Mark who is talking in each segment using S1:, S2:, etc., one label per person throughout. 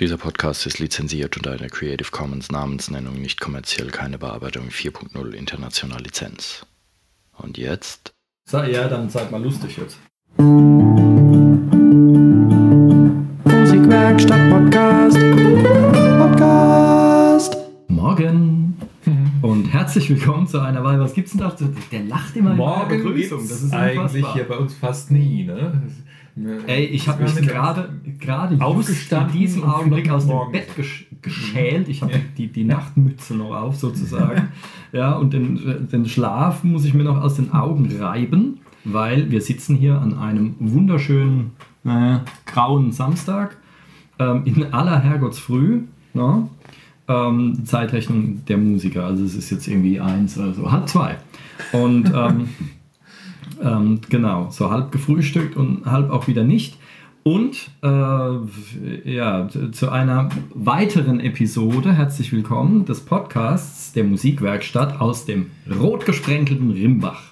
S1: Dieser Podcast ist lizenziert unter einer Creative Commons Namensnennung nicht kommerziell keine Bearbeitung 4.0 international Lizenz. Und jetzt?
S2: So, ja, dann seid mal lustig jetzt. Musikwerkstatt Podcast. Podcast. Morgen. Und herzlich willkommen zu einer Weile. Was gibt's denn da? Der lacht immer
S3: Morgen
S2: in der Begrüßung.
S3: Das ist eigentlich ja bei uns fast nie, ne?
S2: Ey, ich habe mich gerade gerade just in diesem Augenblick aus dem
S3: morgens.
S2: Bett gesch geschält. Ich habe
S3: Ja.
S2: die, die Nachtmütze noch auf sozusagen. ja, und den, den Schlaf muss ich mir noch aus den Augen reiben, weil wir sitzen hier an einem wunderschönen äh, grauen Samstag ähm, in aller Herrgottsfrüh. Ne? Ähm, Zeitrechnung der Musiker. Also es ist jetzt irgendwie eins oder so, halb zwei. Und ähm, ähm, genau, so halb gefrühstückt und halb auch wieder nicht. Und äh, ja, zu einer weiteren Episode, herzlich willkommen, des Podcasts der Musikwerkstatt aus dem rot gesprenkelten Rimbach.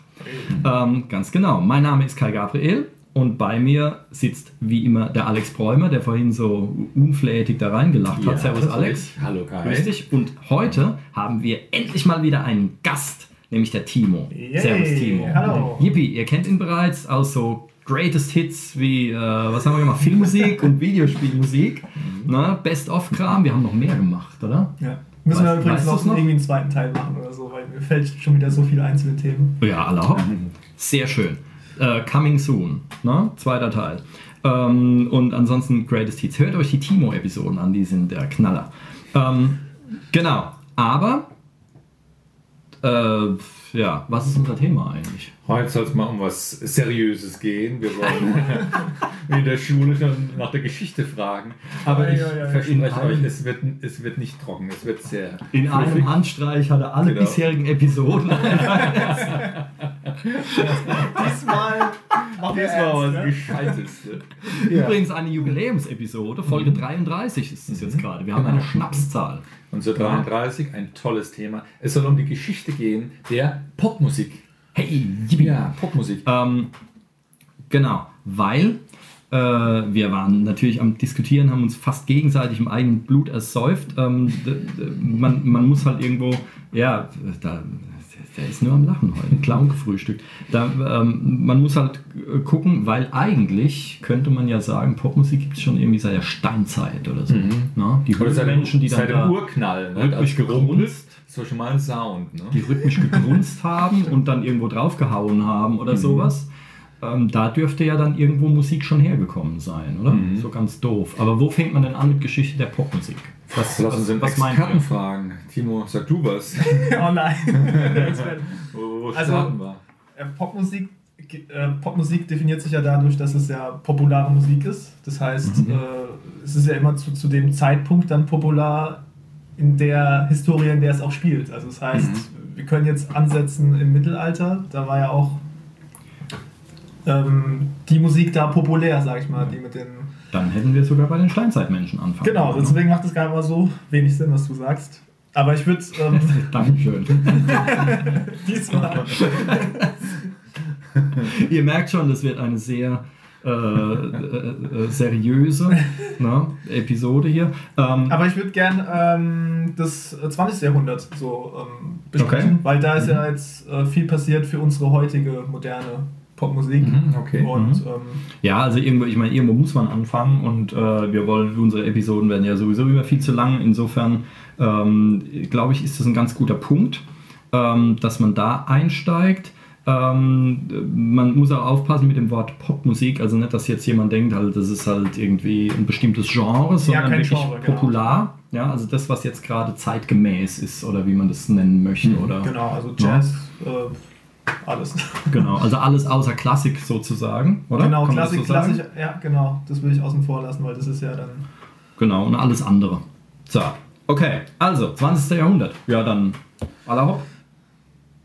S2: Ähm, ganz genau, mein Name ist Kai Gabriel und bei mir sitzt wie immer der Alex Bräumer, der vorhin so unflätig da reingelacht hat. Servus Alex.
S3: ich. Hallo Kai.
S2: Grüß dich. Und heute haben wir endlich mal wieder einen Gast, nämlich der Timo.
S4: Yay,
S2: Servus Timo.
S4: hallo.
S2: Yippie, ihr kennt ihn bereits aus so Greatest Hits wie, äh, was haben wir gemacht? Filmmusik und Videospielmusik.
S4: Mhm.
S2: Ne? Best-of-Kram. Wir haben noch mehr gemacht, oder?
S4: Ja. Müssen wir
S2: Weißt-
S4: übrigens
S2: weißt
S4: noch,
S2: noch?
S4: irgendwie einen zweiten Teil machen oder so, weil mir fällt schon wieder so viele einzelne Themen.
S2: Ja, alle hopp. Sehr schön. Äh, coming soon. Ne? Zweiter Teil. Ähm, und ansonsten Greatest Hits. Hört euch die Timo-Episoden an, die sind der Knaller. Ähm, genau. Aber, äh, ja, was ist unser Thema eigentlich?
S3: Heute soll es mal um was Seriöses gehen. Wir wollen wie in der Schule schon nach der Geschichte fragen. Aber ich
S4: Ja, ja,
S3: verspreche euch, es wird, es wird nicht trocken. Es wird sehr
S2: In
S3: fluffig.
S2: einem Handstreich hat er alle
S3: Genau.
S2: bisherigen Episoden.
S4: Diesmal machen wir
S3: Diesmal was
S4: ne?
S3: Gescheites. ne?
S2: Übrigens eine Jubiläumsepisode, Folge 33 ist es jetzt gerade. Wir haben eine Schnapszahl.
S3: Und so 33, ein tolles Thema. Es soll um die Geschichte gehen der Popmusik.
S2: Hey, yippie.
S3: Ja, Popmusik.
S2: Ähm, genau, weil äh, wir waren natürlich am Diskutieren, haben uns fast gegenseitig im eigenen Blut ersäuft. Ähm, man, man muss halt irgendwo, ja, da, der ist nur am Lachen heute, Clown gefrühstückt. Da, ähm, man muss halt äh, gucken, weil eigentlich könnte man ja sagen, Popmusik gibt es schon irgendwie seit der Steinzeit oder so. Ne? Die
S3: Oder seit dem,
S2: Menschen, die dann
S3: seit
S2: da
S3: dem Urknall. Ne?
S2: rhythmisch
S3: Als mal ein Sound. Ne?
S2: die rhythmisch gegrunzt haben und dann irgendwo draufgehauen haben oder sowas. Ähm, da dürfte ja dann irgendwo Musik schon hergekommen sein, oder? So ganz doof. Aber wo fängt man denn an mit Geschichte der Popmusik? Was,
S3: Lass uns den
S2: was meint
S3: Experten fragen. Timo, sag du was.
S4: Oh nein.
S3: Wo,
S4: Also-
S3: wir?
S4: Äh, Popmusik, äh, Popmusik definiert sich ja dadurch, dass es ja populare Musik ist. Das heißt,
S2: Mhm.
S4: äh, es ist ja immer zu, zu dem Zeitpunkt dann popular in der Historie, in der es auch spielt. Also das heißt,
S2: Mhm.
S4: wir können jetzt ansetzen im Mittelalter. Da war ja auch ähm, die Musik da populär, sag ich mal, die mit den
S2: Dann hätten wir sogar bei den Steinzeitmenschen anfangen.
S4: Genau,
S2: können, ne?
S4: deswegen macht es gar nicht mal so wenig Sinn, was du sagst. Aber ich würde ähm,
S2: Dankeschön.
S4: diesmal.
S2: Ihr merkt schon, das wird eine sehr äh, äh, äh, seriöse ne, Episode hier. Ähm,
S4: Aber ich würde gern ähm, das 20. Jahrhundert so ähm, besprechen,
S2: Okay.
S4: weil da ist ja jetzt äh, viel passiert für unsere heutige moderne Popmusik.
S3: Mhm, okay.
S4: Und
S2: Mhm.
S4: ähm,
S2: Ja, also irgendwo, ich meine, irgendwo muss man anfangen und äh, wir wollen, unsere Episoden werden ja sowieso immer viel zu lang. Insofern ähm, glaube ich, ist das ein ganz guter Punkt, ähm, dass man da einsteigt. Ähm, man muss auch aufpassen mit dem Wort Popmusik, also nicht, dass jetzt jemand denkt, halt, das ist halt irgendwie ein bestimmtes Genre, sondern
S4: kein
S2: wirklich
S4: Genre, genau.
S2: popular. Ja, also das, was jetzt gerade zeitgemäß ist oder wie man das nennen möchte. Oder,
S4: genau, also Jazz, äh, alles.
S2: genau, also alles außer Klassik sozusagen, oder?
S4: Genau,
S2: Kann
S4: Klassik,
S2: so?
S4: Klassik, ja, genau, das will ich außen vor lassen, weil das ist ja dann.
S2: Genau, und alles andere. So, okay, also 20. Jahrhundert. Ja, dann aller hopp.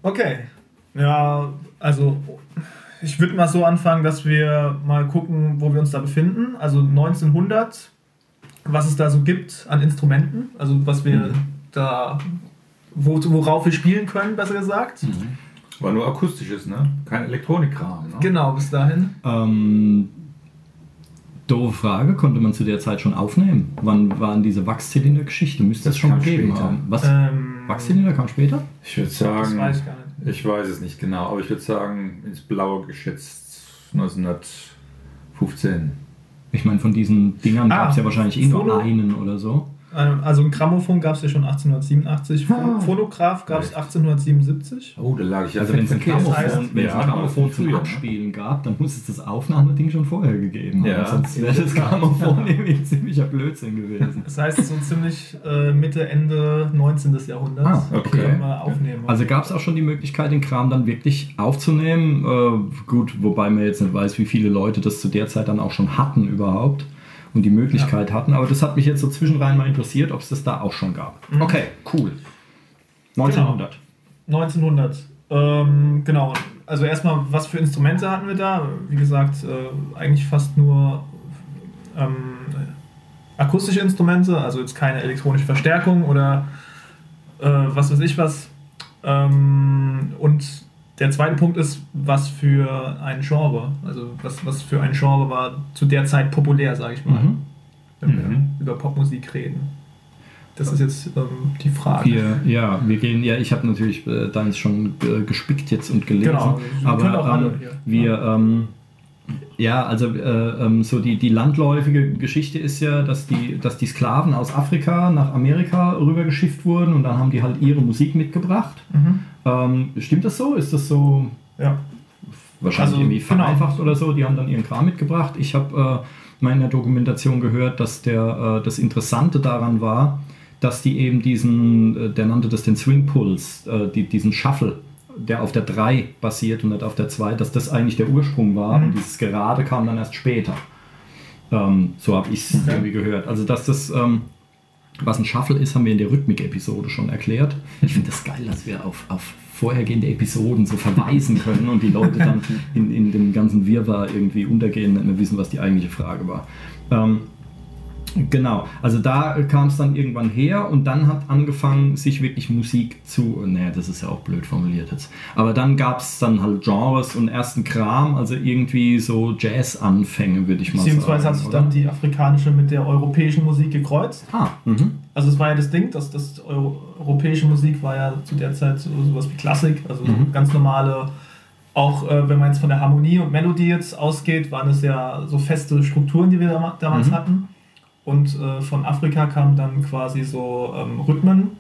S4: Okay. Ja, also ich würde mal so anfangen, dass wir mal gucken, wo wir uns da befinden. Also 1900, was es da so gibt an Instrumenten, also was wir da, wo, worauf wir spielen können, besser gesagt.
S3: War nur akustisches, ne? Kein Elektronikkram. Ne?
S4: Genau, bis dahin.
S2: Ähm, Doofe Frage, konnte man zu der Zeit schon aufnehmen? Wann waren diese Wachszylinder-Geschichte? Müsste es
S3: Das
S2: schon gegeben
S3: später.
S2: haben. Was?
S4: Ähm,
S2: Wachszylinder kam später?
S3: Ich würde
S4: Das
S3: sagen,
S4: weiß ich gar nicht.
S3: Ich weiß es nicht genau, aber ich würde sagen, ins Blaue geschätzt 1915.
S2: Ich meine, von diesen Dingern
S4: Ah,
S2: gab es ja wahrscheinlich eh nur einen oder so.
S4: Ähm, Also ein Grammophon gab es ja schon 1887,
S2: Ah.
S4: Phonograph gab es 1877.
S3: Oh, da lag ich ja
S2: Also wenn es ein. Grammophon,
S3: ja,
S2: Grammophon zum
S3: früher, ne?
S2: Abspielen gab, dann muss es das Aufnahmeding schon vorher gegeben haben.
S3: Ja.
S2: Sonst wäre das Grammophon irgendwie ziemlicher Blödsinn gewesen.
S4: Das heißt so ziemlich äh, Mitte, Ende 19. Jahrhunderts.
S2: Ah, okay.
S4: Können wir aufnehmen.
S2: Also gab es auch schon die Möglichkeit, den Kram dann wirklich aufzunehmen. Äh, gut, wobei man jetzt nicht weiß, wie viele Leute das zu der Zeit dann auch schon hatten überhaupt und die Möglichkeit hatten. Aber das hat mich jetzt so zwischenrein mal interessiert, ob es das da auch schon gab.
S4: Mhm.
S2: Okay, cool. 1900.
S4: 1900. Ähm, genau. Also erstmal, was für Instrumente hatten wir da? Wie gesagt, äh, eigentlich fast nur ähm, akustische Instrumente, also jetzt keine elektronische Verstärkung oder äh, was weiß ich was. Ähm, und der zweite Punkt ist, was für ein Genre, also was, was für ein Genre war zu der Zeit populär, sage ich mal,
S2: Mhm.
S4: wenn wir
S3: Mhm.
S4: über Popmusik reden. Das ist jetzt ähm, die Frage.
S2: Wir, ja, wir gehen, ja, ich habe natürlich äh, deins schon äh, gespickt jetzt und gelesen.
S4: Genau, wir
S2: aber
S4: können auch alle
S2: ähm, wir, ähm, ja, also äh, ähm, so die, die landläufige Geschichte ist ja, dass die, dass die Sklaven aus Afrika nach Amerika rübergeschifft wurden und dann haben die halt ihre Musik mitgebracht.
S4: Mhm.
S2: Ähm, stimmt das so? Ist das so
S4: Ja.
S2: wahrscheinlich
S4: Also,
S2: irgendwie
S4: genau.
S2: vereinfacht oder so? Die haben dann ihren Kram mitgebracht. Ich habe äh, mal in der Dokumentation gehört, dass der, äh, das Interessante daran war, dass die eben diesen, äh, der nannte das den Swing Pulse, äh, die, diesen Shuffle, der auf der 3 basiert und nicht auf der 2, dass das eigentlich der Ursprung war
S4: Mhm.
S2: und dieses Gerade kam dann erst später. Ähm, so habe ich es
S4: Okay.
S2: irgendwie gehört. Also dass das, ähm, was ein Shuffle ist, haben wir in der Rhythmik-Episode schon erklärt. Ich finde das geil, dass wir auf, auf vorhergehende Episoden so verweisen können und die Leute dann in, in dem ganzen Wirrwarr irgendwie untergehen, nicht mehr wissen, was die eigentliche Frage war. Ähm, Genau, also da kam es dann irgendwann her und dann hat angefangen, sich wirklich Musik zu, naja, das ist ja auch blöd formuliert jetzt, aber dann gab es dann halt Genres und ersten Kram, also irgendwie so Jazz-Anfänge, würde ich mal
S4: Beziehungsweise
S2: sagen.
S4: hat sich
S2: oder?
S4: dann die afrikanische mit der europäischen Musik gekreuzt.
S2: Ah, mhm.
S4: Also es war ja das Ding, dass das Euro europäische Musik war ja zu der Zeit so, sowas wie Klassik, also
S2: Mhm.
S4: ganz normale, auch äh, wenn man jetzt von der Harmonie und Melodie jetzt ausgeht, waren es ja so feste Strukturen, die wir dam- damals
S2: Mhm.
S4: hatten. Und äh, von Afrika kamen dann quasi so ähm, Rhythmen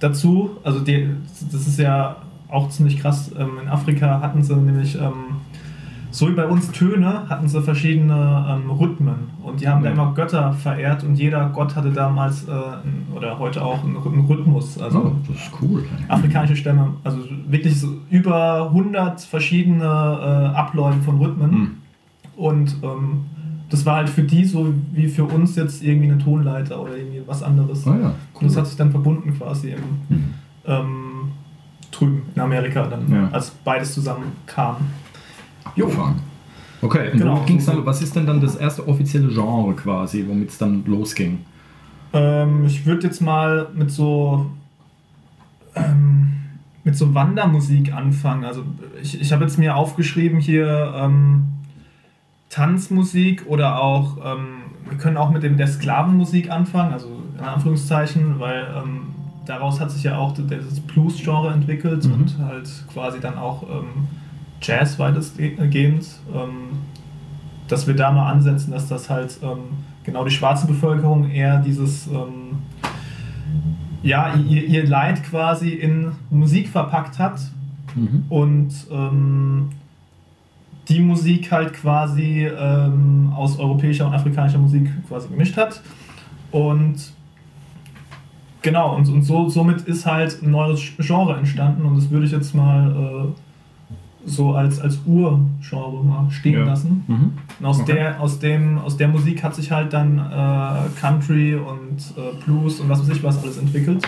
S4: dazu. Also die, das ist ja auch ziemlich krass. Ähm, in Afrika hatten sie nämlich, ähm, so wie bei uns Töne, hatten sie verschiedene ähm, Rhythmen. Und die haben da
S2: Ja.
S4: immer Götter verehrt und jeder Gott hatte damals äh, oder heute auch einen, einen Rhythmus. Also
S2: Oh, das ist cool.
S4: afrikanische Stämme, also wirklich so über 100 verschiedene äh, Abläufe von Rhythmen.
S2: Hm.
S4: Und ähm, das war halt für die so wie für uns jetzt irgendwie eine Tonleiter oder irgendwie was anderes.
S2: Ah ja,
S4: Und das hat sich dann verbunden quasi im, ähm, drüben in Amerika dann,
S2: Ja.
S4: als beides zusammen kam.
S2: Abgefahren. Okay, und
S4: Genau.
S2: ging's dann, was ist denn dann das erste offizielle Genre quasi, womit es dann losging?
S4: Ähm, ich würde jetzt mal mit so ähm, mit so Wandermusik anfangen. Also ich, ich habe jetzt mir aufgeschrieben hier ähm, Tanzmusik oder auch ähm, wir können auch mit dem der Sklavenmusik anfangen, also in Anführungszeichen, weil ähm, daraus hat sich ja auch das Blues-Genre entwickelt
S2: Mhm.
S4: und halt quasi dann auch ähm, Jazz weitestgehend. Ähm, dass wir da mal ansetzen, dass das halt ähm, genau die schwarze Bevölkerung eher dieses, ähm, ja, ihr, ihr Leid quasi in Musik verpackt hat
S2: Mhm.
S4: und ähm, die Musik halt quasi ähm, aus europäischer und afrikanischer Musik quasi gemischt hat. Und genau, und, und so, somit ist halt ein neues Genre entstanden und das würde ich jetzt mal äh, so als, als Urgenre mal stehen
S2: Ja.
S4: lassen.
S2: Mhm.
S4: Und aus,
S2: Okay.
S4: der, aus, dem, aus der Musik hat sich halt dann äh, Country und äh, Blues und was weiß ich was alles entwickelt.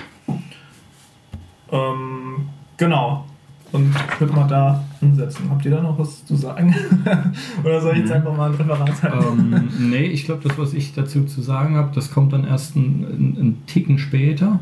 S4: Ähm, genau. Und ich würde mal da ansetzen. Habt ihr da noch was zu sagen? Oder soll ich jetzt einfach mal ein Referat halten?
S2: ähm, nee, ich glaube, das, was ich dazu zu sagen habe, das kommt dann erst einen ein Ticken später.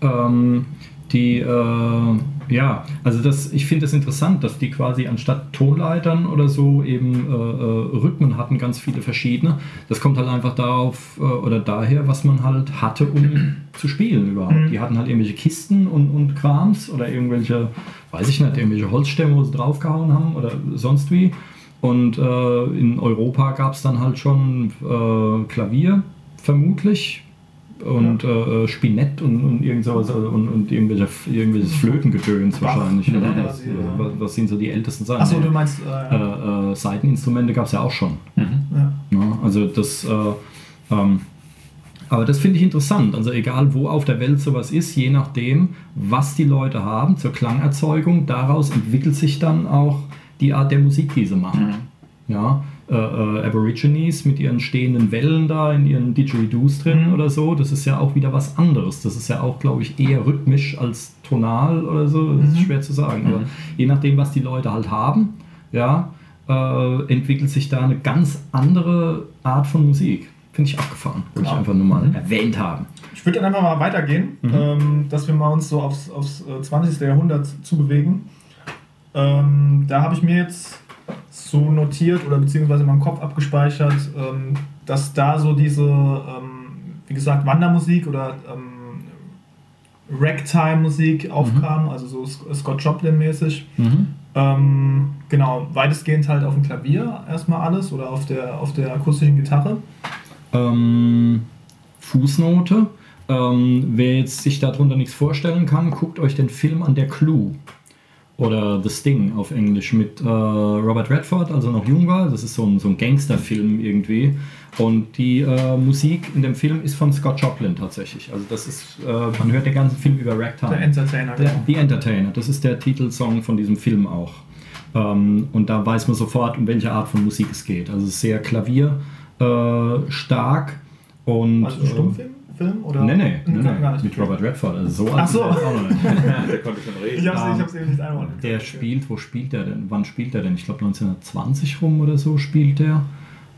S2: Ähm, die, äh, ja, also das, ich finde es das interessant, dass die quasi anstatt Tonleitern oder so eben äh, äh, Rhythmen hatten, ganz viele verschiedene. Das kommt halt einfach darauf äh, oder daher, was man halt hatte, um zu spielen überhaupt.
S4: Mhm.
S2: Die hatten halt irgendwelche Kisten und, und Krams oder irgendwelche, weiß ich nicht, irgendwelche Holzstämme, wo sie draufgehauen haben oder sonst wie. Und äh, in Europa gab es dann halt schon äh, Klavier, vermutlich, und äh, Spinett und, und irgend sowas also, und, und irgendwelche, irgendwelches Flötengedöns
S4: Bach.
S2: wahrscheinlich.
S4: Ja,
S2: Oder? Was,
S4: ja.
S2: was, was sind so die ältesten Sachen?
S4: Achso, du meinst. Äh,
S2: äh, äh, Seiteninstrumente gab es ja auch schon.
S4: ja.
S2: Ja, also das, äh, ähm, aber das finde ich interessant. Also egal wo auf der Welt sowas ist, je nachdem, was die Leute haben zur Klangerzeugung, daraus entwickelt sich dann auch die Art der Musik, die sie machen. Ja, äh, äh, Aborigines mit ihren stehenden Wellen da in ihren Didgeridoos drin
S4: Mhm.
S2: oder so, das ist ja auch wieder was anderes. Das ist ja auch, glaube ich, eher rhythmisch als tonal oder so. Das ist
S4: Mhm.
S2: schwer zu sagen. Aber je nachdem, was die Leute halt haben, ja, äh, entwickelt sich da eine ganz andere Art von Musik. Finde ich abgefahren. Wollte ich
S4: Genau.
S2: einfach nur mal erwähnt haben.
S4: Ich würde dann einfach mal weitergehen,
S2: Mhm.
S4: ähm, dass wir mal uns so aufs, aufs äh, 20. Jahrhundert zubewegen. Ähm, da habe ich mir jetzt so notiert oder beziehungsweise in meinem Kopf abgespeichert, ähm, dass da so diese, ähm, wie gesagt, Wandermusik oder ähm, Ragtime-Musik aufkam, also so Sc- Scott Joplin-mäßig. Ähm, genau, weitestgehend halt auf dem Klavier erstmal alles oder auf der, auf der akustischen Gitarre.
S2: Ähm, Fußnote. Ähm, wer jetzt sich darunter nichts vorstellen kann, guckt euch den Film an, der Clue. Oder The Sting auf Englisch mit äh, Robert Redford, als er noch jung war. Das ist so ein, so ein Gangsterfilm irgendwie. Und die äh, Musik in dem Film ist von Scott Joplin tatsächlich. Also das ist, äh, man hört den ganzen Film über Ragtime.
S4: Der Entertainer,
S2: Der,
S4: genau.
S2: The Entertainer, das ist der Titelsong von diesem Film auch. Ähm, und da weiß man sofort, um welche Art von Musik es geht. Also es ist sehr klavierstark äh, stark und.
S4: Also Stummfilm? Film? Oder?
S2: Nee, nee, nee,
S4: Gar-
S2: nee,
S4: gar nicht.
S2: mit Robert Redford. Also so
S4: Ach so.
S2: er.
S3: Der konnte schon reden.
S4: Ich hab's,
S2: Ähm,
S4: ich hab's eben nicht einordnen.
S2: Der
S4: können.
S2: spielt, wo spielt er denn? Wann spielt er denn? Ich glaube 1920 rum oder so spielt er.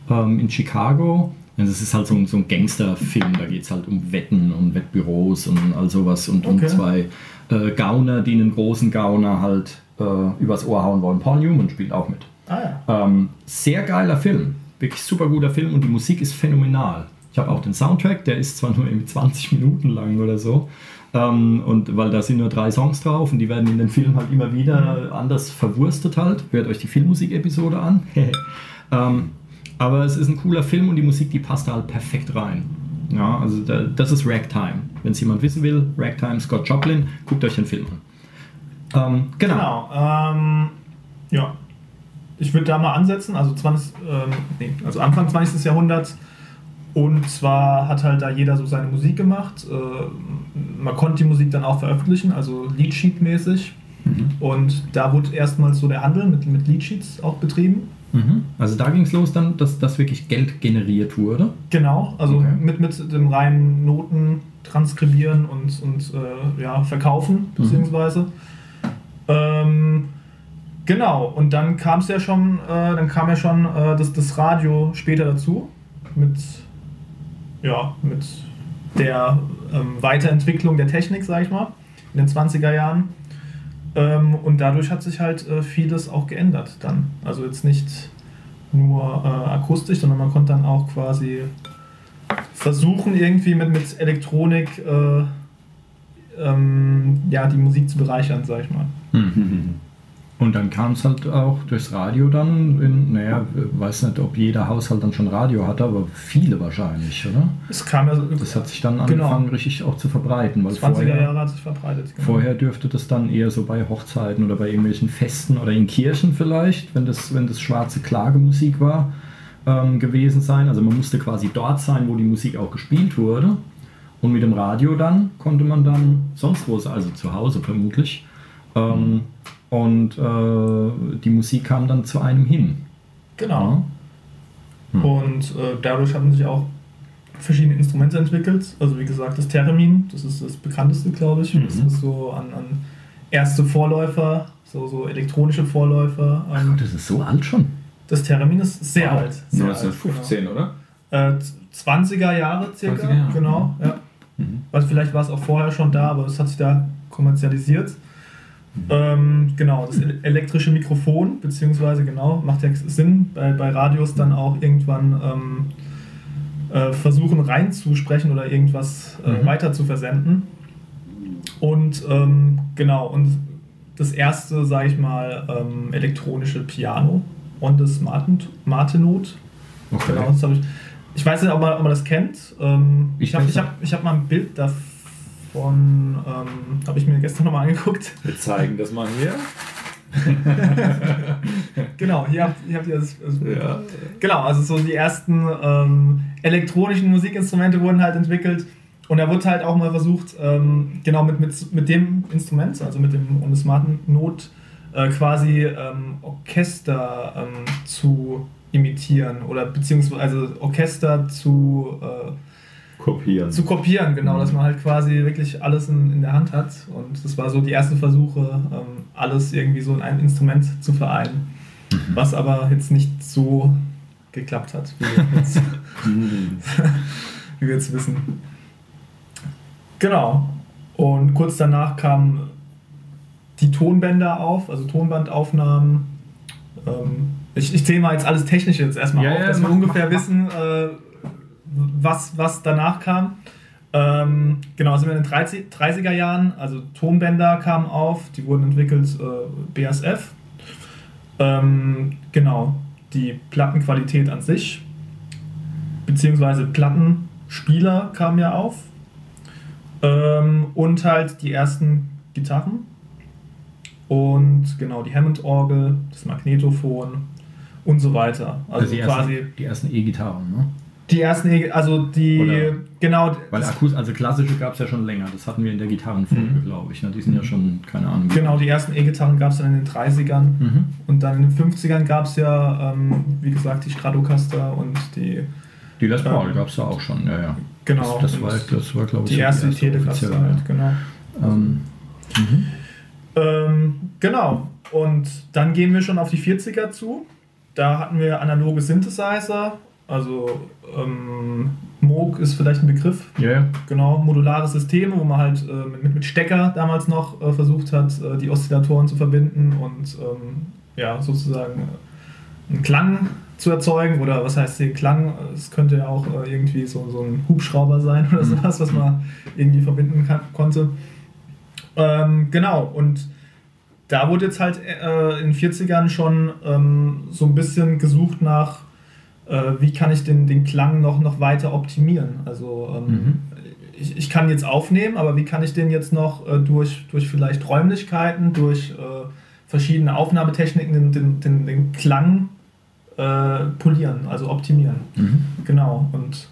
S2: Ähm, in Chicago. Also es ist halt so ein, so ein Gangsterfilm, da geht es halt um Wetten und Wettbüros und all sowas und um
S4: Okay.
S2: zwei äh, Gauner, die einen großen Gauner halt äh, übers Ohr hauen wollen. Paul Newman spielt auch mit.
S4: Ah ja.
S2: Ähm, sehr geiler Film, wirklich super guter Film und die Musik ist phänomenal. Ich habe auch den Soundtrack, der ist zwar nur irgendwie 20 Minuten lang oder so, ähm, und weil da sind nur drei Songs drauf und die werden in den Film halt immer wieder anders verwurstet halt. Hört euch die Filmmusik-Episode an. ähm, aber es ist ein cooler Film und die Musik, die passt da halt perfekt rein. Ja, also da, das ist Ragtime. Wenn es jemand wissen will, Ragtime, Scott Joplin, guckt euch den Film an. Ähm, genau.
S4: Genau. Ähm, ja. Ich würde da mal ansetzen, also 20, ähm, nee, also Anfang 20. Jahrhundert. Und zwar hat halt da jeder so seine Musik gemacht. Äh, man konnte die Musik dann auch veröffentlichen, also Leadsheet-mäßig. Und da wurde erstmals so der Handel mit, mit Leadsheets auch betrieben.
S2: Mhm. Also da ging es los dann, dass, dass wirklich Geld generiert wurde.
S4: Genau, also
S2: Okay.
S4: mit, mit dem reinen Noten transkribieren und, und äh, ja, verkaufen, beziehungsweise. Ähm, genau, und dann kam es ja schon, äh, dann kam ja schon äh, das, das Radio später dazu, mit, ja, mit der ähm, Weiterentwicklung der Technik, sag ich mal, in den 20er Jahren. Ähm, und dadurch hat sich halt äh, vieles auch geändert dann. Also jetzt nicht nur äh, akustisch, sondern man konnte dann auch quasi versuchen, irgendwie mit, mit Elektronik äh, ähm, ja, die Musik zu bereichern, sag ich mal.
S2: Und dann kam es halt auch durchs Radio dann, in, naja, weiß nicht, ob jeder Haushalt dann schon Radio hatte, aber viele wahrscheinlich, oder?
S4: Es kam ja so,
S2: Das hat sich dann
S4: Genau.
S2: angefangen, richtig auch zu verbreiten. Weil
S4: 20er
S2: vorher,
S4: Jahre hat sich verbreitet. genau.
S2: vorher dürfte das dann eher so bei Hochzeiten oder bei irgendwelchen Festen oder in Kirchen vielleicht, wenn das, wenn das schwarze Klagemusik war, ähm, gewesen sein. Also man musste quasi dort sein, wo die Musik auch gespielt wurde. Und mit dem Radio dann konnte man dann sonst wo, also zu Hause vermutlich. Ähm, und äh, die Musik kam dann zu einem hin.
S4: Genau.
S2: Hm.
S4: Und äh, dadurch haben sich auch verschiedene Instrumente entwickelt. Also wie gesagt, das Theremin, das ist das bekannteste, glaube ich. Das
S2: Mhm.
S4: ist so an, an erste Vorläufer, so, so elektronische Vorläufer. Ähm,
S2: Das ist so alt schon.
S4: das Theremin ist sehr
S2: Wow.
S4: alt. Sehr
S3: 1915, oder?
S4: Alt, genau. Äh, 20er Jahre circa,
S3: 20er Jahre.
S4: genau. Ja.
S2: Mhm.
S4: Also vielleicht war es auch vorher schon da, aber es hat sich da kommerzialisiert. Ähm, genau, das ele- elektrische Mikrofon, beziehungsweise genau, macht ja Sinn, bei, bei Radios dann auch irgendwann ähm, äh, versuchen reinzusprechen oder irgendwas äh,
S2: Mhm.
S4: weiter zu versenden. Und ähm, genau, und das erste, sage ich mal, ähm, elektronische Piano on das Martin, Martinot.
S2: Okay.
S4: Genau, das ich. Ich weiß nicht, ob man, ob man das kennt. Ähm,
S2: Ich
S4: habe ich hab, ich hab mal ein Bild davon, ähm, habe ich mir gestern nochmal angeguckt.
S3: Wir zeigen das mal hier.
S4: Genau, hier habt, hier habt ihr das. das
S3: Ja.
S4: Genau, also so die ersten ähm, elektronischen Musikinstrumente wurden halt entwickelt. Und da wurde halt auch mal versucht, ähm, genau mit, mit, mit dem Instrument, also mit dem und Smarten Not, äh, quasi ähm, Orchester ähm, zu imitieren oder beziehungsweise also Orchester zu, äh,
S3: Kopieren.
S4: zu kopieren, genau, dass man halt quasi wirklich alles in, in der Hand hat. Und das war so die ersten Versuche, ähm, alles irgendwie so in einem Instrument zu vereinen. Was aber jetzt nicht so geklappt hat, wie wir jetzt,
S3: Mhm.
S4: wie wir jetzt wissen. Genau. Und kurz danach kamen die Tonbänder auf, also Tonbandaufnahmen. Ähm, ich ich zähle mal jetzt alles Technische jetzt erstmal
S2: Ja,
S4: auf,
S2: ja,
S4: dass
S2: mach,
S4: wir ungefähr
S2: mach.
S4: wissen, äh, was, was danach kam. Ähm, genau, sind wir in den 30, 30er Jahren, also Tonbänder kamen auf, die wurden entwickelt äh, BSF. Ähm, genau, die Plattenqualität an sich, beziehungsweise Plattenspieler kamen ja auf. Ähm, und halt die ersten Gitarren. Und genau, die Hammond-Orgel, das Magnetophon und so weiter. Also,
S2: Also die
S4: quasi
S2: ersten, die ersten E-Gitarren, ne?
S4: Die ersten, E- also die,
S2: Oder-
S4: genau,
S2: Weil Akkus, also klassische gab es ja schon länger. Das hatten wir in der Gitarrenfolge,
S4: Mhm.
S2: glaube ich. Ne? Die sind ja schon, keine Ahnung.
S4: genau, die ersten E-Gitarren gab es dann in den 30ern.
S2: Mhm.
S4: Und dann in den 50ern gab es ja, ähm, wie gesagt, die Stratocaster und die,
S2: Die Les Paul
S4: Ähm,
S2: gab es ja auch schon, ja, ja.
S4: genau,
S2: Das, das war, das war glaube ich,
S4: die erste Telecaster
S2: offizielle,
S4: halt, genau.
S2: Ähm, mhm.
S4: Ähm, genau. Und dann gehen wir schon auf die 40er zu. Da hatten wir analoge Synthesizer. Also ähm, Moog ist vielleicht ein Begriff.
S2: Ja, ja.
S4: Genau, modulare Systeme, wo man halt äh, mit, mit Stecker damals noch äh, versucht hat, äh, die Oszillatoren zu verbinden und ähm, ja, sozusagen äh, einen Klang zu erzeugen. Oder was heißt hier Klang? Es könnte ja auch äh, irgendwie so, so ein Hubschrauber sein oder
S2: Mhm.
S4: sowas, was man irgendwie verbinden kann, konnte. Ähm, genau, und da wurde jetzt halt äh, in den 40ern schon ähm, so ein bisschen gesucht nach, äh, wie kann ich den, den Klang noch, noch weiter optimieren. Also ähm,
S2: Mhm.
S4: ich, ich kann jetzt aufnehmen, aber wie kann ich den jetzt noch äh, durch, durch vielleicht Räumlichkeiten, durch äh, verschiedene Aufnahmetechniken den, den, den, den Klang äh, polieren, also optimieren.
S2: Mhm.
S4: Genau, und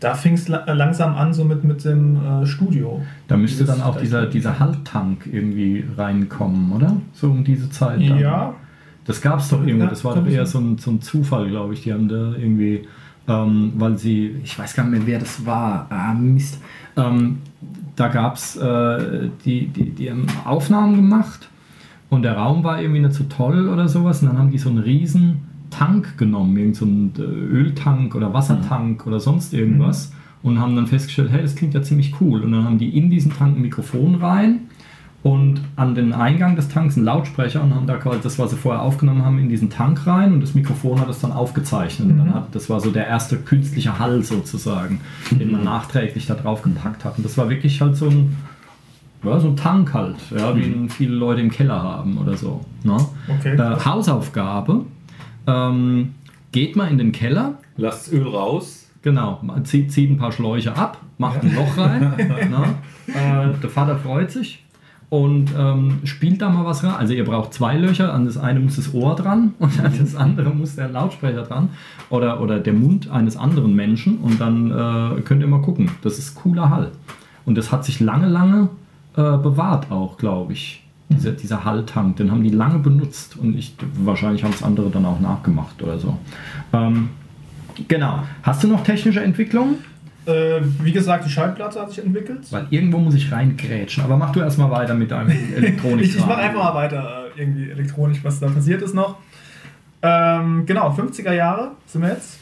S4: da fing es la langsam an, so mit, mit dem äh, Studio.
S2: Da müsste dann auch dieser, dieser Halttank irgendwie reinkommen, oder? So um diese Zeit. Dann.
S4: Ja,
S2: Das gab es doch irgendwo,
S4: Ja,
S2: das war doch eher so ein, so ein Zufall, glaube ich. Die haben da irgendwie, ähm, weil sie, ich weiß gar nicht mehr, wer das war. Ah, Mist. Ähm, da gab es, äh, die, die, die haben Aufnahmen gemacht und der Raum war irgendwie nicht so toll oder sowas. Und dann haben die so einen riesen Tank genommen, irgend so einen äh, Öltank oder Wassertank oder sonst irgendwas. Und haben dann festgestellt, hey, das klingt ja ziemlich cool. Und dann haben die in diesen Tank ein Mikrofon rein und an den Eingang des Tanks einen Lautsprecher und haben da quasi das, was sie vorher aufgenommen haben, in diesen Tank rein und das Mikrofon hat das dann aufgezeichnet. Und
S4: Mhm.
S2: dann hat, das war so der erste künstliche Hall sozusagen, den man nachträglich da drauf gepackt hat. Und das war wirklich halt so ein, ja, so ein Tank halt, ja, wie ihn viele Leute im Keller haben oder so. Ne?
S4: okay.
S2: Äh, Hausaufgabe, ähm, geht mal in den Keller,
S3: Lasst Öl raus.
S2: Genau, zieht, zieht ein paar Schläuche ab, macht ein Loch rein. ne? äh, der Vater freut sich und ähm, spielt da mal was rein. Also ihr braucht zwei Löcher, an das eine muss das Ohr dran und an das andere muss der Lautsprecher dran oder, oder der Mund eines anderen Menschen und dann äh, könnt ihr mal gucken. Das ist cooler Hall. Und das hat sich lange, lange äh, bewahrt auch, glaube ich. Dieser, dieser Halltank, den haben die lange benutzt und ich, wahrscheinlich haben es andere dann auch nachgemacht oder so. Ähm, Genau. Hast du noch technische Entwicklungen?
S4: Äh, wie gesagt, die Schallplatte hat sich entwickelt.
S2: Weil irgendwo muss ich reingrätschen. Aber mach du erstmal weiter mit deinem Elektronik.
S4: ich ich mache einfach mal weiter, äh, irgendwie elektronisch, was da passiert ist noch. Ähm, genau, 50er Jahre sind wir jetzt.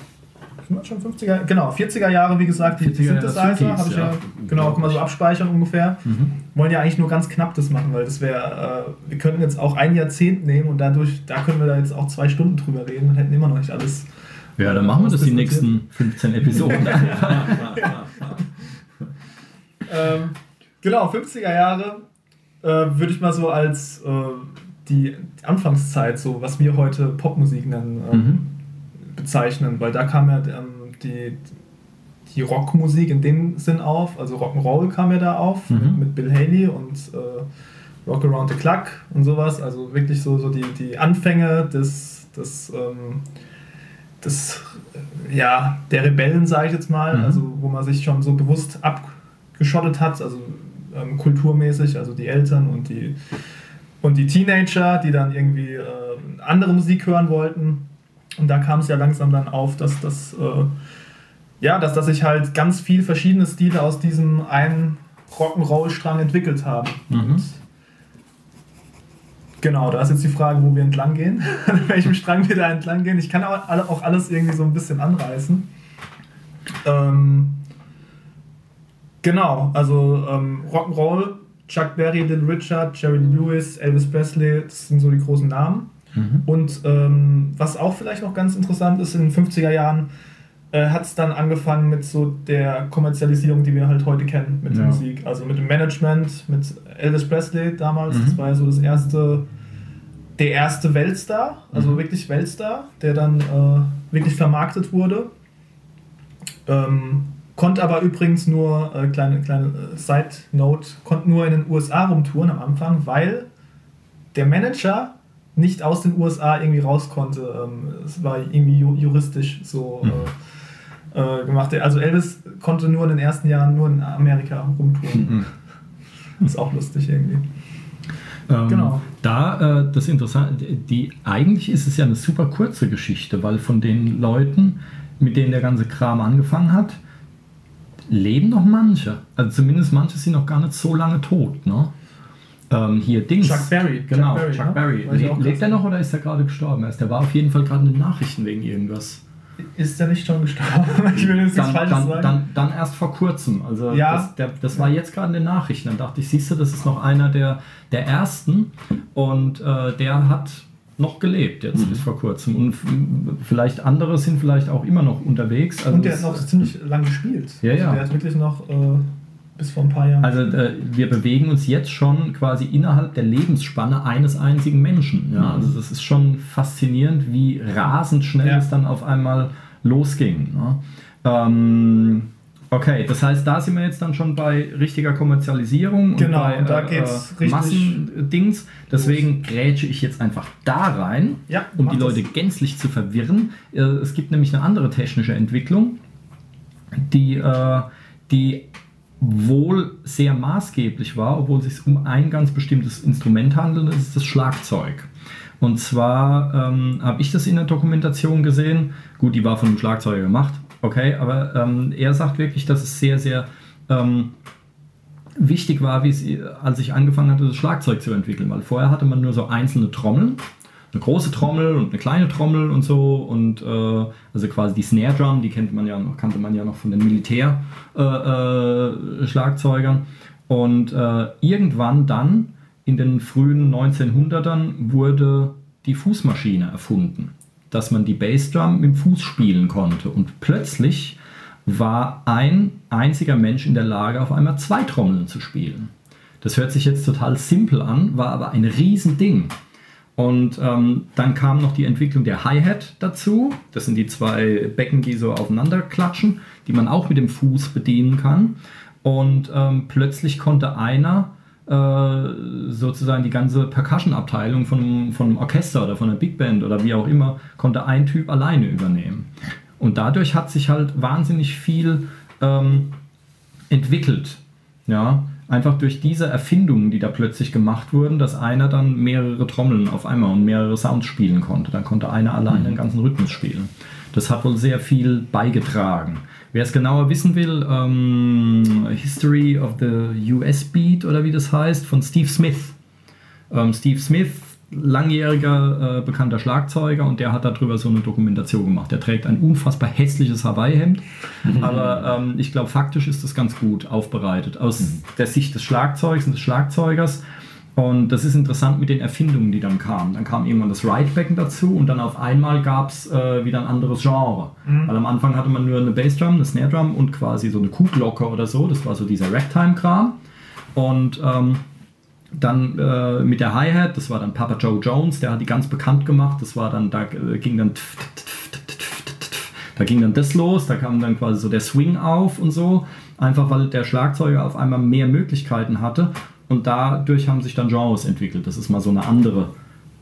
S4: sind wir schon 50er, genau, 40er Jahre, wie gesagt, die
S2: 40er Jahre
S4: Synthesizer,
S2: Synthes,
S4: habe ich ja,
S2: ja.
S4: genau, kann man so abspeichern ungefähr.
S2: Mhm.
S4: Wollen ja eigentlich nur ganz knapp das machen, weil das wäre, äh, wir könnten jetzt auch ein Jahrzehnt nehmen und dadurch, da können wir da jetzt auch zwei Stunden drüber reden und hätten immer noch nicht alles.
S2: Ja, dann machen wir das die nächsten 15 Episoden.
S4: Ähm, genau, 50er Jahre äh, würde ich mal so als äh, die Anfangszeit, so was wir heute Popmusik nennen, ähm,
S2: Mhm.
S4: bezeichnen, weil da kam ja ähm, die, die Rockmusik in dem Sinn auf, also Rock'n'Roll kam ja da auf
S2: Mhm.
S4: mit, mit Bill Haley und äh, Rock Around the Clock und sowas, also wirklich so, so die, die Anfänge des, des, ähm, äh, ja, der Rebellen, sage ich jetzt mal,
S2: Mhm.
S4: also wo man sich schon so bewusst abgeschottet hat, also ähm, kulturmäßig, also die Eltern und die und die Teenager, die dann irgendwie äh, andere Musik hören wollten. Und da kam es ja langsam dann auf, dass das, äh, ja, dass, dass sich halt ganz viel verschiedene Stile aus diesem einen Rock'n'Roll-Strang entwickelt haben.
S2: Mhm.
S4: Und genau, da ist jetzt die Frage, wo wir entlang gehen, an welchem Strang wir da entlang gehen. Ich kann auch, alle- auch alles irgendwie so ein bisschen anreißen. Ähm, genau, also ähm, Rock'n'Roll, Chuck Berry, Little Richard, Jerry Lewis, Elvis Presley, das sind so die großen Namen.
S2: Mhm.
S4: Und ähm, was auch vielleicht noch ganz interessant ist, in den 50er Jahren äh, hat es dann angefangen mit so der Kommerzialisierung, die wir halt heute kennen mit der
S2: Ja.
S4: Musik. Also mit dem Management, mit Elvis Presley damals.
S2: Mhm.
S4: Das war ja so das erste, der erste Weltstar, also
S2: Mhm.
S4: wirklich Weltstar, der dann äh, wirklich vermarktet wurde. Ähm, konnte aber übrigens nur, äh, kleine, kleine äh, Side Note, konnte nur in den USA rumtouren am Anfang, weil der Manager nicht aus den USA irgendwie raus konnte. Ähm, es war irgendwie ju juristisch so
S2: Mhm.
S4: Äh, gemacht. Also Elvis konnte nur in den ersten Jahren nur in Amerika rumtouren.
S2: Mhm.
S4: Ist auch lustig irgendwie.
S2: Ähm,
S4: Genau.
S2: Da äh, das Interessante, die eigentlich ist es ja eine super kurze Geschichte, weil von den Leuten, mit denen der ganze Kram angefangen hat, leben noch manche. Also zumindest manche sind noch gar nicht so lange tot. Ne? Ähm, hier Dings.
S4: Chuck Berry.
S2: Genau,
S4: Chuck Berry,
S2: Chuck
S4: ne?
S2: Berry. Le lebt er noch oder ist er gerade gestorben? Er war auf jeden Fall gerade in den Nachrichten wegen irgendwas.
S4: Ist er nicht schon gestorben? Ich will jetzt
S2: Dann,
S4: Falsches
S2: dann,
S4: sagen.
S2: dann, dann erst vor kurzem. Also
S4: Ja.
S2: das, der, das war jetzt gerade in den Nachrichten. Dann dachte ich, siehst du, das ist noch einer der, der ersten und äh, der hat noch gelebt jetzt bis vor kurzem. Und vielleicht andere sind vielleicht auch immer noch unterwegs. Also
S4: Und der hat noch ziemlich lang gespielt.
S2: Ja,
S4: also
S2: ja.
S4: Der hat wirklich noch äh, bis vor ein paar Jahren.
S2: Also äh, wir bewegen uns jetzt schon quasi innerhalb der Lebensspanne eines einzigen Menschen. Ja? Also das ist schon faszinierend, wie rasend schnell
S4: Ja.
S2: es dann auf einmal losging. Ne? Ähm, okay, das heißt, da sind wir jetzt dann schon bei richtiger Kommerzialisierung
S4: Genau,
S2: und bei
S4: und da
S2: äh,
S4: geht's
S2: äh, Massendings. Deswegen grätsche ich jetzt einfach da rein,
S4: Ja,
S2: um die
S4: das.
S2: Leute gänzlich zu verwirren. Äh, es gibt nämlich eine andere technische Entwicklung, die, äh, die wohl sehr maßgeblich war, obwohl es sich um ein ganz bestimmtes Instrument handelt, das ist das Schlagzeug. Und zwar ähm, habe ich das in der Dokumentation gesehen. Gut, die war von einem Schlagzeuger gemacht, okay, aber ähm, er sagt wirklich, dass es sehr, sehr ähm, wichtig war, wie es, als ich angefangen hatte, das Schlagzeug zu entwickeln, weil vorher hatte man nur so einzelne Trommeln, eine große Trommel und eine kleine Trommel und so und äh, also quasi die Snare Drum, die kennt man ja noch, kannte man ja noch von den Militär äh, äh, Schlagzeugern und äh, irgendwann dann in den frühen 1900ern wurde die Fußmaschine erfunden, dass man die Bassdrum mit dem Fuß spielen konnte und plötzlich war ein einziger Mensch in der Lage, auf einmal zwei Trommeln zu spielen. Das hört sich jetzt total simpel an, war aber ein Riesending. Und ähm, dann kam noch die Entwicklung der Hi-Hat dazu. Das sind die zwei Becken, die so aufeinander klatschen, die man auch mit dem Fuß bedienen kann. Und ähm, plötzlich konnte einer äh, sozusagen die ganze Percussion-Abteilung von, von einem Orchester oder von einer Big Band oder wie auch immer, konnte ein Typ alleine übernehmen. Und dadurch hat sich halt wahnsinnig viel ähm, entwickelt. Ja, einfach durch diese Erfindungen, die da plötzlich gemacht wurden, dass einer dann mehrere Trommeln auf einmal und mehrere Sounds spielen konnte. Dann konnte einer alleine den ganzen Rhythmus spielen. Das hat wohl sehr viel beigetragen. Wer es genauer wissen will, ähm, History of the US Beat oder wie das heißt, von Steve Smith. Ähm, Steve Smith langjähriger äh, bekannter Schlagzeuger und der hat darüber so eine Dokumentation gemacht. Der trägt ein unfassbar hässliches Hawaii-Hemd, aber ähm, ich glaube, faktisch ist das ganz gut aufbereitet. Aus der Sicht des Schlagzeugs und des Schlagzeugers. Und das ist interessant mit den Erfindungen, die dann kamen. Dann kam irgendwann das Ridebecken dazu und dann auf einmal gab es äh, wieder ein anderes Genre. Weil am Anfang hatte man nur eine Bassdrum, eine Snare Drum und quasi so eine Kuhglocke oder so. Das war so dieser Ragtime-Kram. Und ähm, dann äh, mit der Hi-Hat, das war dann Papa Joe Jones, der hat die ganz bekannt gemacht. Das war dann, da äh, ging dann da ging dann das los, da kam dann quasi so der Swing auf und so, einfach weil der Schlagzeuger auf einmal mehr Möglichkeiten hatte und dadurch haben sich dann Genres entwickelt. Das ist mal so eine andere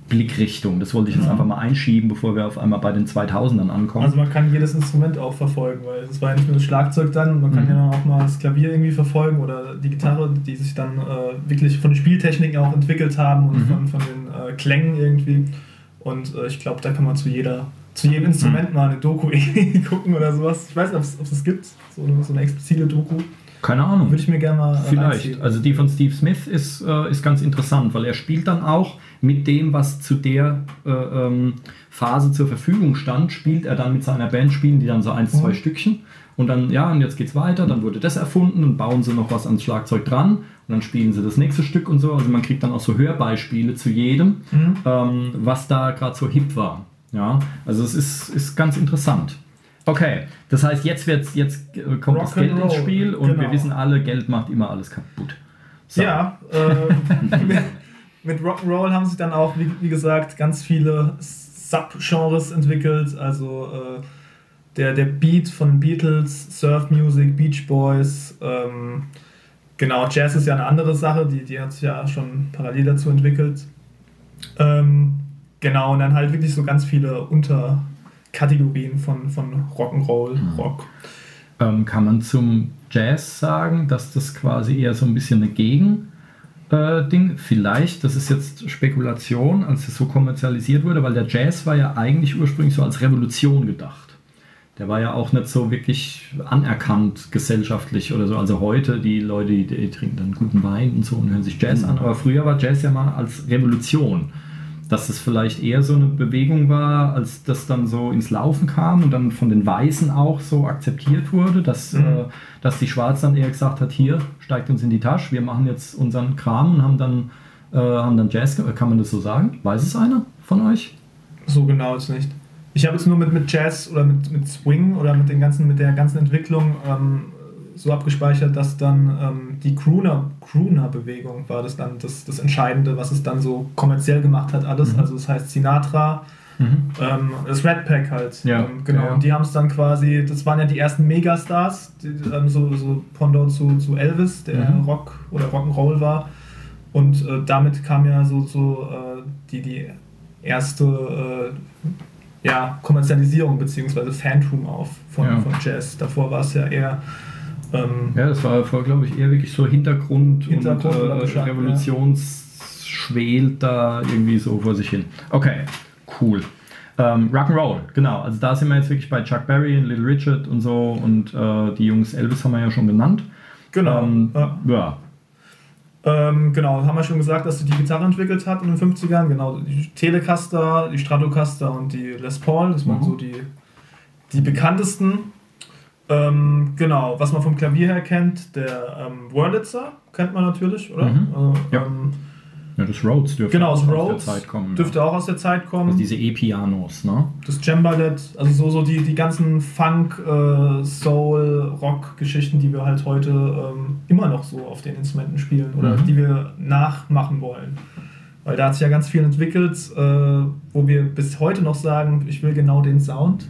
S2: Blickrichtung. Das wollte ich jetzt einfach mal einschieben, bevor wir auf einmal bei den 2000ern ankommen.
S4: Also man kann jedes Instrument auch verfolgen, weil es war ja nicht nur das Schlagzeug dann, man kann
S2: Mhm.
S4: ja dann auch mal das Klavier irgendwie verfolgen oder die Gitarre, die sich dann äh, wirklich von den Spieltechniken auch entwickelt haben und
S2: Mhm.
S4: von, von den äh, Klängen irgendwie. Und äh, ich glaube, da kann man zu jeder, zu jedem Instrument mal eine Doku gucken oder sowas. Ich weiß nicht, ob es das gibt, so eine, so eine explizite Doku.
S2: Keine Ahnung.
S4: Würde ich mir gerne mal äh,
S2: Vielleicht.
S4: reinziehen.
S2: Also die von Steve Smith ist, äh, ist ganz interessant, weil er spielt dann auch mit dem, was zu der äh, ähm, Phase zur Verfügung stand, spielt er dann mit seiner Band, spielen die dann so eins, zwei
S4: Mhm.
S2: Stückchen. Und dann, ja, und jetzt geht's weiter, dann wurde das erfunden und bauen sie noch was ans Schlagzeug dran und dann spielen sie das nächste Stück und so. Also man kriegt dann auch so Hörbeispiele zu jedem,
S4: Mhm.
S2: ähm, was da gerade so hip war. Ja, also es ist, ist ganz interessant. Okay, das heißt, jetzt, wird's, jetzt äh, kommt das Geld ins Spiel und wir
S4: genau.
S2: wissen alle, Geld macht immer alles kaputt. So.
S4: Ja, äh, mit, mit Rock'n'Roll haben sich dann auch, wie, wie gesagt, ganz viele Subgenres entwickelt. Also äh, der, der Beat von Beatles, Surf Music, Beach Boys. Ähm, genau, Jazz ist ja eine andere Sache, die, die hat sich ja schon parallel dazu entwickelt. Ähm, genau, und dann halt wirklich so ganz viele Unterkategorien von, von Rock'n'Roll, Rock.
S2: Ähm, kann man zum Jazz sagen, dass das quasi eher so ein bisschen eine Gegen äh, Ding, vielleicht, das ist jetzt Spekulation, als es so kommerzialisiert wurde, weil der Jazz war ja eigentlich ursprünglich so als Revolution gedacht. Der war ja auch nicht so wirklich anerkannt gesellschaftlich oder so. Also heute, die Leute, die, die trinken dann guten Wein und so und hören sich Jazz an. Aber früher war Jazz ja mal als Revolution. Dass es vielleicht eher so eine Bewegung war, als das dann so ins Laufen kam und dann von den Weißen auch so akzeptiert wurde, dass,
S4: Mhm.
S2: äh, dass die Schwarzen dann eher gesagt hat, hier, steigt uns in die Tasche, wir machen jetzt unseren Kram und haben dann, äh, haben dann Jazz, kann man das so sagen? Weiß es einer von euch?
S4: So genau ist nicht. Ich habe jetzt nur mit, mit Jazz oder mit, mit Swing oder mit, den ganzen, mit der ganzen Entwicklung ähm, so abgespeichert, dass dann ähm, die Crooner, Crooner-Bewegung war das dann das, das Entscheidende, was es dann so kommerziell gemacht hat, alles.
S2: Mhm.
S4: Also das heißt Sinatra, ähm, das Red Pack halt.
S2: Ja,
S4: ähm, genau.
S2: ja.
S4: Und die haben es dann quasi, das waren ja die ersten Megastars, die, ähm, so, so Pendant zu, zu Elvis, der
S2: Mhm.
S4: Rock oder Rock'n'Roll war. Und äh, damit kam ja so, so äh, die, die erste äh, ja, Kommerzialisierung bzw. Fantum auf von,
S2: Ja.
S4: von Jazz. Davor war es ja eher ähm,
S2: Ja, das war vor, glaube ich, eher wirklich so Hintergrund,
S4: Hintergrund
S2: und
S4: oder
S2: äh,
S4: Bescheid,
S2: Revolutionsschwelt da irgendwie so vor sich hin. Okay, cool. Ähm, Rock'n'Roll, genau. Also da sind wir jetzt wirklich bei Chuck Berry und Little Richard und so und äh, die Jungs Elvis haben wir ja schon genannt.
S4: genau.
S2: Ähm,
S4: ja.
S2: ja.
S4: Ähm, genau, haben wir schon gesagt, dass sie die Gitarre entwickelt hat in den 50ern. Genau, die Telecaster, die Stratocaster und die Les Paul, das waren
S2: Mhm.
S4: so die, die bekanntesten. Ähm, genau, was man vom Klavier her kennt, der ähm, Wurlitzer kennt man natürlich, oder?
S2: Mhm.
S4: Also,
S2: Ja.
S4: ähm,
S2: ja, das Rhodes dürfte
S4: genau,
S2: aus
S4: Rhodes
S2: der Zeit kommen.
S4: dürfte
S2: ja.
S4: auch aus der Zeit kommen.
S2: Also diese E-Pianos, ne?
S4: das Cembalett, also so, so die, die ganzen Funk, äh, Soul, Rock-Geschichten, die wir halt heute ähm, immer noch so auf den Instrumenten spielen oder
S2: Mhm.
S4: die wir nachmachen wollen. Weil da hat sich ja ganz viel entwickelt, äh, wo wir bis heute noch sagen, ich will genau den Sound,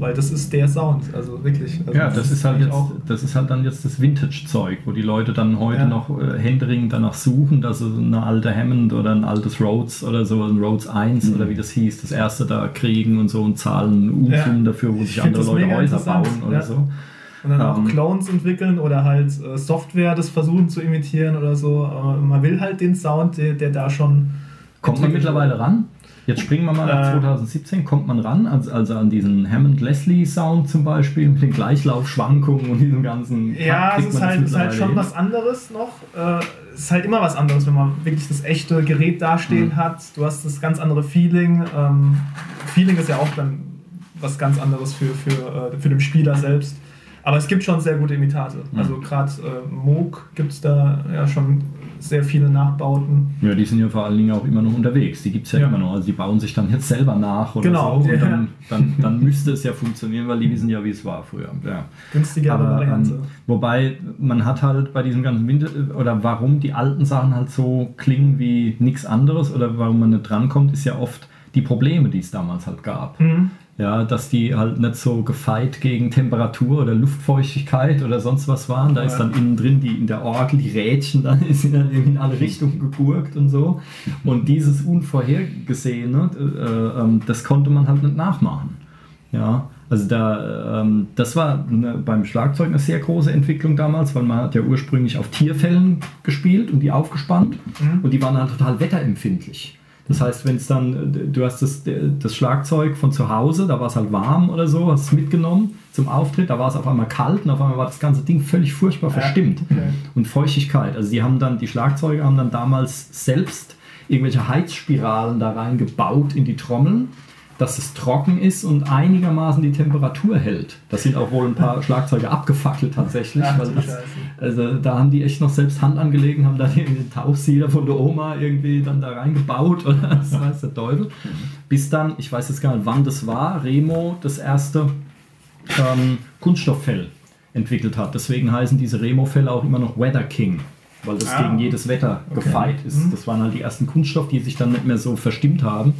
S4: weil das ist der Sound, also wirklich. Also
S2: Ja, das ist halt jetzt, das ist halt dann jetzt das Vintage-Zeug, wo die Leute dann heute
S4: Ja.
S2: noch äh, händeringend danach suchen, dass sie eine alte Hammond oder ein altes Rhodes oder so, ein Rhodes 1
S4: Mhm.
S2: oder wie das hieß, das erste da kriegen und so und zahlen Unsummen dafür, wo
S4: Ich
S2: sich andere
S4: das
S2: Leute Häuser bauen oder
S4: ja.
S2: so.
S4: Und dann auch
S2: Ähm.
S4: Clones entwickeln oder halt äh, Software das versuchen zu imitieren oder so. Aber man will halt den Sound, der, der da schon.
S2: Kommt man mittlerweile ran? Jetzt springen wir mal nach
S4: Äh.
S2: 2017, kommt man ran, also, also an diesen Hammond-Leslie-Sound zum Beispiel, mit den Gleichlaufschwankungen und diesem ganzen.
S4: Ja,
S2: Kriegt
S4: es ist halt, ist halt schon was anderes noch. Äh, es ist halt immer was anderes, wenn man wirklich das echte Gerät dastehen
S2: Mhm.
S4: hat. Du hast das ganz andere Feeling. Ähm, Feeling ist ja auch dann was ganz anderes für, für, äh, für den Spieler selbst. Aber es gibt schon sehr gute Imitate.
S2: Mhm.
S4: Also gerade äh, Moog gibt es da ja schon sehr viele Nachbauten.
S2: Ja, die sind ja vor allen Dingen auch immer noch unterwegs. Die gibt es ja,
S4: Ja.
S2: immer noch. Also die bauen sich dann jetzt selber nach oder
S4: Genau,
S2: so.
S4: ja.
S2: Und dann, dann, dann müsste es ja funktionieren, weil die wissen ja, wie es war früher. Ja.
S4: Günstigere
S2: Aber,
S4: Variante.
S2: ähm, wobei man hat halt bei diesem ganzen Winter oder warum die alten Sachen halt so klingen wie nichts anderes oder warum man nicht drankommt, ist ja oft die Probleme, die es damals halt gab.
S4: Mhm.
S2: Ja, dass die halt nicht so gefeit gegen Temperatur oder Luftfeuchtigkeit oder sonst was waren. Da ist dann innen drin die in der Orgel, die Rädchen, dann sind dann irgendwie in alle Richtungen gegurkt und so. Und dieses Unvorhergesehene, äh, ähm, das konnte man halt nicht nachmachen. Ja, also da, ähm, das war ne, beim Schlagzeug eine sehr große Entwicklung damals, weil man hat ja ursprünglich auf Tierfällen gespielt und die aufgespannt
S4: Mhm.
S2: und die waren dann total wetterempfindlich. Das heißt, wenn es dann, äh, du hast das, das Schlagzeug von zu Hause, da war es halt warm oder so, hast es mitgenommen zum Auftritt, da war es auf einmal kalt und auf einmal war das ganze Ding völlig furchtbar verstimmt.
S4: okay.
S2: Und Feuchtigkeit. Also die haben dann, die Schlagzeuger haben dann damals selbst irgendwelche Heizspiralen da reingebaut in die Trommeln, dass es trocken ist und einigermaßen die Temperatur hält. Das sind auch wohl ein paar Schlagzeuge abgefackelt tatsächlich.
S4: Ach,
S2: das, also da haben die echt noch selbst Hand angelegt, haben da den Tauchsieder von der Oma irgendwie dann da reingebaut oder das weiß der Teufel. Bis dann, ich weiß jetzt gar nicht, wann das war, Remo das erste ähm, Kunststofffell entwickelt hat. Deswegen heißen diese Remo-Fälle auch immer noch Weather King, weil das
S4: Ah.
S2: gegen jedes Wetter gefeit ist. Das waren halt die ersten Kunststoffe, die sich dann nicht mehr so verstimmt haben.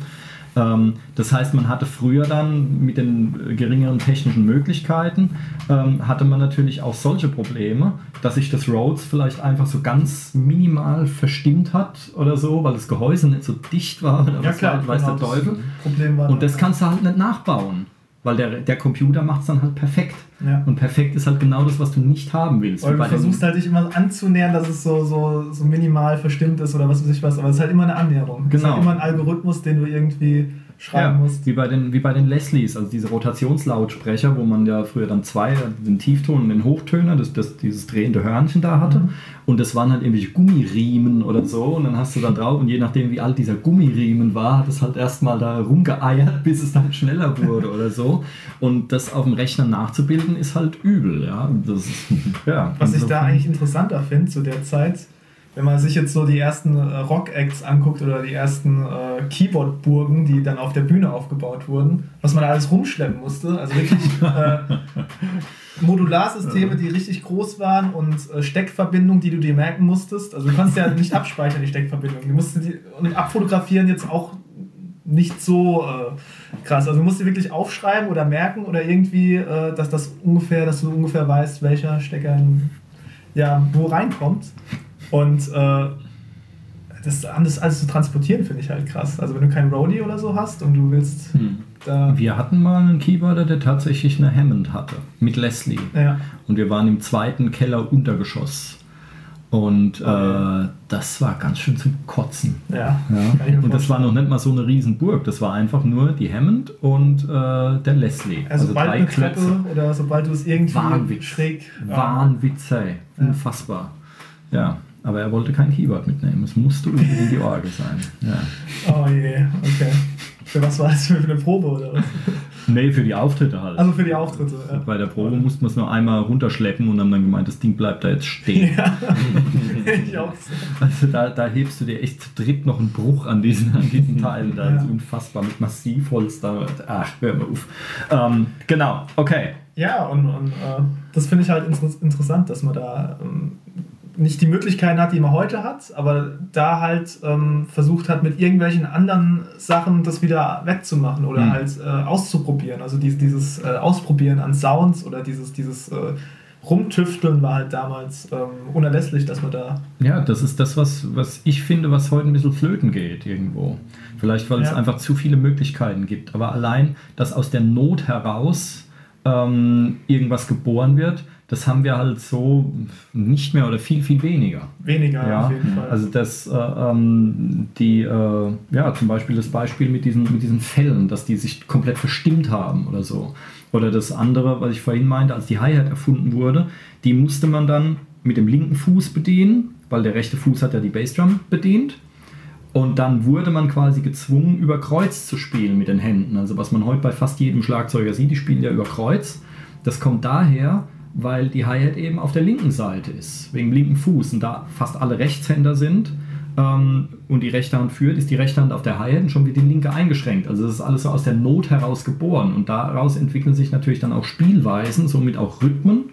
S2: Ähm, das heißt, man hatte früher dann mit den geringeren technischen Möglichkeiten, ähm, hatte man natürlich auch solche Probleme, dass sich das Rhodes vielleicht einfach so ganz minimal verstimmt hat oder so, weil das Gehäuse nicht so dicht war oder
S4: Ja
S2: was
S4: klar,
S2: weiß
S4: genau,
S2: der Teufel.
S4: Problem war
S2: Und das kannst du halt nicht nachbauen, weil der, der Computer macht es dann halt perfekt.
S4: Ja.
S2: Und perfekt ist halt genau das, was du nicht haben willst.
S4: Weil
S2: Wie
S4: du versuchst halt dich immer anzunähern, dass es so, so, so minimal verstimmt ist oder was weiß ich was, aber es ist halt immer eine Annäherung. Es ist
S2: Genau.
S4: halt immer ein Algorithmus, den du irgendwie schreiben
S2: ja,
S4: musst.
S2: wie bei, den, wie bei den Leslies, also diese Rotationslautsprecher, wo man ja früher dann zwei, den Tiefton und den Hochtöner, das, das, dieses drehende Hörnchen da hatte.
S4: Mhm.
S2: Und das waren halt irgendwelche Gummiriemen oder so. Und dann hast du da drauf, und je nachdem, wie alt dieser Gummiriemen war, hat es halt erstmal da rumgeeiert, bis es dann schneller wurde oder so. Und das auf dem Rechner nachzubilden, ist halt übel. Ja, das ist, ja
S4: Was ich da
S2: insofern-
S4: eigentlich interessanter finde zu der Zeit, wenn man sich jetzt so die ersten äh, Rock-Acts anguckt oder die ersten äh, Keyboard-Burgen, die dann auf der Bühne aufgebaut wurden, was man da alles rumschleppen musste. Also wirklich äh, Modularsysteme, die richtig groß waren und äh, Steckverbindungen, die du dir merken musstest. Also du kannst ja nicht abspeichern, die Steckverbindung. Du musst die und abfotografieren jetzt auch nicht so äh, krass. Also du musst dir wirklich aufschreiben oder merken oder irgendwie, äh, dass das ungefähr, dass du ungefähr weißt, welcher Stecker in, ja, wo reinkommt. Und äh, das alles, alles zu transportieren, finde ich halt krass. Also wenn du kein Roadie oder so hast und du willst
S2: Hm.
S4: da.
S2: Wir hatten mal einen Keyboarder, der tatsächlich eine Hammond hatte, mit Leslie.
S4: Ja,
S2: Und wir waren im zweiten Keller-Untergeschoss. Und äh, das war ganz schön zum Kotzen.
S4: ja.
S2: Ja. Und das war noch nicht mal so eine Riesenburg. Das war einfach nur die Hammond und äh, der Leslie.
S4: Also, sobald eine Treppe oder sobald du es irgendwie
S2: Wahnwitz.
S4: schräg.
S2: Wahnwitz, ey. Unfassbar. Ja, aber er wollte kein Keyboard mitnehmen. Es musste unbedingt die Orgel sein. Ja.
S4: Oh je, okay. Für was war das für eine Probe oder was?
S2: Nee, für die Auftritte halt.
S4: Also für die Auftritte. Ja.
S2: Bei der Probe mussten wir es nur einmal runterschleppen und haben dann gemeint, das Ding bleibt da jetzt stehen.
S4: Ja, ich auch.
S2: Also da, da hebst du dir echt zu dritt noch einen Bruch an diesen, an diesen Teilen. Da
S4: Ja.
S2: ist unfassbar mit Massivholz da. Ach, hör mal auf. Ähm, genau, okay.
S4: Ja, und, und äh, das finde ich halt inter interessant, dass man da ähm, nicht die Möglichkeiten hat, die man heute hat, aber da halt ähm, versucht hat, mit irgendwelchen anderen Sachen das wieder wegzumachen oder
S2: Mhm.
S4: halt äh, auszuprobieren. Also dieses, dieses äh, Ausprobieren an Sounds oder dieses, dieses äh, Rumtüfteln war halt damals ähm, unerlässlich, dass man da.
S2: Ja, das ist das, was, was ich finde, was heute ein bisschen flöten geht irgendwo. Vielleicht, weil es
S4: Ja.
S2: einfach zu viele Möglichkeiten gibt. Aber allein, dass aus der Not heraus ähm, irgendwas geboren wird, das haben wir halt so nicht mehr oder viel, viel weniger.
S4: Weniger,
S2: Ja,
S4: auf jeden Fall.
S2: also das, äh, ähm, die, äh, ja, zum Beispiel das Beispiel mit diesen, mit diesen Fällen, dass die sich komplett verstimmt haben oder so. Oder das andere, was ich vorhin meinte, als die Hi-Hat erfunden wurde, die musste man dann mit dem linken Fuß bedienen, weil der rechte Fuß hat ja die Bassdrum bedient. Und dann wurde man quasi gezwungen, über Kreuz zu spielen mit den Händen. Also was man heute bei fast jedem Schlagzeuger sieht, die spielen ja über Kreuz. Das kommt daher, weil die Hi-Hat eben auf der linken Seite ist, wegen dem linken Fuß. Und da fast alle Rechtshänder sind ähm, und die rechte Hand führt, ist die rechte Hand auf der Hi-Hat und schon wird die linke eingeschränkt. Also das ist alles so aus der Not heraus geboren. Und daraus entwickeln sich natürlich dann auch Spielweisen, somit auch Rhythmen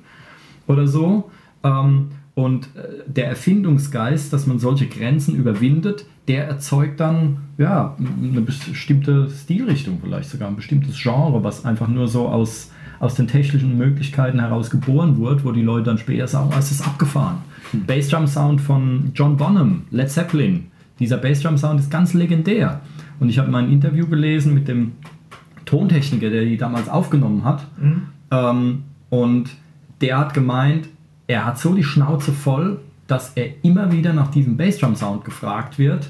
S2: oder so. Ähm, und äh, der Erfindungsgeist, dass man solche Grenzen überwindet, der erzeugt dann ja, eine bestimmte Stilrichtung, vielleicht sogar ein bestimmtes Genre, was einfach nur so aus, aus den technischen Möglichkeiten heraus geboren wurde, wo die Leute dann später sagen, oh, es ist abgefahren. Bassdrum-Sound von John Bonham, Led Zeppelin. Dieser Bassdrum-Sound ist ganz legendär. Und ich habe mal ein Interview gelesen mit dem Tontechniker, der die damals aufgenommen hat. Ähm, und der hat gemeint, er hat so die Schnauze voll, dass er immer wieder nach diesem Bassdrum-Sound gefragt wird.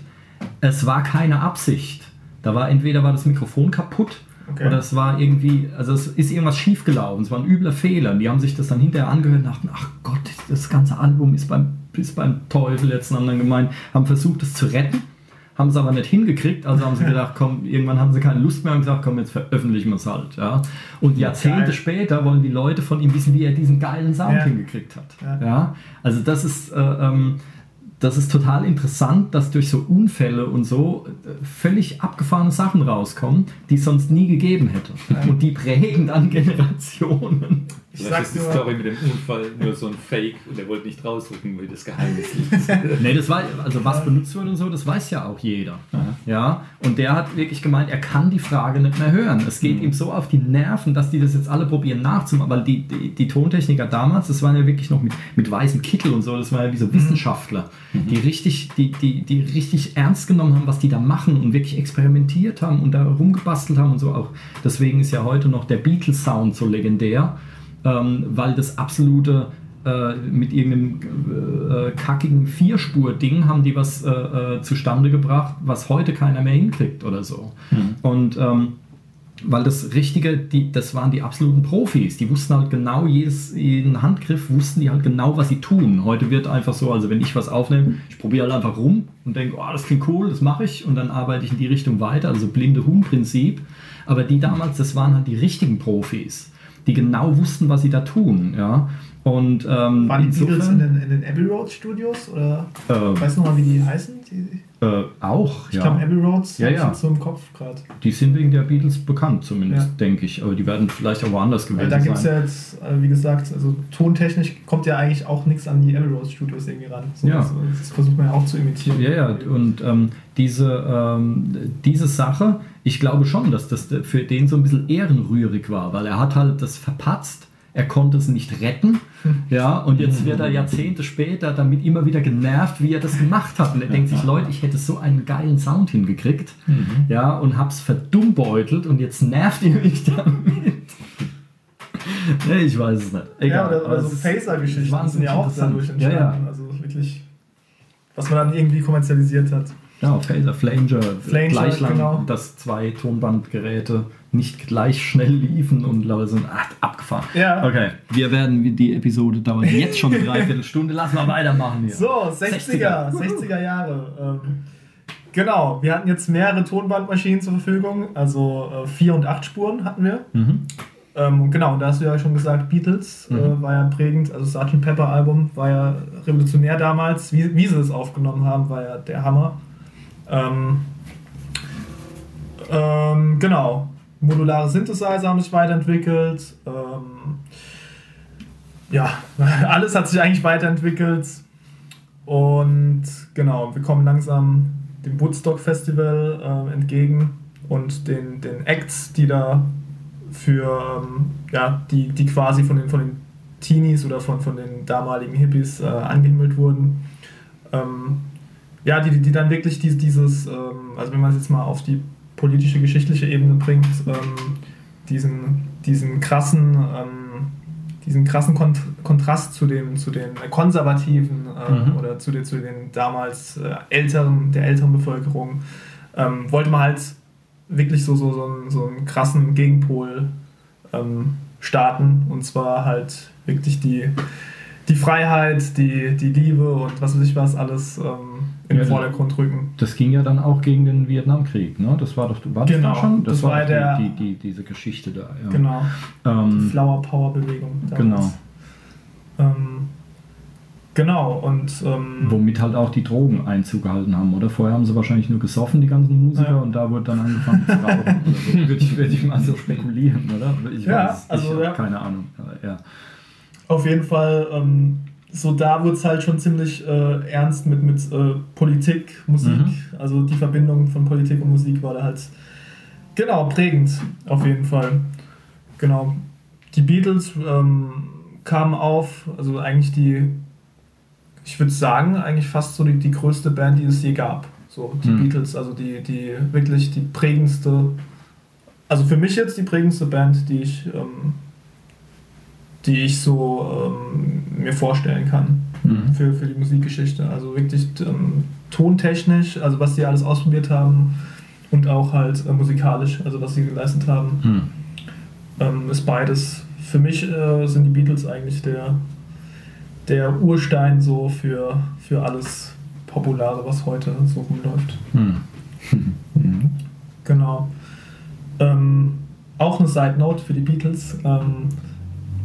S2: Es war keine Absicht. Da war entweder war das Mikrofon kaputt
S4: Okay.
S2: oder es war irgendwie, also es ist irgendwas schiefgelaufen. Es war ein übler Fehler. Und die haben sich das dann hinterher angehört und dachten, ach Gott, das ganze Album ist beim, ist beim Teufel haben dann gemeint, haben versucht, es zu retten, haben es aber nicht hingekriegt. Also haben sie gedacht, komm, irgendwann haben sie keine Lust mehr und gesagt, komm, jetzt veröffentlichen wir es halt. Ja. Und Jahrzehnte
S4: Geil.
S2: später wollen die Leute von ihm wissen, wie er diesen geilen Sound
S4: Ja.
S2: hingekriegt hat.
S4: Ja.
S2: Ja. Also das ist, äh, ähm, das ist total interessant, dass durch so Unfälle und so äh, völlig abgefahrene Sachen rauskommen, die es sonst nie gegeben hätte. Und die prägen dann Generationen.
S4: Ich
S3: Vielleicht
S4: sag's
S3: ist die Story mit dem Unfall nur so ein Fake und er wollte nicht rausrücken, wie das Geheimnis liegt.
S2: Nee, das war, also was benutzt wird und so, das weiß ja auch jeder. Ja, und der hat wirklich gemeint, er kann die Frage nicht mehr hören. Es geht ihm so auf die Nerven, dass die das jetzt alle probieren nachzumachen, weil die, die, die Tontechniker damals, das waren ja wirklich noch mit, mit weißem Kittel und so, das waren ja wie so Wissenschaftler, die richtig, die, die, die richtig ernst genommen haben, was die da machen und wirklich experimentiert haben und da rumgebastelt haben und so auch. Deswegen ist ja heute noch der Beatles-Sound so legendär, ähm, weil das absolute äh, mit irgendeinem äh, kackigen Vierspur-Ding haben die was äh, äh, zustande gebracht, was heute keiner mehr hinkriegt oder so. Und ähm, weil das Richtige, die, das waren die absoluten Profis. Die wussten halt genau jedes, jeden Handgriff, wussten die halt genau, was sie tun. Heute wird einfach so, also wenn ich was aufnehme, ich probiere halt einfach rum und denke, oh, das klingt cool, das mache ich und dann arbeite ich in die Richtung weiter, also blinde Huhn-Prinzip. Aber die damals, das waren halt die richtigen Profis, die genau wussten, was sie da tun. Ja? Und ähm,
S4: waren die Beatles in den, in den Abbey Road Studios? Oder
S2: äh,
S4: weißt du noch mal, wie die heißen? Die,
S2: äh, auch,
S4: ich
S2: ja.
S4: glaube, Abbey Roads
S2: Ja,
S4: ich
S2: ja.
S4: so im Kopf gerade.
S2: Die sind wegen der Beatles bekannt, zumindest,
S4: Ja.
S2: denke ich. Aber die werden vielleicht auch woanders gewesen
S4: da gibt es
S2: sein.
S4: ja jetzt, äh, wie gesagt, also tontechnisch kommt ja eigentlich auch nichts an die Abbey Road Studios irgendwie ran. So,
S2: Ja.
S4: das, das versucht man ja auch zu imitieren.
S2: Ja, ja, und ähm, diese, ähm, diese Sache, ich glaube schon, dass das für den so ein bisschen ehrenrührig war, weil er hat halt das verpatzt, er konnte es nicht retten, ja, und jetzt wird er Jahrzehnte später damit immer wieder genervt, wie er das gemacht hat. Und er denkt sich, Leute, ich hätte so einen geilen Sound hingekriegt, ja, und hab's verdummbeutelt und jetzt nervt ihr mich damit. nee, ich weiß es nicht. Egal.
S4: Ja,
S2: aber
S4: oder so Phaser-Geschichten sind ja auch dadurch
S2: Ja,
S4: entstanden.
S2: ja.
S4: Also wirklich, was man dann irgendwie kommerzialisiert hat.
S2: Ja, Phaser, Flanger,
S4: Flanger,
S2: gleich lang,
S4: genau.
S2: dass zwei Tonbandgeräte nicht gleich schnell liefen und Leute sind ach, abgefahren.
S4: Ja.
S2: Okay, wir werden, die Episode dauert jetzt schon eine Dreiviertelstunde, lass mal weitermachen hier.
S4: So, 60er, 60er Jahre. Ähm, genau, wir hatten jetzt mehrere Tonbandmaschinen zur Verfügung, also äh, vier und acht Spuren hatten wir.
S2: Mhm.
S4: Ähm, genau, und da hast du ja schon gesagt, Beatles äh, war ja prägend, also Sgt. Pepper Album war ja revolutionär damals. Wie, wie sie es aufgenommen haben, war ja der Hammer. Ähm, ähm, genau, modulare Synthesizer haben sich weiterentwickelt. Ähm, ja, alles hat sich eigentlich weiterentwickelt. Und genau, wir kommen langsam dem Woodstock Festival äh, entgegen und den, den Acts, die da für, ähm, ja, die, die quasi von den, von den Teenies oder von, von den damaligen Hippies äh, angehimmelt wurden. Ähm, ja, die, die dann wirklich dies, dieses, ähm, also wenn man es jetzt mal auf die politische, geschichtliche Ebene bringt, ähm, diesen, diesen krassen, ähm, diesen krassen Kont Kontrast zu, dem, zu den Konservativen äh,
S2: Mhm.
S4: oder zu den, zu den damals äh, älteren, der älteren Bevölkerung, ähm, wollte man halt wirklich so, so, so, einen, so einen krassen Gegenpol ähm, starten. Und zwar halt wirklich die, die Freiheit, die, die Liebe und was weiß ich was alles ähm, in
S2: Ja,
S4: Vordergrund rücken.
S2: Das ging ja dann auch gegen den Vietnamkrieg, ne? Das war doch, war das
S4: Genau,
S2: da schon?
S4: das war
S2: doch
S4: der-
S2: die, die, die, diese Geschichte da, ja.
S4: Genau. Die
S2: Ähm,
S4: Flower Power Bewegung. damals.
S2: genau.
S4: Ähm, genau, und ähm,
S2: Womit halt auch die Drogen Einzug gehalten haben, oder? Vorher haben sie wahrscheinlich nur gesoffen, die ganzen Musiker,
S4: Ja.
S2: und da wurde dann angefangen zu rauchen. so. Würde ich, würde ich mal so spekulieren, oder? Ich
S4: Ja,
S2: weiß,
S4: also,
S2: ich
S4: ja.
S2: keine Ahnung. Ja.
S4: auf jeden Fall, ähm, so da wurde es halt schon ziemlich äh, ernst mit, mit äh, Politik, Musik.
S2: Mhm.
S4: Also die Verbindung von Politik und Musik war da halt genau prägend, auf jeden Fall. Genau. Die Beatles ähm, kamen auf, also eigentlich die, ich würde sagen, eigentlich fast so die, die größte Band, die es je gab. So, die
S2: Mhm.
S4: Beatles, also die, die wirklich die prägendste, also für mich jetzt die prägendste Band, die ich, ähm, die ich so ähm, mir vorstellen kann
S2: Mhm.
S4: für, für die Musikgeschichte. Also wirklich ähm, tontechnisch, also was sie alles ausprobiert haben und auch halt äh, musikalisch, also was sie geleistet haben,
S2: Hm.
S4: ähm, ist beides. Für mich äh, sind die Beatles eigentlich der, der Urstein so für, für alles Populare, was heute so rumläuft.
S2: Hm. Mhm.
S4: Genau. Ähm, auch eine Side Note für die Beatles.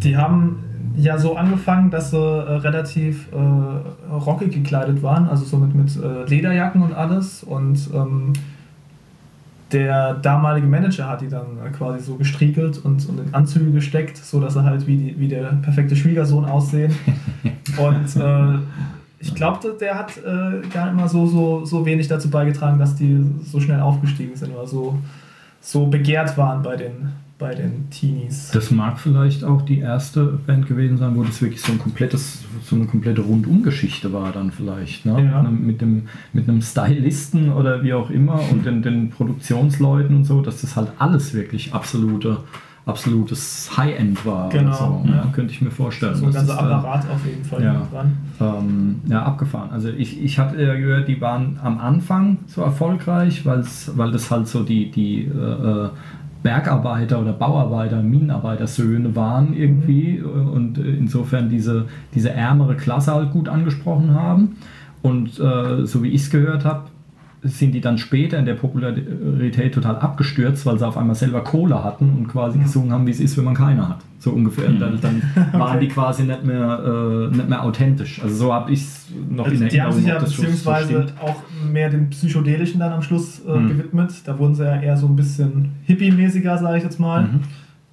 S4: Die haben ja so angefangen, dass sie äh, relativ äh, rockig gekleidet waren, also so mit, mit äh, Lederjacken und alles. Und ähm, der damalige Manager hat die dann äh, quasi so gestriegelt und, und in Anzüge gesteckt, sodass sie halt wie, die, wie der perfekte Schwiegersohn aussehen. und äh, ich glaube, der hat äh, gar nicht mal so, so, so wenig dazu beigetragen, dass die so schnell aufgestiegen sind oder so, so begehrt waren bei den, bei den Teenies.
S2: Das mag vielleicht auch die erste Band gewesen sein, wo das wirklich so ein komplettes, so eine komplette Rundumgeschichte war dann vielleicht. Ne?
S4: Ja.
S2: Mit, dem, mit einem Stylisten oder wie auch immer und den, den Produktionsleuten und so, dass das halt alles wirklich absolute, absolutes High-End war.
S4: Genau,
S2: so,
S4: ja.
S2: ja, könnte ich mir vorstellen.
S4: so ein ganzer
S2: äh,
S4: Apparat auf jeden Fall
S2: ja. ähm, ja, abgefahren. Also ich, ich hatte ja gehört, die waren am Anfang so erfolgreich, weil's, weil das halt so die, die äh, äh, Bergarbeiter oder Bauarbeiter, Minenarbeitersöhne waren irgendwie und äh, insofern diese, diese ärmere Klasse halt gut angesprochen haben. Und äh, so wie ich es gehört habe, sind die dann später in der Popularität total abgestürzt, weil sie auf einmal selber Kohle hatten und quasi gesungen haben, wie es ist, wenn man keine hat. So ungefähr. Dann, dann waren die quasi nicht mehr, äh, nicht mehr authentisch. Also so habe ich es noch in
S4: Also die haben
S2: Erinnerung.
S4: sich ja
S2: so- so
S4: beziehungsweise
S2: stimmt.
S4: auch mehr dem Psychedelischen dann am Schluss äh,
S2: Mhm.
S4: gewidmet. Da wurden sie ja eher so ein bisschen hippie-mäßiger, sage ich jetzt mal.
S2: Mhm.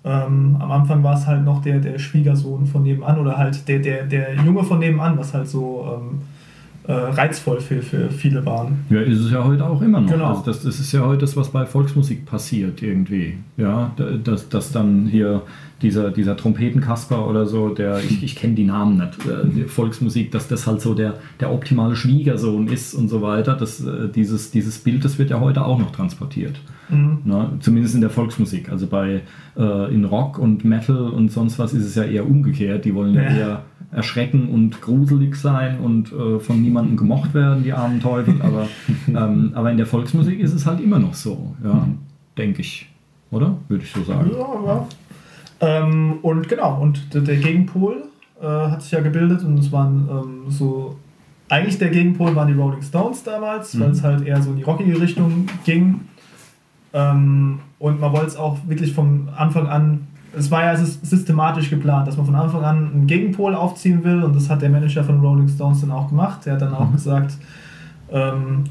S4: Ähm, am Anfang war es halt noch der, der Schwiegersohn von nebenan oder halt der, der, der Junge von nebenan, was halt so ähm, äh, reizvoll für, für viele waren.
S2: Ja, ist es ja heute auch immer noch.
S4: Genau.
S2: Also das, das ist ja heute das, was bei Volksmusik passiert irgendwie. Ja, da- dass, dass dann hier dieser, dieser Trompetenkasper oder so, der, ich, ich kenne die Namen nicht, äh, Volksmusik, dass das halt so der, der optimale Schwiegersohn ist und so weiter. Das, äh, dieses, dieses Bild, das wird ja heute auch noch transportiert.
S4: Mhm.
S2: Ne? Zumindest in der Volksmusik. Also bei äh, in Rock und Metal und sonst was ist es ja eher umgekehrt. Die wollen ja,
S4: Ja.
S2: eher erschrecken und gruselig sein und äh, von niemandem gemocht werden, die armen Teufel. Aber, ähm, aber in der Volksmusik ist es halt immer noch so, ja, denke ich. Oder? Würde ich so sagen.
S4: Ja, ja. Ähm, und genau, und der, der Gegenpol äh, hat sich ja gebildet und es waren ähm, so. Eigentlich der Gegenpol waren die Rolling Stones damals, weil
S2: Mhm.
S4: es halt eher so in die rockige Richtung ging. Ähm, und man wollte es auch wirklich vom Anfang an. Es war ja sys- systematisch geplant, dass man von Anfang an einen Gegenpol aufziehen will und das hat der Manager von Rolling Stones dann auch gemacht. Der hat dann auch
S2: Mhm.
S4: gesagt, ähm,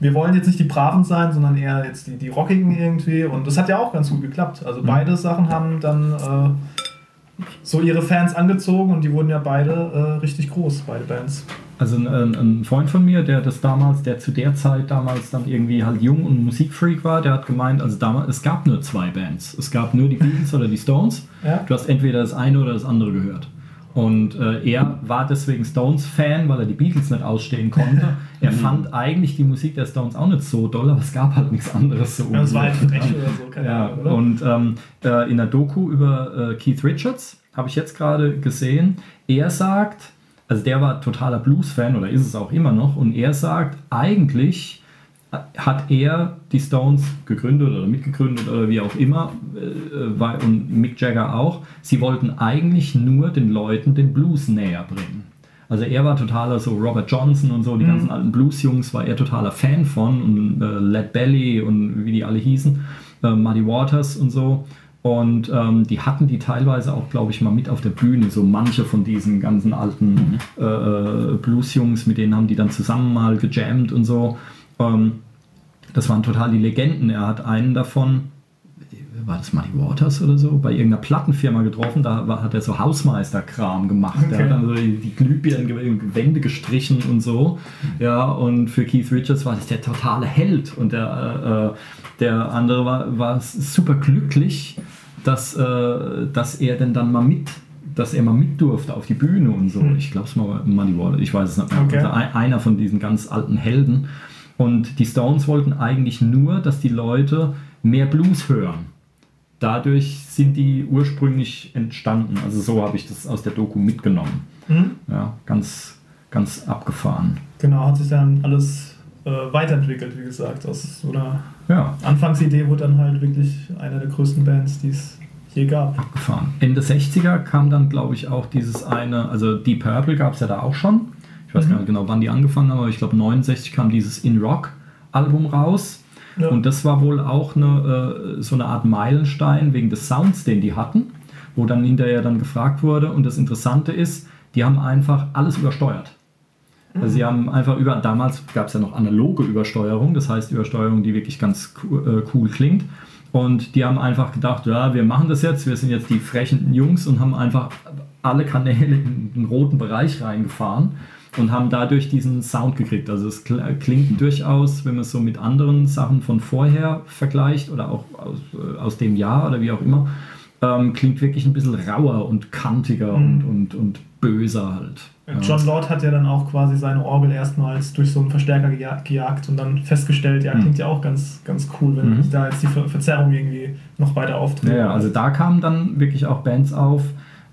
S4: wir wollen jetzt nicht die Braven sein, sondern eher jetzt die, die Rockigen irgendwie. Und das hat ja auch ganz gut geklappt. Also
S2: Mhm.
S4: beide Sachen haben dann äh, so ihre Fans angezogen und die wurden ja beide äh, richtig groß, beide Bands.
S2: Also ein, ein, Freund von mir, der das damals, der zu der Zeit damals dann irgendwie halt jung und Musikfreak war, der hat gemeint, also damals, es gab nur zwei Bands. Es gab nur die Beatles oder die Stones.
S4: Ja?
S2: Du hast entweder das eine oder das andere gehört. Und äh, er war deswegen Stones-Fan, weil er die Beatles nicht ausstehen konnte. Er fand eigentlich die Musik der Stones auch nicht so doll, aber es gab halt nichts anderes so.
S4: Ja, das war halt frech oder so, keine
S2: Ja,
S4: Ahnung, oder?
S2: und ähm, äh, in der Doku über äh, Keith Richards habe ich jetzt gerade gesehen, er sagt, also der war totaler Blues-Fan oder ist es auch immer noch, und er sagt, eigentlich hat er die Stones gegründet oder mitgegründet oder wie auch immer, äh, weil- und Mick Jagger auch, sie wollten eigentlich nur den Leuten den Blues näher bringen. Also er war totaler so Robert Johnson und so, die ganzen alten Blues-Jungs war er totaler Fan von und äh, Led Belly und wie die alle hießen, äh, Muddy Waters und so. Und ähm, die hatten die teilweise auch, glaube ich, mal mit auf der Bühne, so manche von diesen ganzen alten äh, äh, Blues-Jungs, mit denen haben die dann zusammen mal gejammt und so. Ähm, das waren total die Legenden. Er hat einen davon, war das Muddy Waters oder so, bei irgendeiner Plattenfirma getroffen, da war, hat er so Hausmeisterkram gemacht.
S4: Okay.
S2: hat dann so die, die Glühbirnenwände gestrichen und so. Ja, und für Keith Richards war das der totale Held. Und der, äh, der andere war, war super glücklich, dass, äh, dass er denn dann mal mit dass er mal mit durfte auf die Bühne und so. Ich glaube es mal Muddy Waters, ich weiß es nicht mehr.
S4: Okay.
S2: Also ein- einer von diesen ganz alten Helden. Und die Stones wollten eigentlich nur, dass die Leute mehr Blues hören. Dadurch sind die ursprünglich entstanden. Also so habe ich das aus der Doku mitgenommen.
S4: Mhm.
S2: Ja, ganz, ganz abgefahren.
S4: Genau, hat sich dann alles äh, weiterentwickelt, wie gesagt. Aus so einer
S2: Ja,
S4: Anfangsidee wurde dann halt wirklich eine der größten Bands, die es je gab.
S2: abgefahren. Ende 60er kam dann, glaube ich, auch dieses eine, also Deep Purple gab es ja da auch schon. Ich weiß gar nicht genau, wann die angefangen haben, aber ich glaube 69 kam dieses In Rock Album raus.
S4: Ja.
S2: Und das war wohl auch eine, äh, so eine Art Meilenstein wegen des Sounds, den die hatten, wo dann hinterher dann gefragt wurde. Und das Interessante ist, die haben einfach alles übersteuert. Also sie haben einfach über, damals gab es ja noch analoge Übersteuerung, das heißt Übersteuerung, die wirklich ganz cool, äh, cool klingt. Und die haben einfach gedacht, ja, wir machen das jetzt, wir sind jetzt die frechen Jungs und haben einfach alle Kanäle in den roten Bereich reingefahren und haben dadurch diesen Sound gekriegt. Also es kl- klingt durchaus, wenn man es so mit anderen Sachen von vorher vergleicht oder auch aus, äh, aus dem Jahr oder wie auch immer, ähm, klingt wirklich ein bisschen rauer und kantiger und, und, und böser halt. Ja.
S4: John Lord hat ja dann auch quasi seine Orgel erstmals durch so einen Verstärker geja gejagt und dann festgestellt, ja, klingt ja auch ganz, ganz cool, wenn
S2: Mhm.
S4: da jetzt die Ver Verzerrung irgendwie noch weiter auftritt.
S2: Ja, also da kamen dann wirklich auch Bands auf,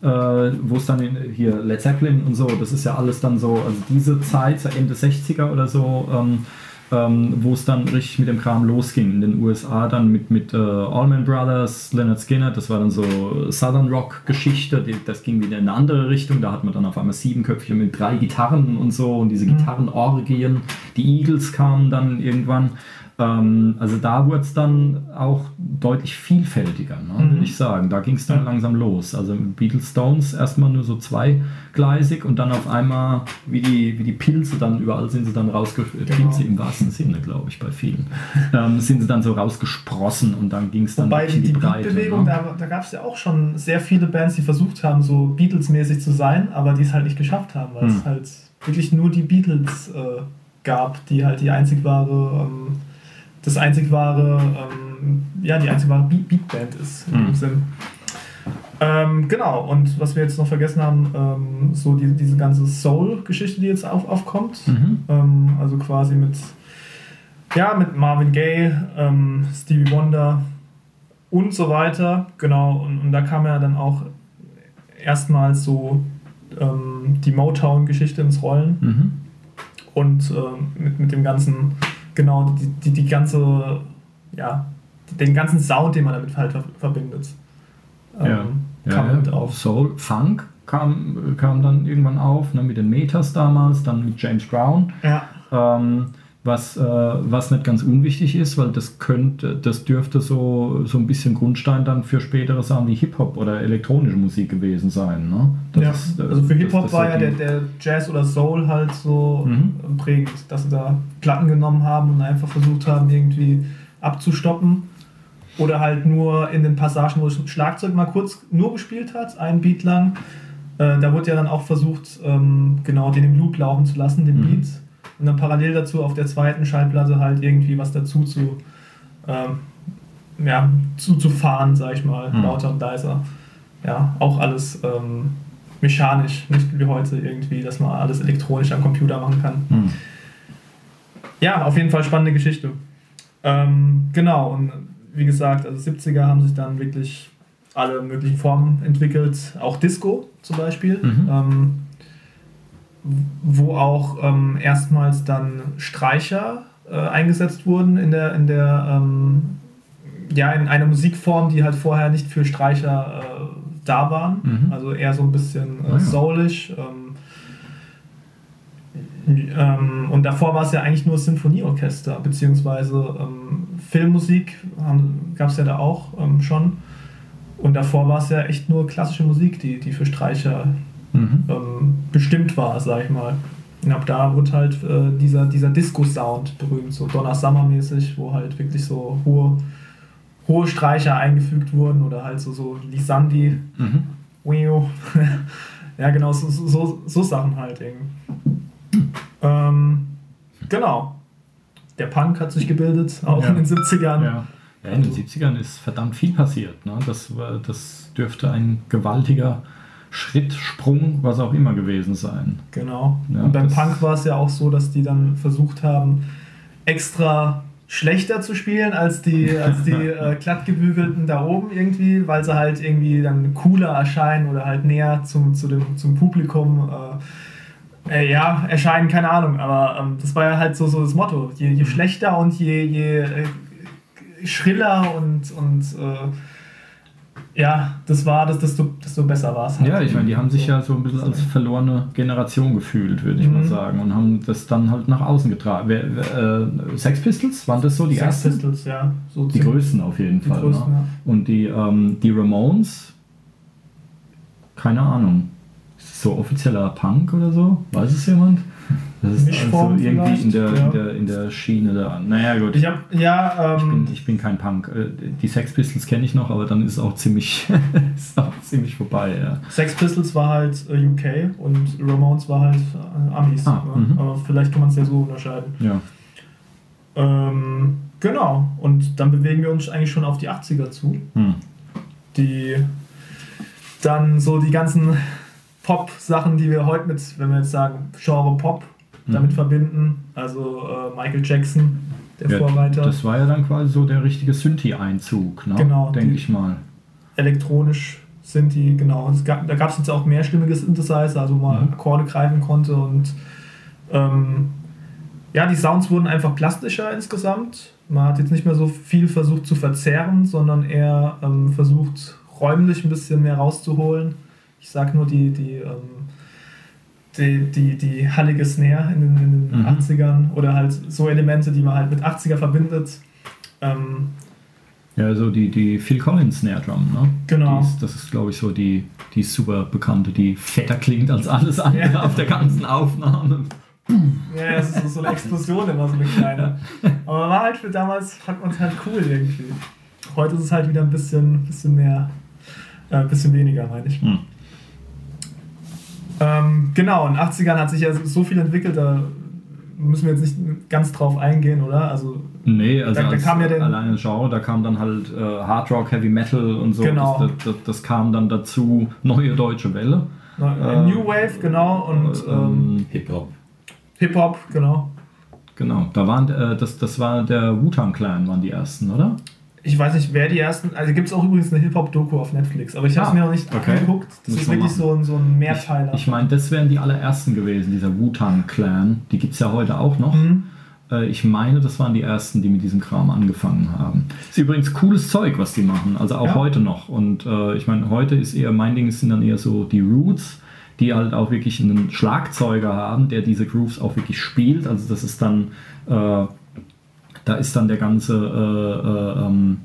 S2: äh, wo es dann in, hier Led Zeppelin und so, das ist ja alles dann so, also diese Zeit, so Ende 60er oder so, ähm, ähm, wo es dann richtig mit dem Kram losging. In den USA dann mit, mit äh, Allman Brothers, Leonard Skinner, das war dann so Southern Rock-Geschichte, das ging wieder in eine andere Richtung. Da hat man dann auf einmal sieben Köpfe mit drei Gitarren und so und diese Gitarrenorgien. Die Eagles kamen dann irgendwann. Ähm, also da wurde es dann auch deutlich vielfältiger, ne, würde ich sagen. Da ging es dann langsam los. Also Beatles Stones erstmal nur so zweigleisig und dann auf einmal, wie die, wie die Pilze dann, überall sind sie dann rausgesprossen,
S4: Genau.
S2: Pilze im wahrsten Sinne, glaube ich, bei vielen, ähm, sind sie dann so rausgesprossen und dann ging es dann
S4: Wobei die, die
S2: Breite,
S4: Beatbewegung,
S2: ne?
S4: da, da gab es ja auch schon sehr viele Bands, die versucht haben, so Beatles-mäßig zu sein, aber die es halt nicht geschafft haben, weil
S2: Hm.
S4: es halt wirklich nur die Beatles äh, gab, die halt die einzig wahre, ähm, das einzig wahre, ähm, ja, die einzig wahre Beat Beatband ist in
S2: Hm.
S4: dem Sinn. Ähm, genau, und was wir jetzt noch vergessen haben, ähm, so die, diese ganze Soul-Geschichte, die jetzt auf, aufkommt,
S2: Mhm.
S4: ähm, also quasi mit, ja, mit Marvin Gaye, ähm, Stevie Wonder und so weiter. Genau, und, und da kam ja dann auch erstmals so ähm, die Motown-Geschichte ins Rollen
S2: Mhm.
S4: und ähm, mit, mit dem ganzen, genau, die, die, die ganze, ja, den ganzen Sound, den man damit halt ver verbindet.
S2: Ja.
S4: Ähm, kam
S2: ja,
S4: mit
S2: ja.
S4: auf.
S2: Soul, Funk kam, kam dann irgendwann auf, ne, mit den Metas damals, dann mit James Brown.
S4: Ja,
S2: Ähm, was, äh, was nicht ganz unwichtig ist, weil das könnte, das dürfte so, so ein bisschen Grundstein dann für spätere Sachen wie Hip-Hop oder elektronische Musik gewesen sein. Ne?
S4: Ja.
S2: ist, äh,
S4: also für Hip-Hop war ja der, der Jazz oder Soul halt so
S2: Mhm.
S4: prägend, dass sie da Platten genommen haben und einfach versucht haben, irgendwie abzustoppen. Oder halt nur in den Passagen, wo das Schlagzeug mal kurz nur gespielt hat, einen Beat lang. Äh, da wurde ja dann auch versucht, ähm, genau den im Loop laufen zu lassen, den
S2: Mhm.
S4: Beat. Und dann parallel dazu auf der zweiten Schallplatte halt irgendwie was dazu zu, ähm, ja, zu, zu fahren, sag ich mal,
S2: Mhm.
S4: lauter und leiser. Ja, auch alles ähm, mechanisch, nicht wie heute irgendwie, dass man alles elektronisch am Computer machen kann.
S2: Hm.
S4: Ja, auf jeden Fall spannende Geschichte. Ähm, genau, und wie gesagt, also 70er haben sich dann wirklich alle möglichen Formen entwickelt, auch Disco zum Beispiel,
S2: Mhm.
S4: ähm, wo auch ähm, erstmals dann Streicher äh, eingesetzt wurden in der, in der ähm, ja, in einer Musikform, die halt vorher nicht für Streicher äh, da waren.
S2: Mhm.
S4: Also eher so ein bisschen äh,
S2: Ah, ja.
S4: soulisch. Ähm, ähm, und davor war es ja eigentlich nur Sinfonieorchester, beziehungsweise ähm, Filmmusik gab es ja da auch ähm, schon. Und davor war es ja echt nur klassische Musik, die, die für Streicher
S2: Mhm.
S4: ähm, bestimmt war, sag ich mal. Und ab da wurde halt äh, dieser, dieser Disco-Sound berühmt, so Donna Summer-mäßig, wo halt wirklich so hohe, hohe Streicher eingefügt wurden oder halt so, so Lisandi,
S2: Mhm.
S4: Ja, genau, so, so- so, so Sachen halt irgendwie. Ähm, genau. Der Punk hat sich gebildet, auch
S2: Ja.
S4: in den 70ern.
S2: Ja. ja, in den 70ern ist verdammt viel passiert. Ne? Das, war, das dürfte ein gewaltiger Schritt, Sprung, was auch immer gewesen sein.
S4: Genau.
S2: Ja,
S4: und beim Punk war es ja auch so, dass die dann versucht haben, extra schlechter zu spielen als die, als die äh, glattgebügelten da oben irgendwie, weil sie halt irgendwie dann cooler erscheinen oder halt näher zum, zu dem, zum Publikum äh, äh, ja, erscheinen, keine Ahnung. Aber ähm, das war ja halt so, so das Motto. Je, je schlechter und je, je äh, schriller und, und äh, ja, das war das, desto, desto besser war es halt.
S2: Ja, ich meine, die haben sich ja so ein bisschen als verlorene Generation gefühlt, würde ich mal
S4: Mhm.
S2: sagen, und haben das dann halt nach außen getragen. Wer, wer, äh, Sex Pistols, waren das so die
S4: Sex
S2: ersten?
S4: Pistols, ja. So
S2: Die größten auf jeden Fall.
S4: größten,
S2: ne?
S4: ja.
S2: Und die, ähm, die Ramones, keine Ahnung. Ist das so offizieller Punk oder so? Weiß es jemand? Das ist
S4: Mischform
S2: also irgendwie in der,
S4: vielleicht,
S2: in, der, in der Schiene da. Naja, gut.
S4: Ich habe ja,
S2: Ich
S4: ähm,
S2: bin, ich bin kein Punk. Äh, Die Sex Pistols kenne ich noch, aber dann ist es auch ziemlich, ist auch ziemlich vorbei. Ja.
S4: Sex Pistols war halt äh, UK und Ramones war halt äh, Amis.
S2: Ah,
S4: ne?
S2: mhm.
S4: Aber vielleicht kann man es ja so unterscheiden.
S2: ja.
S4: Ähm, genau, und dann bewegen wir uns eigentlich schon auf die 80er zu,
S2: Hm.
S4: die dann so die ganzen Pop-Sachen, die wir heute mit, wenn wir jetzt sagen, Genre Pop, damit
S2: Mhm.
S4: verbinden. Also äh, Michael Jackson, der
S2: Ja,
S4: Vorreiter.
S2: Das war ja dann quasi so der richtige Synthi-Einzug, ne?
S4: Genau,
S2: denke ich mal.
S4: elektronisch die, genau. Gab, da gab es jetzt auch mehrstimmige Synthesizer, also wo man
S2: Mhm.
S4: Akkorde greifen konnte und ähm, ja, die Sounds wurden einfach plastischer insgesamt. Man hat jetzt nicht mehr so viel versucht zu verzerren, sondern eher ähm, versucht, räumlich ein bisschen mehr rauszuholen. Ich sag nur die, die, ähm, die, die, die hallige Snare in den, in den
S2: Mhm.
S4: 80ern oder halt so Elemente, die man halt mit 80er verbindet. Ähm,
S2: Ja, so die, die Phil Collins Snare Drum, ne?
S4: Genau.
S2: Ist, das ist, glaube ich, so die, die super bekannte, die fetter klingt als alles andere
S4: Ja.
S2: auf der ganzen Aufnahme.
S4: Ja, es ist so- so eine Explosion immer, so eine kleine. Aber war halt für damals, fand man es halt cool irgendwie. Heute ist es halt wieder ein bisschen, bisschen mehr, äh, ein bisschen weniger, meine ich.
S2: Hm.
S4: Ähm, genau, in den 80ern hat sich ja so viel entwickelt, da müssen wir jetzt nicht ganz drauf eingehen, oder? Also,
S2: Nee, also
S4: Da- da kam ja den-
S2: alleine Genre, da kam dann halt äh, Hard Rock, Heavy Metal und so.
S4: Genau.
S2: Das, das, das, kam dann dazu, neue deutsche Welle.
S4: äh, New Wave, genau, und ähm,
S2: Ähm,
S3: Hip-Hop.
S4: Hip-Hop, genau.
S2: genau, da waren, äh, das, das war der Wu-Tang Clan, waren die ersten, oder?
S4: Ich weiß nicht, wer die ersten. Also gibt es auch übrigens eine Hip-Hop-Doku auf Netflix, aber ich habe es
S2: Ah,
S4: mir noch nicht
S2: okay.
S4: angeguckt. Das
S2: Muss
S4: ist wirklich so ein, so ein Mehrteiler.
S2: Ich, ich meine, das wären die allerersten gewesen, dieser Wu-Tang Clan. Die gibt es ja heute auch noch.
S4: Mhm.
S2: Äh, Ich meine, das waren die ersten, die mit diesem Kram angefangen haben. Ist übrigens cooles Zeug, was die machen, also auch
S4: Ja.
S2: heute noch. Und äh, ich meine, heute ist eher, mein Ding sind dann eher so die Roots, die halt auch wirklich einen Schlagzeuger haben, der diese Grooves auch wirklich spielt. Also das ist dann, äh, da ist dann der ganze äh, äh, ähm,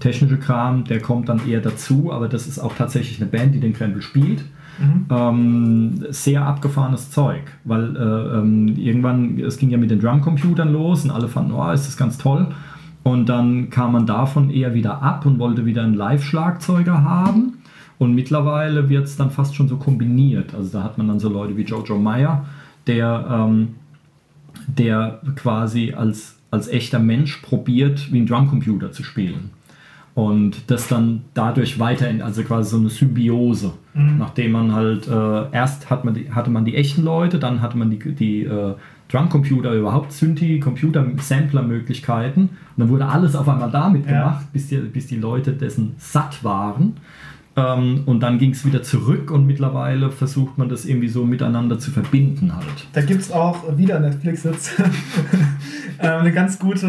S2: technische Kram, der kommt dann eher dazu, aber das ist auch tatsächlich eine Band, die den Krempel spielt.
S4: Mhm.
S2: Ähm, sehr abgefahrenes Zeug, weil äh, ähm, irgendwann, es ging ja mit den Drumcomputern los und alle fanden, oh, ist das ganz toll. Und dann kam man davon eher wieder ab und wollte wieder einen Live-Schlagzeuger haben. Und mittlerweile wird es dann fast schon so kombiniert. Also da hat man dann so Leute wie Jojo Meyer, der, ähm, der quasi als, als echter Mensch probiert, wie ein Drumcomputer zu spielen. Und das dann dadurch weiter, in, also quasi so eine Symbiose. Nachdem man halt, äh, erst hat man die, hatte man die echten Leute, dann hatte man die, die äh, Drumcomputer, überhaupt Synthi, Computer, Sampler-Möglichkeiten. Und dann wurde alles auf einmal damit
S4: Ja.
S2: gemacht, bis die, bis die Leute dessen satt waren. Ähm, und dann ging es wieder zurück und mittlerweile versucht man das irgendwie so miteinander zu verbinden halt.
S4: Da gibt es auch wieder Netflix jetzt äh, eine ganz gute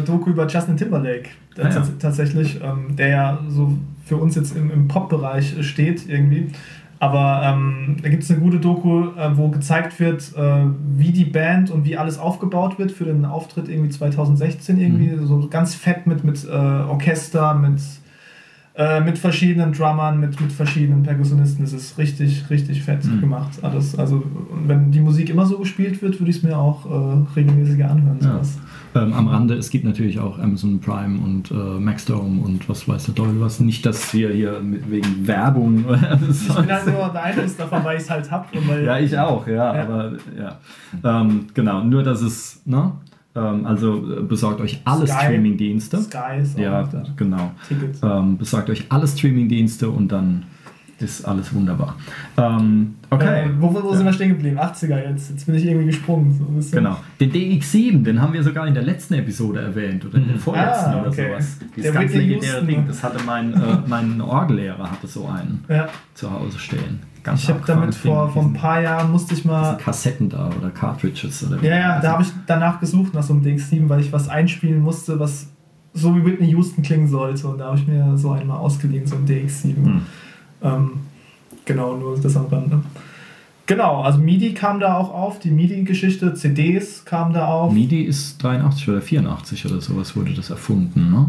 S4: äh, Doku über Justin Timberlake.
S2: Ah, ja.
S4: Tats- Tatsächlich, ähm, der ja so für uns jetzt im, im Pop-Bereich steht irgendwie. Aber ähm, da gibt es eine gute Doku, äh, wo gezeigt wird, äh, wie die Band und wie alles aufgebaut wird für den Auftritt irgendwie 2016 irgendwie.
S2: Mhm.
S4: So ganz fett mit, mit äh, Orchester, mit, äh, mit verschiedenen Drummern, mit, mit verschiedenen Perkussionisten. Das ist richtig, richtig fett
S2: Mhm.
S4: gemacht alles. Also wenn die Musik immer so gespielt wird, würde ich es mir auch äh, regelmäßiger anhören.
S2: Ja. Ähm, am Rande, es gibt natürlich auch Amazon Prime und äh, Maxdome und was weiß der Teufel was. Nicht, dass wir hier mit, wegen Werbung oder
S4: Ich bin halt nur beeinflusst davon, weil ich es halt hab. Und weil
S2: Ja, ich auch, ja,
S4: Ja.
S2: aber ja. Ähm, genau, nur dass es, ne? Ähm, also äh, besorgt euch alle. Streaming-Dienste.
S4: Sky ist auch
S2: Ja,
S4: noch da.
S2: genau.
S4: Tickets.
S2: Ähm, besorgt euch alle Streaming-Dienste und dann ist alles wunderbar. Ähm, okay.
S4: Äh, wo wo sind wir stehen geblieben? 80er jetzt. Jetzt bin ich irgendwie gesprungen. So.
S2: Genau. Den DX7, den haben wir sogar in der letzten Episode erwähnt oder in der vorletzten
S4: Ah,
S2: oder
S4: okay.
S2: sowas.
S4: Der
S2: Dieses ganz
S4: Whitney
S2: legendäre Ding,
S4: ne?
S2: das hatte mein, äh, mein Orgellehrer hatte so einen
S4: Ja.
S2: zu Hause stehen. Ganz
S4: Ich habe damit vor, vor ein paar Jahren musste ich mal.
S2: Kassetten da oder Cartridges oder
S4: Ja, ja, da habe ich danach gesucht nach so einem DX7, weil ich was einspielen musste, was so wie Whitney Houston klingen sollte. Und da habe ich mir so einen mal ausgeliehen, so ein DX7.
S2: Hm.
S4: Ähm, genau, nur das am Rande. Genau, also MIDI kam da auch auf, die MIDI-Geschichte, CDs kam da auf.
S2: MIDI ist 83 oder 84 oder sowas wurde das erfunden, ne?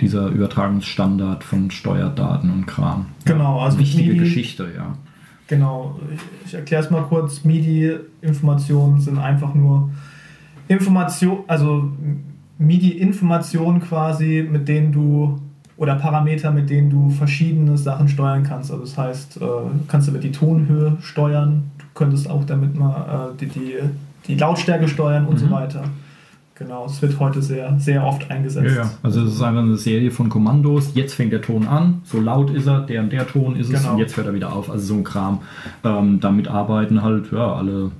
S2: Dieser Übertragungsstandard von Steuerdaten und Kram.
S4: Genau, also
S2: wichtige
S4: MIDI
S2: Geschichte, ja.
S4: Genau, ich, erkläre es mal kurz. MIDI-Informationen sind einfach nur Information, also MIDI-Informationen quasi, mit denen du oder Parameter, mit denen du verschiedene Sachen steuern kannst. Also das heißt, äh, kannst du damit die Tonhöhe steuern, du könntest auch damit mal äh, die, die, die Lautstärke steuern und so
S2: Mhm.
S4: weiter. Genau, es wird heute sehr, sehr oft eingesetzt.
S2: Also es ist einfach eine Serie von Kommandos. Jetzt fängt der Ton an, so laut ist er, der und der Ton ist es
S4: Genau.
S2: und jetzt hört er wieder auf. Also so ein Kram. Ähm, damit arbeiten halt ja alle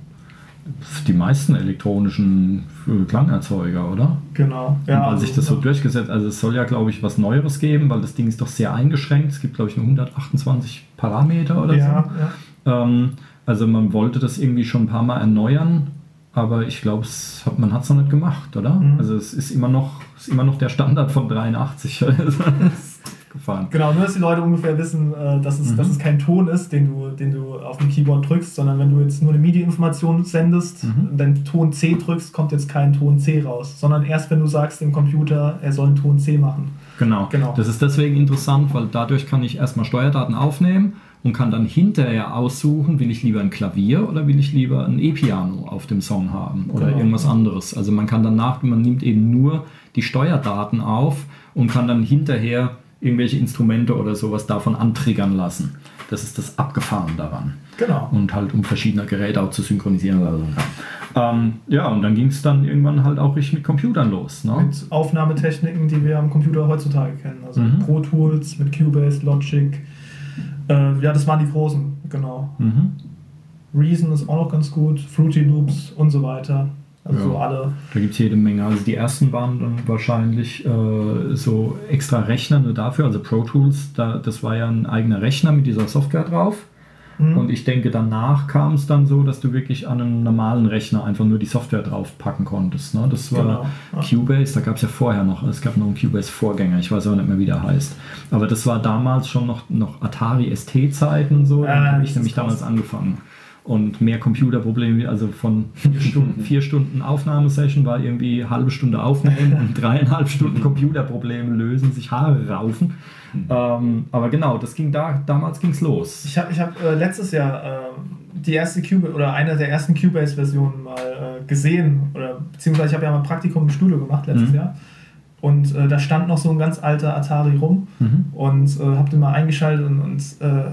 S2: die meisten elektronischen äh, Klangerzeuger, oder?
S4: Genau.
S2: und weil sich das so durchgesetzt, also es soll ja, glaube ich, was Neueres geben, weil das Ding ist doch sehr eingeschränkt. Es gibt, glaube ich, nur 128 Parameter oder
S4: ja,
S2: so.
S4: ja.
S2: Ähm, also man wollte das irgendwie schon ein paar Mal erneuern, aber ich glaube, hat, man hat es noch nicht gemacht, oder?
S4: Mhm.
S2: Also es ist immer noch, ist immer noch der Standard von 83. Also das ist gefahren.
S4: Genau, nur dass die Leute ungefähr wissen, äh, dass, es,
S2: Mhm.
S4: dass es kein Ton ist, den du, den du auf dem Keyboard drückst, sondern wenn du jetzt nur eine MIDI-Information sendest
S2: Mhm.
S4: und dann Ton C drückst, kommt jetzt kein Ton C raus, sondern erst wenn du sagst dem Computer, er soll einen Ton C machen.
S2: Genau.
S4: Genau.
S2: Das ist deswegen interessant, weil dadurch kann ich erstmal Steuerdaten aufnehmen und kann dann hinterher aussuchen, will ich lieber ein Klavier oder will ich lieber ein E-Piano auf dem Song haben oder
S4: Genau.
S2: irgendwas anderes. Also man kann danach, man nimmt eben nur die Steuerdaten auf und kann dann hinterher irgendwelche Instrumente oder sowas davon antriggern lassen. Das ist das Abgefahren daran.
S4: Genau.
S2: Und halt um verschiedene Geräte auch zu synchronisieren. Also, ja. Ähm, ja, und dann ging es dann irgendwann halt auch richtig mit Computern los. Ne?
S4: Mit Aufnahmetechniken, die wir am Computer heutzutage kennen. Also
S2: Mhm.
S4: Pro Tools, mit Cubase, Logic. Äh, ja, das waren die großen, genau.
S2: Mhm.
S4: Reason ist auch noch ganz gut, Fruity Loops und so weiter. Also
S2: Ja.
S4: so alle.
S2: Da gibt es jede Menge. Also die ersten waren dann wahrscheinlich äh, so extra Rechner nur dafür. Also Pro Tools, da, das war ja ein eigener Rechner mit dieser Software drauf.
S4: Mhm.
S2: Und ich denke, danach kam es dann so, dass du wirklich an einen normalen Rechner einfach nur die Software drauf packen konntest. Ne? Das war
S4: Genau, ja.
S2: Cubase, da gab es ja vorher noch, es gab noch einen Cubase-Vorgänger, ich weiß aber nicht mehr, wie der heißt. Aber das war damals schon noch, noch Atari ST-Zeiten und so.
S4: Ja,
S2: da habe ich nämlich damals angefangen. Und mehr Computerprobleme, also von vier Stunden, vier Stunden Aufnahmesession war irgendwie halbe Stunde aufnehmen und dreieinhalb Stunden Computerprobleme lösen, sich Haare raufen. Ähm, aber genau, das ging da, damals ging es los.
S4: Ich habe ich hab, äh, letztes Jahr äh, die erste Cubase oder eine der ersten Cubase-Versionen mal äh, gesehen. Oder beziehungsweise ich habe ja mal ein Praktikum im Studio gemacht letztes
S2: Mhm.
S4: Jahr. Und äh, da stand noch so ein ganz alter Atari rum
S2: Mhm.
S4: und äh, habe den mal eingeschaltet und, und äh,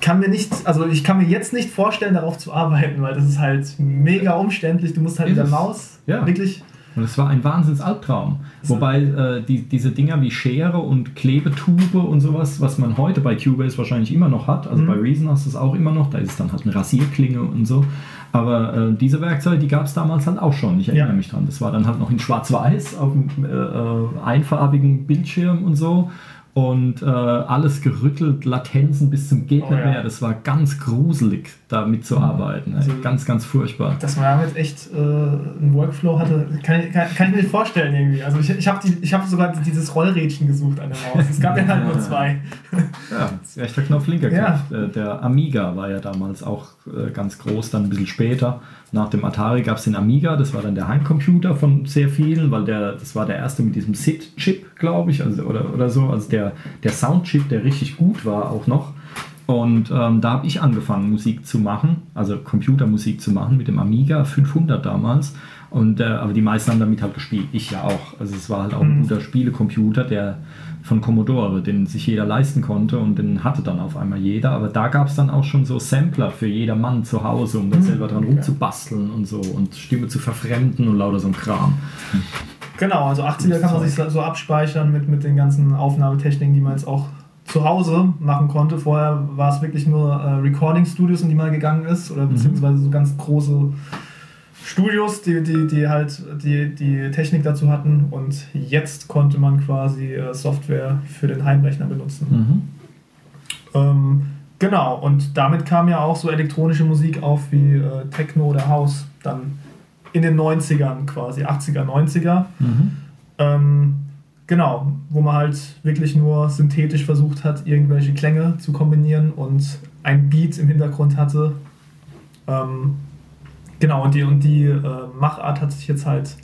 S4: kann mir nicht, also ich kann mir jetzt nicht vorstellen, darauf zu arbeiten, weil das ist halt mega umständlich. Du musst halt
S2: Ist
S4: mit der? Maus
S2: Ja.
S4: wirklich
S2: Und es war ein Wahnsinns-Albtraum. Wobei äh, die, diese Dinger wie Schere und Klebetube und sowas, was man heute bei Cubase wahrscheinlich immer noch hat, also
S4: Mhm.
S2: bei Reason hast du es auch immer noch, da ist es dann halt eine Rasierklinge und so. Aber äh, diese Werkzeuge, die gab es damals halt auch schon. Ich erinnere
S4: Ja.
S2: mich dran. Das war dann halt noch in Schwarz-Weiß auf dem äh, äh, einfarbigen Bildschirm und so. Und äh, alles gerüttelt, Latenzen bis zum Geht
S4: Oh ja.
S2: mehr. Das war ganz gruselig, da mitzuarbeiten. ey.
S4: Also-
S2: ganz, ganz furchtbar.
S4: Dass man damit echt äh, einen Workflow hatte, kann, ich- kann, kann ich mir nicht vorstellen irgendwie. Also ich, ich habe hab sogar dieses Rollrädchen gesucht an der Maus. Es gab ja halt nur zwei.
S2: Ja, rechter Knopf, linker
S4: Ja.
S2: Knopf. Äh, Der Amiga war ja damals auch äh, ganz groß, dann ein bisschen später. Nach dem Atari gab es den Amiga, das war dann der Heimcomputer von sehr vielen, weil der, das war der erste mit diesem SID-Chip, glaube ich, also, oder, oder so, also der, der Soundchip, der richtig gut war auch noch. Und ähm, da habe ich angefangen, Musik zu machen, also Computermusik zu machen mit dem Amiga 500 damals. Und, äh, aber die meisten haben damit halt gespielt. Ich ja auch. Also es war halt auch ein
S4: Mhm.
S2: guter Spielecomputer, der von Commodore, den sich jeder leisten konnte und den hatte dann auf einmal jeder. Aber da gab es dann auch schon so Sampler für jeder Mann zu Hause, um dann
S4: Mhm.
S2: selber dran rumzubasteln und so und Stimme zu verfremden und lauter so ein Kram.
S4: Genau, also 80er kann man sich so abspeichern mit, mit den ganzen Aufnahmetechniken, die man jetzt auch zu Hause machen konnte. Vorher war es wirklich nur äh, Recording-Studios, in die man gegangen ist, oder beziehungsweise so ganz große Studios, die, die, die halt die, die Technik dazu hatten. Und jetzt konnte man quasi äh, Software für den Heimrechner benutzen.
S2: Mhm.
S4: Ähm, genau, und damit kam ja auch so elektronische Musik auf wie äh, Techno oder House dann in den 90ern quasi, 80er, 90er.
S2: Mhm.
S4: Ähm, genau, wo man halt wirklich nur synthetisch versucht hat, irgendwelche Klänge zu kombinieren und ein Beat im Hintergrund hatte. Ähm, genau, und die, und die äh, Machart hat sich jetzt halt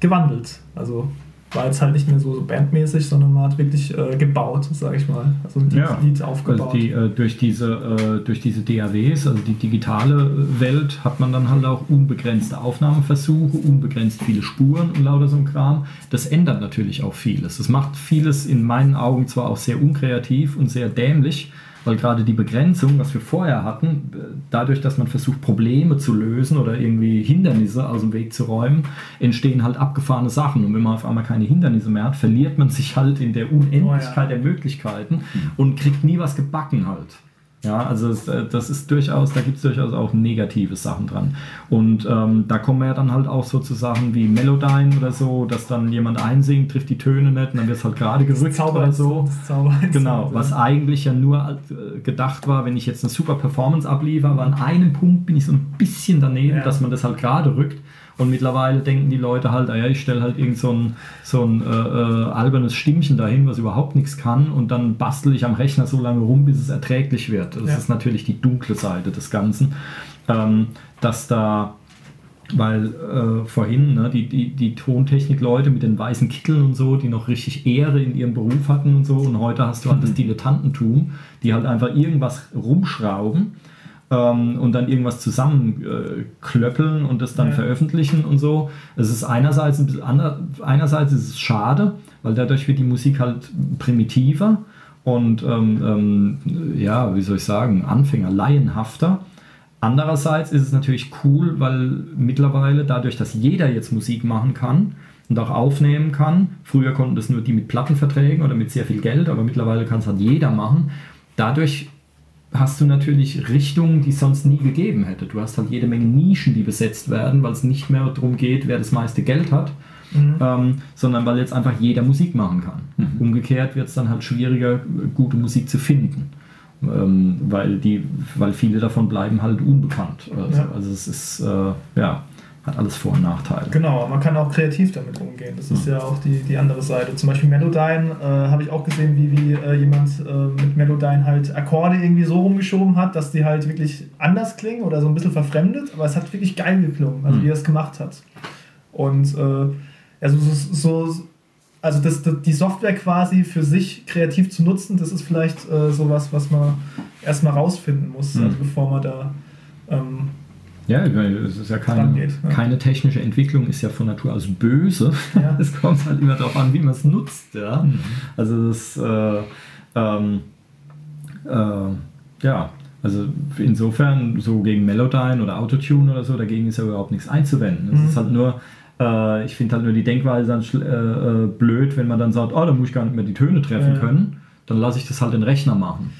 S4: gewandelt. Also war jetzt halt nicht mehr so, so bandmäßig, sondern man hat wirklich äh, gebaut, sag ich mal. Also ein Lied,
S2: Ja,
S4: Lied
S2: Also
S4: aufgebaut.
S2: die, äh, durch, diese, äh, durch diese DAWs, also die digitale äh, Welt, hat man dann halt auch unbegrenzte Aufnahmeversuche, unbegrenzt viele Spuren und lauter so ein Kram. Das ändert natürlich auch vieles. Das macht vieles in meinen Augen zwar auch sehr unkreativ und sehr dämlich, weil gerade die Begrenzung, was wir vorher hatten, dadurch, dass man versucht, Probleme zu lösen oder irgendwie Hindernisse aus dem Weg zu räumen, entstehen halt abgefahrene Sachen. Und wenn man auf einmal keine Hindernisse mehr hat, verliert man sich halt in der Unendlichkeit der Möglichkeiten und kriegt nie was gebacken halt. Ja, also es, äh, das ist durchaus, da gibt es durchaus auch negative Sachen dran. Und ähm, da kommen wir ja dann halt auch so zu Sachen wie Melodyne oder so, dass dann jemand einsingt, trifft die Töne nicht und dann wird es halt gerade gerückt oder so. Genau, was eigentlich ja nur äh, gedacht war, wenn ich jetzt eine super Performance abliefere, aber an einem Punkt bin ich so ein bisschen daneben,
S4: Ja.
S2: dass man das halt gerade rückt. Und mittlerweile denken die Leute halt, ah ja, ich stelle halt irgend so ein, so ein äh, äh, albernes Stimmchen dahin, was überhaupt nichts kann und dann bastel ich am Rechner so lange rum, bis es erträglich wird. Das
S4: Ja.
S2: ist natürlich die dunkle Seite des Ganzen, ähm, dass da weil äh, vorhin ne, die, die, die Tontechnik-Leute mit den weißen Kitteln und so, die noch richtig Ehre in ihrem Beruf hatten und so, und heute hast du halt das Dilettantentum, die halt einfach irgendwas rumschrauben ähm, und dann irgendwas zusammenklöppeln äh, klöppeln und das dann
S4: Ja.
S2: veröffentlichen und so. Es ist einerseits ein bisschen ander, einerseits ist es schade, weil dadurch wird die Musik halt primitiver und ähm, ähm, ja, wie soll ich sagen, Anfänger, laienhafter. Andererseits ist es natürlich cool, weil mittlerweile dadurch, dass jeder jetzt Musik machen kann und auch aufnehmen kann, früher konnten das nur die mit Plattenverträgen oder mit sehr viel Geld, aber mittlerweile kann es halt jeder machen. Dadurch hast du natürlich Richtungen, die es sonst nie gegeben hätte. Du hast halt jede Menge Nischen, die besetzt werden, weil es nicht mehr darum geht, wer das meiste Geld hat,
S4: Mhm.
S2: ähm, sondern weil jetzt einfach jeder Musik machen kann. Umgekehrt wird es dann halt schwieriger, gute Musik zu finden. Ähm, weil, die, weil viele davon bleiben halt unbekannt. Also,
S4: Ja.
S2: also es ist, äh, ja, hat alles Vor- und Nachteile.
S4: Genau, man kann auch kreativ damit umgehen. Das ist ja auch die, die andere Seite. Zum Beispiel Melodyne äh, habe ich auch gesehen, wie, wie äh, jemand äh, mit Melodyne halt Akkorde irgendwie so rumgeschoben hat, dass die halt wirklich anders klingen oder so ein bisschen verfremdet, aber es hat wirklich geil geklungen, also
S2: Mhm.
S4: wie er es gemacht hat. Und äh, also so, so also das, das, die Software quasi für sich kreativ zu nutzen, das ist vielleicht äh, sowas, was man erstmal rausfinden muss,
S2: Mhm.
S4: also bevor man da ähm,
S2: Ja, es ist ja keine,
S4: Rangeht, ja.
S2: keine technische Entwicklung, ist ja von Natur aus böse.
S4: Ja.
S2: Es kommt halt immer darauf an, wie man es nutzt. Ja? Also das, äh, ähm, äh, ja, also insofern so gegen Melodyne oder Autotune oder so, dagegen ist ja überhaupt nichts einzuwenden. Es
S4: Mhm.
S2: ist halt nur, Äh, ich finde halt nur die Denkweise dann äh, äh, blöd, wenn man dann sagt, oh, da muss ich gar nicht mehr die Töne treffen
S4: Ja.
S2: können. Dann lasse ich das halt den Rechner machen.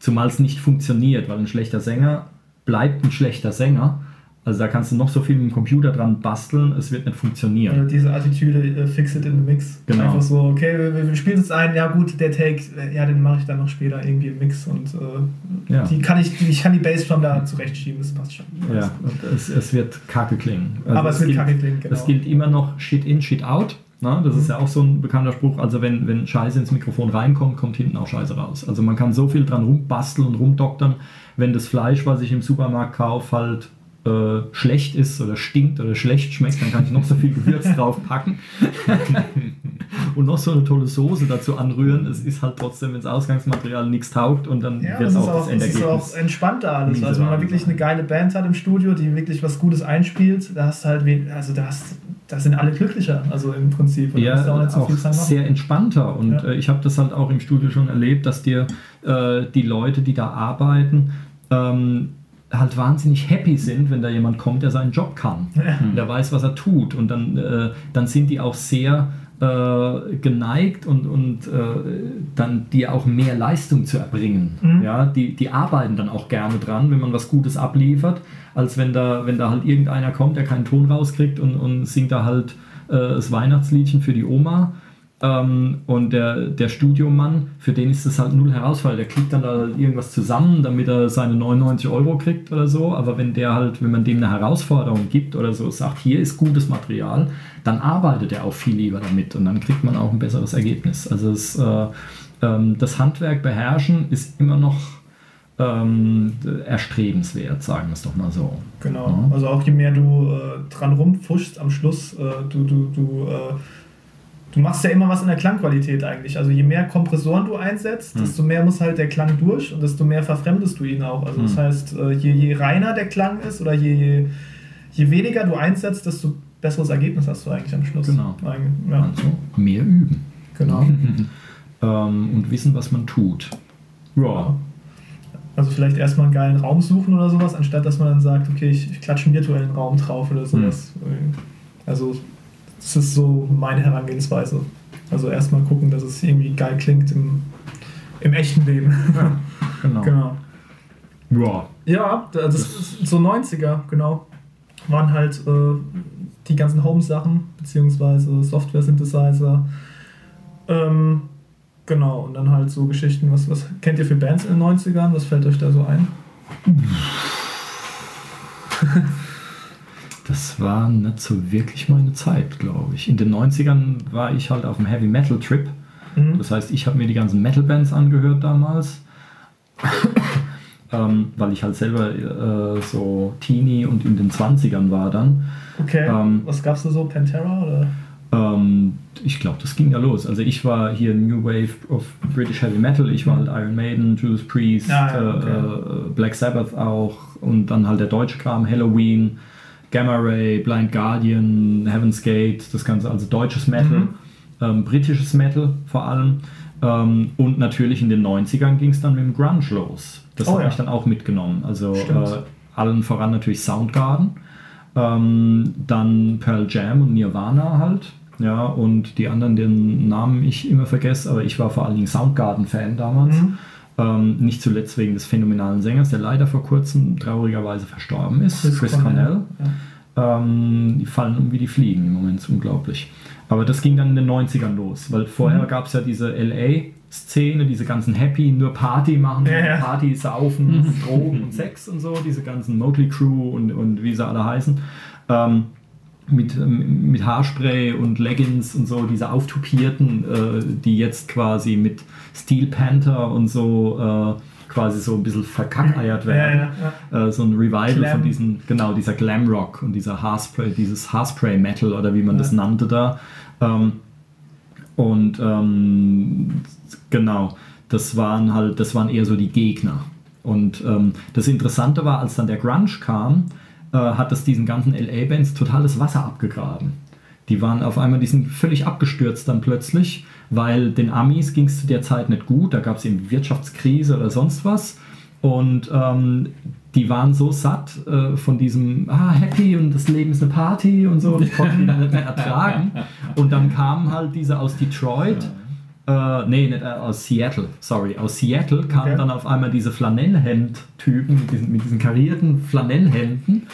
S2: Zumal es nicht funktioniert, weil ein schlechter Sänger bleibt ein schlechter Sänger. Also da kannst du noch so viel mit dem Computer dran basteln, es wird nicht funktionieren.
S4: Also diese Attitüde, äh, fix it in the mix.
S2: Genau.
S4: Einfach so, okay, wir, wir spielen es ein, ja gut, der Take, äh, ja, den mache ich dann noch später irgendwie im Mix und äh,
S2: Ja.
S4: die kann ich, die, ich kann die Bassdrum da zurechtschieben, das passt schon.
S2: Ja, und es, es wird kacke klingen. Also
S4: Aber es wird
S2: gilt-
S4: kacke klingen, genau.
S2: Es gilt immer noch Shit in, Shit out. Ne? Das ist ja auch so ein bekannter Spruch. Also wenn, wenn Scheiße ins Mikrofon reinkommt, kommt hinten auch Scheiße raus. Also man kann so viel dran rumbasteln und rumdoktern, wenn das Fleisch, was ich im Supermarkt kaufe, halt äh, schlecht ist oder stinkt oder schlecht schmeckt, dann kann ich noch so viel Gewürz drauf packen und noch so eine tolle Soße dazu anrühren. Es ist halt trotzdem, wenn das Ausgangsmaterial nichts taugt und dann
S4: Ja,
S2: wird es
S4: ist,
S2: auch
S4: auch,
S2: das
S4: das ist
S2: Endergebnis.
S4: auch entspannter alles. Also wenn man wirklich eine geile Band hat im Studio, die wirklich was Gutes einspielt, da hast halt, also da, hast, da sind alle glücklicher, also im Prinzip. Und
S2: Ja,
S4: auch nicht so
S2: auch sehr entspannter. Und
S4: Ja.
S2: äh, ich habe das halt auch im Studio schon erlebt, dass dir äh, die Leute, die da arbeiten, ähm, halt wahnsinnig happy sind, wenn da jemand kommt, der seinen Job kann.
S4: Ja.
S2: Der weiß, was er tut. Und dann, äh, dann sind die auch sehr äh, geneigt und, und äh, dann dir auch mehr Leistung zu erbringen.
S4: Mhm.
S2: Ja, die, die arbeiten dann auch gerne dran, wenn man was Gutes abliefert, als wenn da, wenn da halt irgendeiner kommt, der keinen Ton rauskriegt und, und singt da halt äh, das Weihnachtsliedchen für die Oma. Ähm, und der, der Studiomann, für den ist das halt null Herausforderung. Der klickt dann da irgendwas zusammen, damit er seine 99 Euro kriegt oder so. Aber wenn der halt, wenn man dem eine Herausforderung gibt oder so, sagt, hier ist gutes Material, dann arbeitet er auch viel lieber damit und dann kriegt man auch ein besseres Ergebnis. Also es, äh, ähm, das Handwerk beherrschen ist immer noch ähm, erstrebenswert, sagen wir es doch mal so.
S4: Genau.
S2: Ja.
S4: Also auch je mehr du äh, dran rumfuschst am Schluss, äh, du, du, du, äh, du machst ja immer was in der Klangqualität eigentlich. Also je mehr Kompressoren du einsetzt,
S2: Hm.
S4: desto mehr muss halt der Klang durch und desto mehr verfremdest du ihn auch. Also das
S2: Hm.
S4: heißt, äh, je, je reiner der Klang ist oder je, je, je weniger du einsetzt, desto besseres Ergebnis hast du eigentlich am Schluss.
S2: Genau.
S4: Ja,
S2: Also mehr üben
S4: genau.
S2: ähm, und wissen, was man tut. Ja,
S4: Also vielleicht erstmal einen geilen Raum suchen oder sowas, anstatt dass man dann sagt, okay, ich, ich klatsche einen virtuellen Raum drauf oder sowas. Also das ist so meine Herangehensweise. Also erstmal gucken, dass es irgendwie geil klingt im, im echten Leben.
S2: genau.
S4: genau.
S2: Ja,
S4: Ja, das ist so 90er, genau. Waren halt äh, die ganzen Home-Sachen, beziehungsweise Software-Synthesizer. Ähm, genau, und dann halt so Geschichten. Was, was kennt ihr für Bands in den 90ern? Was fällt euch da so ein?
S2: das war nicht so wirklich meine Zeit, glaube ich. In den 90ern war ich halt auf dem Heavy Metal Trip.
S4: Mhm.
S2: Das heißt, ich habe mir die ganzen Metal-Bands angehört damals. ähm, weil ich halt selber äh, so Teenie und in den 20ern war dann.
S4: Okay,
S2: Ähm,
S4: was gab's da so? Pantera oder?
S2: Ähm, ich glaube, das ging ja los. Also ich war hier New Wave of British Heavy Metal, ich war halt Iron Maiden, Judas Priest,
S4: Ah, ja,
S2: äh,
S4: okay.
S2: äh, Black Sabbath auch und dann halt der deutsche Kram, Halloween, Gamma Ray, Blind Guardian, Heaven's Gate, das Ganze, also deutsches Metal,
S4: Mhm.
S2: ähm, britisches Metal vor allem. Ähm, und natürlich in den 90ern ging es dann mit dem Grunge los. Das
S4: Oh
S2: hat
S4: ja.
S2: mich dann auch mitgenommen. Also äh, allen voran natürlich Soundgarden. Ähm, dann Pearl Jam und Nirvana halt. Ja, und die anderen, den Namen ich immer vergesse, aber ich war vor allen Dingen Soundgarden-Fan damals.
S4: Mhm.
S2: Ähm, nicht zuletzt wegen des phänomenalen Sängers, der leider vor kurzem traurigerweise verstorben ist, Chris, Cornell.
S4: Ja.
S2: Ähm, die fallen um wie die Fliegen im Moment, ist unglaublich. Aber das ging dann in den 90ern los, weil vorher
S4: Mhm.
S2: gab es ja diese LA-Szene, diese ganzen Happy, nur Party machen,
S4: ja.
S2: Party, Saufen, Drogen und Sex und so, diese ganzen Motley Crew und, und wie sie alle heißen. Ähm, mit, mit Haarspray und Leggings und so, diese auftupierten, äh, die jetzt quasi mit Steel Panther und so äh, quasi so ein bisschen verkackeiert
S4: Ja,
S2: werden
S4: ja, ja.
S2: äh, so ein Revival
S4: Glam.
S2: von diesen, genau, dieser Glamrock und dieser Haarspray, dieses Haarspray Metal oder wie man das
S4: Ja.
S2: nannte da. Ähm, und ähm, genau, das waren halt, das waren eher so die Gegner. Und ähm, das Interessante war, als dann der Grunge kam, äh, hat das diesen ganzen LA-Bands totales Wasser abgegraben. Die waren auf einmal, die sind völlig abgestürzt dann plötzlich, weil den Amis ging es zu der Zeit nicht gut, da gab es eben Wirtschaftskrise oder sonst was. Und ähm, die waren so satt äh, von diesem ah, Happy und das Leben ist eine Party und so, das konnten die dann nicht mehr ertragen. Und dann kamen halt diese aus Detroit, äh, nee, nicht äh, aus Seattle, sorry, aus Seattle kamen
S4: Okay.
S2: dann auf einmal diese Flanellhemd-Typen mit diesen, mit diesen karierten Flanellhemden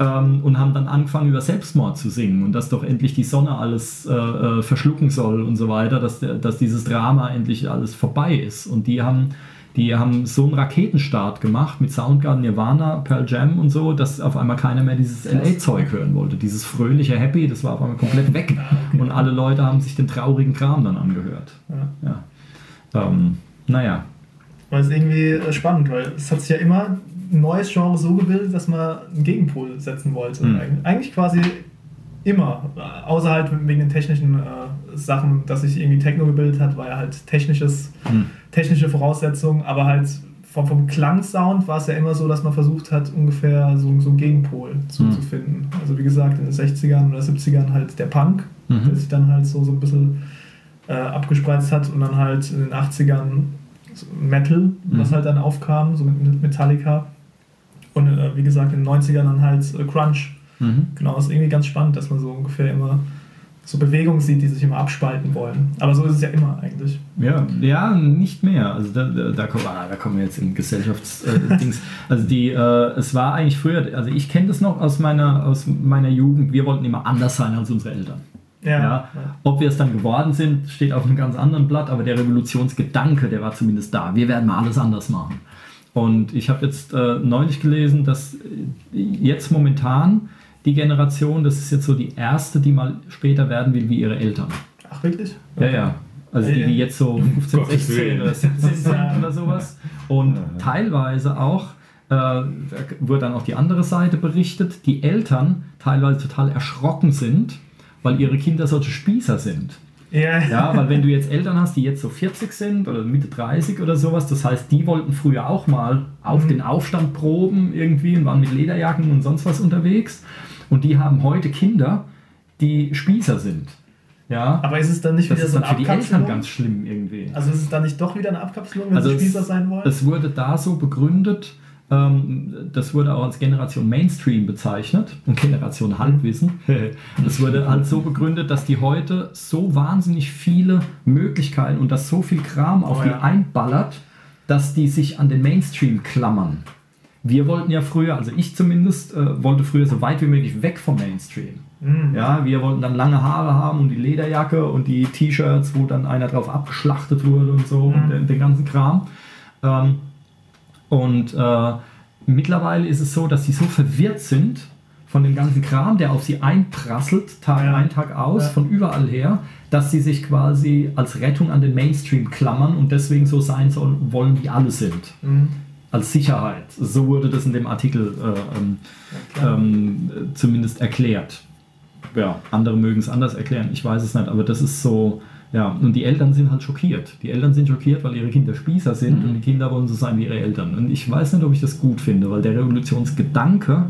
S2: ähm, und haben dann angefangen über Selbstmord zu singen und dass doch endlich die Sonne alles äh, äh, verschlucken soll und so weiter, dass, dass dieses Drama endlich alles vorbei ist. Und die haben, die haben so einen Raketenstart gemacht mit Soundgarden, Nirvana, Pearl Jam und so, dass auf einmal keiner mehr dieses LA-Zeug hören wollte. Dieses fröhliche Happy, das war auf einmal komplett weg. Und alle Leute haben sich den traurigen Kram dann angehört.
S4: Ja.
S2: Ja. Ähm, naja.
S4: Weil es irgendwie äh, spannend, weil es hat sich ja immer ein neues Genre so gebildet, dass man einen Gegenpol setzen wollte.
S2: Mhm.
S4: Eig- Eigentlich quasi immer. Außer halt wegen den technischen äh, Sachen, dass sich irgendwie Techno gebildet hat, war ja halt technisches,
S2: Hm.
S4: technische Voraussetzungen, aber halt vom, vom Klangsound war es ja immer so, dass man versucht hat, ungefähr so, so einen Gegenpol zu,
S2: Mhm.
S4: zu finden. Also wie gesagt, in den 60ern oder 70ern halt der Punk,
S2: Mhm.
S4: der sich dann halt so, so ein bisschen äh, abgespreizt hat und dann halt in den 80ern so Metal, was
S2: Mhm.
S4: halt dann aufkam, so mit Metallica. Und äh, wie gesagt, in den 90ern dann halt äh, Crunch.
S2: Mhm.
S4: Genau, ist irgendwie ganz spannend, dass man so ungefähr immer so Bewegungen sieht, die sich immer abspalten wollen. Aber so ist es ja immer eigentlich.
S2: Ja, ja, nicht mehr. Also da, da, da, kommen, ah, da kommen wir jetzt in Gesellschaftsdings. also die, äh, es war eigentlich früher, also ich kenne das noch aus meiner, aus meiner Jugend, wir wollten immer anders sein als unsere Eltern. Ja. Ob wir es dann geworden sind, steht auf einem ganz anderen Blatt, aber der Revolutionsgedanke, der war zumindest da. Wir werden mal alles anders machen. Und ich habe jetzt äh, neulich gelesen, dass äh, jetzt momentan die Generation, das ist jetzt so die erste, die mal später werden will wie ihre Eltern.
S4: Ach, wirklich?
S2: Ja, ja. Also die, die jetzt so 15,
S3: Gottes
S2: 16
S3: Willen.
S2: oder 17 sind oder sowas. Und teilweise auch, äh, wird dann auch die andere Seite berichtet, die Eltern teilweise total erschrocken sind, weil ihre Kinder solche Spießer sind.
S4: Ja,
S2: Ja, weil wenn du jetzt Eltern hast, die jetzt so 40 sind oder Mitte 30 oder sowas, das heißt, die wollten früher auch mal auf
S4: Mhm.
S2: den Aufstand proben irgendwie und waren mit Lederjacken und sonst was unterwegs. Und die haben heute Kinder, die Spießer sind. Ja,
S4: Aber ist es dann nicht
S2: das
S4: wieder
S2: ist
S4: so eine
S2: für die Eltern
S4: Abkapselung?
S2: ganz schlimm irgendwie.
S4: Also ist es dann nicht doch wieder eine Abkapselung, wenn
S2: Also
S4: sie
S2: es-
S4: Spießer sein wollen?
S2: Es wurde da so begründet, ähm, das wurde auch als Generation Mainstream bezeichnet und Generation Halbwissen. Es wurde halt so begründet, dass die heute so wahnsinnig viele Möglichkeiten und dass so viel Kram auf
S4: Oh
S2: die
S4: ja.
S2: einballert, dass die sich an den Mainstream klammern. Wir wollten ja früher, also ich zumindest, äh, wollte früher so weit wie möglich weg vom Mainstream.
S4: Mhm.
S2: Ja, wir wollten dann lange Haare haben und die Lederjacke und die T-Shirts, wo dann einer drauf abgeschlachtet wurde und so und den, den ganzen Kram. Ähm, und äh, mittlerweile ist es so, dass sie so verwirrt sind von dem ganzen Kram, der auf sie einprasselt, Tag
S4: Ja.
S2: ein, Tag aus,
S4: Ja.
S2: von überall her, dass sie sich quasi als Rettung an den Mainstream klammern und deswegen so sein sollen, wollen, wie alle sind.
S4: Mhm.
S2: Als Sicherheit. So wurde das in dem Artikel äh, ähm, äh, zumindest erklärt. Ja, andere mögen es anders erklären, ich weiß es nicht, aber das ist so, ja, und die Eltern sind halt schockiert. Die Eltern sind schockiert, weil ihre Kinder Spießer sind und die Kinder wollen so sein wie ihre Eltern. Und ich weiß nicht, ob ich das gut finde, weil der Revolutionsgedanke,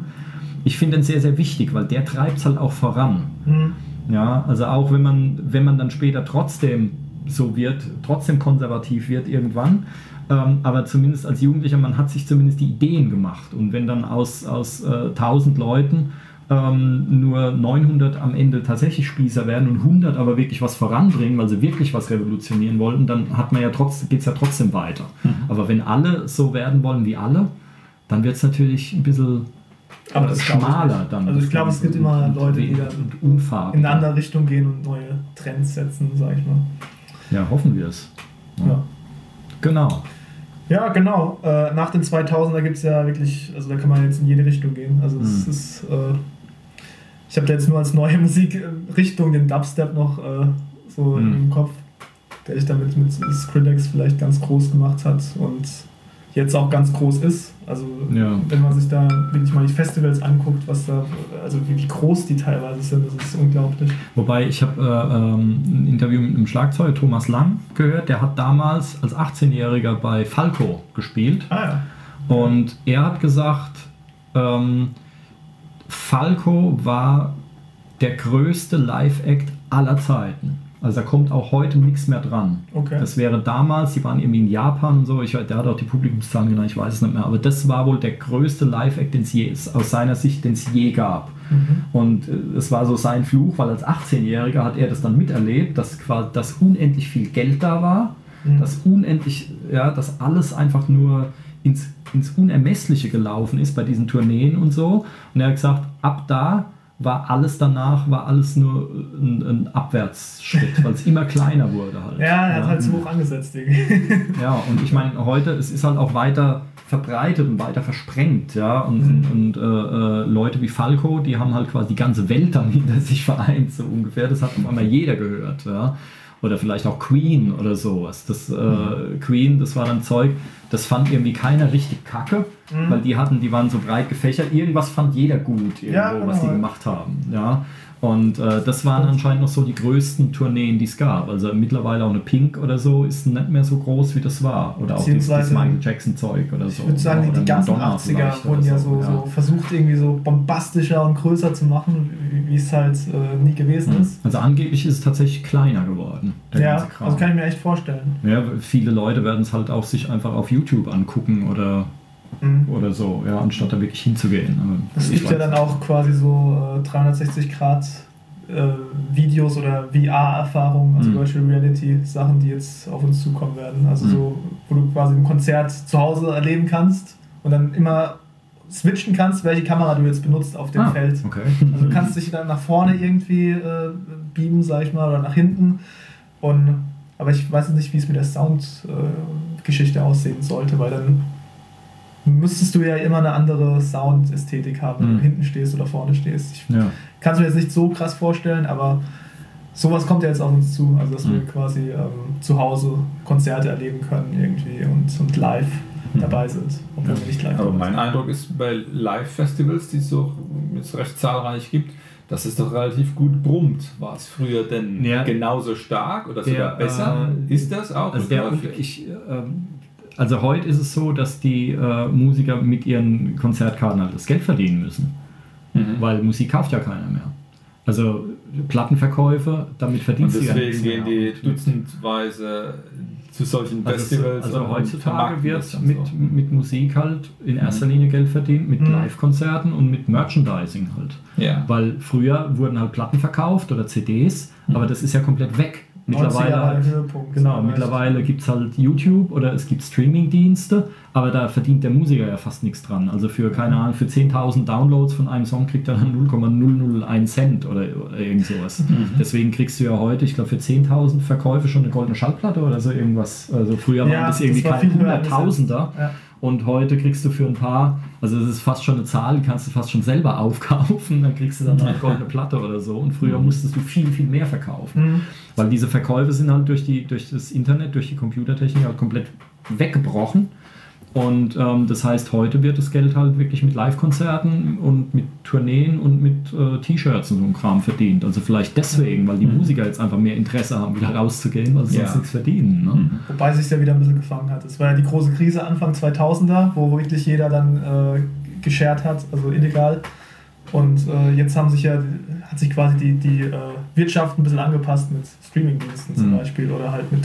S2: ich finde ihn sehr, sehr wichtig, weil der treibt es halt auch voran.
S4: Mhm.
S2: Ja, also auch wenn man, wenn man dann später trotzdem so wird, trotzdem konservativ wird irgendwann, ähm, aber zumindest als Jugendlicher, man hat sich zumindest die Ideen gemacht. Und wenn dann aus, aus äh, 1000 Leuten ähm, nur 900 am Ende tatsächlich Spießer werden und 100 aber wirklich was voranbringen, weil sie wirklich was revolutionieren wollten, dann hat man ja geht es ja trotzdem weiter. Aber wenn alle so werden wollen wie alle, dann wird es natürlich ein bisschen
S4: Aber das ich
S2: schmaler dann.
S4: Also ich glaube, es gibt immer Leute, die dann in eine andere Richtung gehen und neue Trends setzen, sag ich mal.
S2: Ja, hoffen wir es.
S4: Ja.
S2: Genau.
S4: Ja, genau. Äh, nach den 2000er gibt es ja wirklich, also da kann man jetzt in jede Richtung gehen. Also es
S2: Mhm.
S4: ist, äh, ich habe da jetzt nur als neue Musikrichtung den Dubstep noch äh, so
S2: Mhm.
S4: im Kopf, der sich damit mit Skrillex vielleicht ganz groß gemacht hat und jetzt auch ganz groß ist. Also
S2: Ja.
S4: wenn man sich da wirklich mal die Festivals anguckt, was da, also wie, groß die teilweise sind, das ist unglaublich.
S2: Wobei ich habe äh, ähm, ein Interview mit einem Schlagzeuger, Thomas Lang, gehört. Der hat damals als 18-Jähriger bei Falco gespielt.
S4: Ah ja.
S2: Und er hat gesagt, ähm, Falco war der größte Live-Act aller Zeiten. Also da kommt auch heute nichts mehr dran.
S4: Okay.
S2: Das wäre damals, die waren irgendwie in Japan und so, ich, der hat auch die Publikumszahlen genannt, ich weiß es nicht mehr, aber das war wohl der größte Live-Act, den es je, aus seiner Sicht, den es je gab. Und äh, es war so sein Fluch, weil als 18-Jähriger hat er das dann miterlebt, dass, quasi, dass unendlich viel Geld da war,
S4: Mhm.
S2: dass unendlich, ja, dass alles einfach nur ins, ins Unermessliche gelaufen ist bei diesen Tourneen und so. Und er hat gesagt, ab da war alles danach, war alles nur ein, ein Abwärtsschritt, weil es immer kleiner wurde halt.
S4: Ja, er hat halt zu hoch angesetzt, irgendwie.
S2: Ja, und ich meine, heute, es ist halt auch weiter verbreitet und weiter versprengt, ja, und, und, und äh, äh, Leute wie Falco, die haben halt quasi die ganze Welt dann hinter sich vereint, so ungefähr, das hat auf einmal jeder gehört, ja, oder vielleicht auch Queen oder sowas, das äh, Queen, das war dann Zeug, das fand irgendwie keiner richtig kacke, weil die hatten, die waren so breit gefächert, irgendwas fand jeder gut, irgendwo,
S4: Ja, genau.
S2: was die gemacht haben, ja, und äh, das waren anscheinend noch so die größten Tourneen, die es gab. Also mittlerweile auch eine Pink oder so ist nicht mehr so groß, wie das war. Oder auch dieses,
S4: Beziehungsweise-
S2: Michael Jackson-Zeug oder so.
S4: Ich würde sagen, die,
S2: oder
S4: die ganzen
S2: Madonna
S4: 80er
S2: vielleicht
S4: wurden ja so,
S2: ja.
S4: so versucht, irgendwie so bombastischer und größer zu machen, wie, es halt äh, nie gewesen ist.
S2: Also angeblich ist es tatsächlich kleiner geworden.
S4: Ja, also kann ich mir echt vorstellen.
S2: ja, viele Leute werden es halt auch sich einfach auf YouTube angucken oder,
S4: Mhm.
S2: oder so, ja, anstatt da wirklich hinzugehen. Aber
S4: Es gibt ja dann auch quasi so äh, 360 Grad äh, Videos oder VR-Erfahrungen, also
S2: Mhm.
S4: Virtual Reality Sachen, die jetzt auf uns zukommen werden. Also
S2: Mhm.
S4: so, wo du quasi ein Konzert zu Hause erleben kannst und dann immer switchen kannst, welche Kamera du jetzt benutzt auf dem
S2: ah,
S4: Feld.
S2: Okay.
S4: Also du kannst dich dann nach vorne irgendwie äh, beamen, sag ich mal, oder nach hinten. Und, aber ich weiß jetzt nicht, wie es mit der Soundgeschichte aussehen sollte, weil dann müsstest du ja immer eine andere Soundästhetik haben, wenn
S2: Mhm.
S4: du hinten stehst oder vorne stehst. Ich
S2: Ja.
S4: kann es mir jetzt nicht so krass vorstellen, aber sowas kommt ja jetzt auf uns zu. Also, dass wir
S2: Mhm.
S4: quasi ähm, zu Hause Konzerte erleben können irgendwie und, und live
S2: Mhm.
S4: dabei sind, obwohl
S2: Ja.
S4: wir nicht live
S3: Aber mein
S4: sind.
S3: Eindruck ist, bei Live-Festivals, die es so jetzt recht zahlreich gibt, dass es doch relativ gut brummt. War es früher denn
S2: Ja.
S3: genauso stark oder
S2: Der,
S3: sogar besser?
S2: äh,
S3: ist das auch
S2: Also, der, ich, ähm, also heute ist es so, dass die äh, Musiker mit ihren Konzertkarten halt das Geld verdienen müssen.
S3: Mhm.
S2: Weil Musik kauft ja keiner mehr. Also Plattenverkäufe, damit
S3: Und
S2: verdienst du ja
S3: deswegen
S2: nichts
S3: gehen
S2: mehr.
S3: die dutzendweise zu solchen
S2: Also, es-
S3: Festivals.
S2: also
S3: und
S2: heutzutage wird mit,
S3: so.
S2: mit Musik halt in erster Linie Geld verdient, mit
S4: Mhm.
S2: Live-Konzerten und mit Merchandising halt.
S3: Ja.
S2: Weil früher wurden halt Platten verkauft oder CDs, aber das ist ja komplett weg.
S4: 90er war
S2: Mittlerweile, halt,
S4: Höhepunkt.
S2: genau, mittlerweile gibt es halt YouTube oder es gibt Streaming-Dienste, aber da verdient der Musiker ja fast nichts dran. Also für, keine Ahnung, für 10.000 Downloads von einem Song kriegt er dann 0,001 Cent oder, irgend sowas. Deswegen kriegst du ja heute, ich glaube, für 10.000 Verkäufe schon eine goldene Schallplatte oder so irgendwas. Also früher waren
S4: Ja,
S2: das irgendwie
S4: das höher
S2: Hunderttausender.
S4: Ja.
S2: Und heute kriegst du für ein paar, also das ist fast schon eine Zahl, die kannst du fast schon selber aufkaufen, dann kriegst du dann eine goldene Platte oder so. Und früher musstest du viel, viel mehr verkaufen.
S4: Mhm.
S2: Weil diese Verkäufe sind halt durch, die, durch das Internet, durch die Computertechnik halt komplett weggebrochen. Und ähm, das heißt, heute wird das Geld halt wirklich mit Live-Konzerten und mit Tourneen und mit äh, T-Shirts und so einem Kram verdient. Also vielleicht deswegen, weil die Musiker jetzt einfach mehr Interesse haben, wieder rauszugehen, weil sie
S3: Ja.
S2: sonst nichts verdienen. Ne?
S4: Wobei sich ja wieder ein bisschen gefangen hat. Es war ja die große Krise Anfang 2000er, wo wirklich jeder dann äh, geshared hat, also illegal. Und äh, jetzt haben sich ja, hat sich quasi die, die äh, Wirtschaft ein bisschen angepasst mit Streamingdiensten zum
S2: Mhm.
S4: Beispiel oder halt mit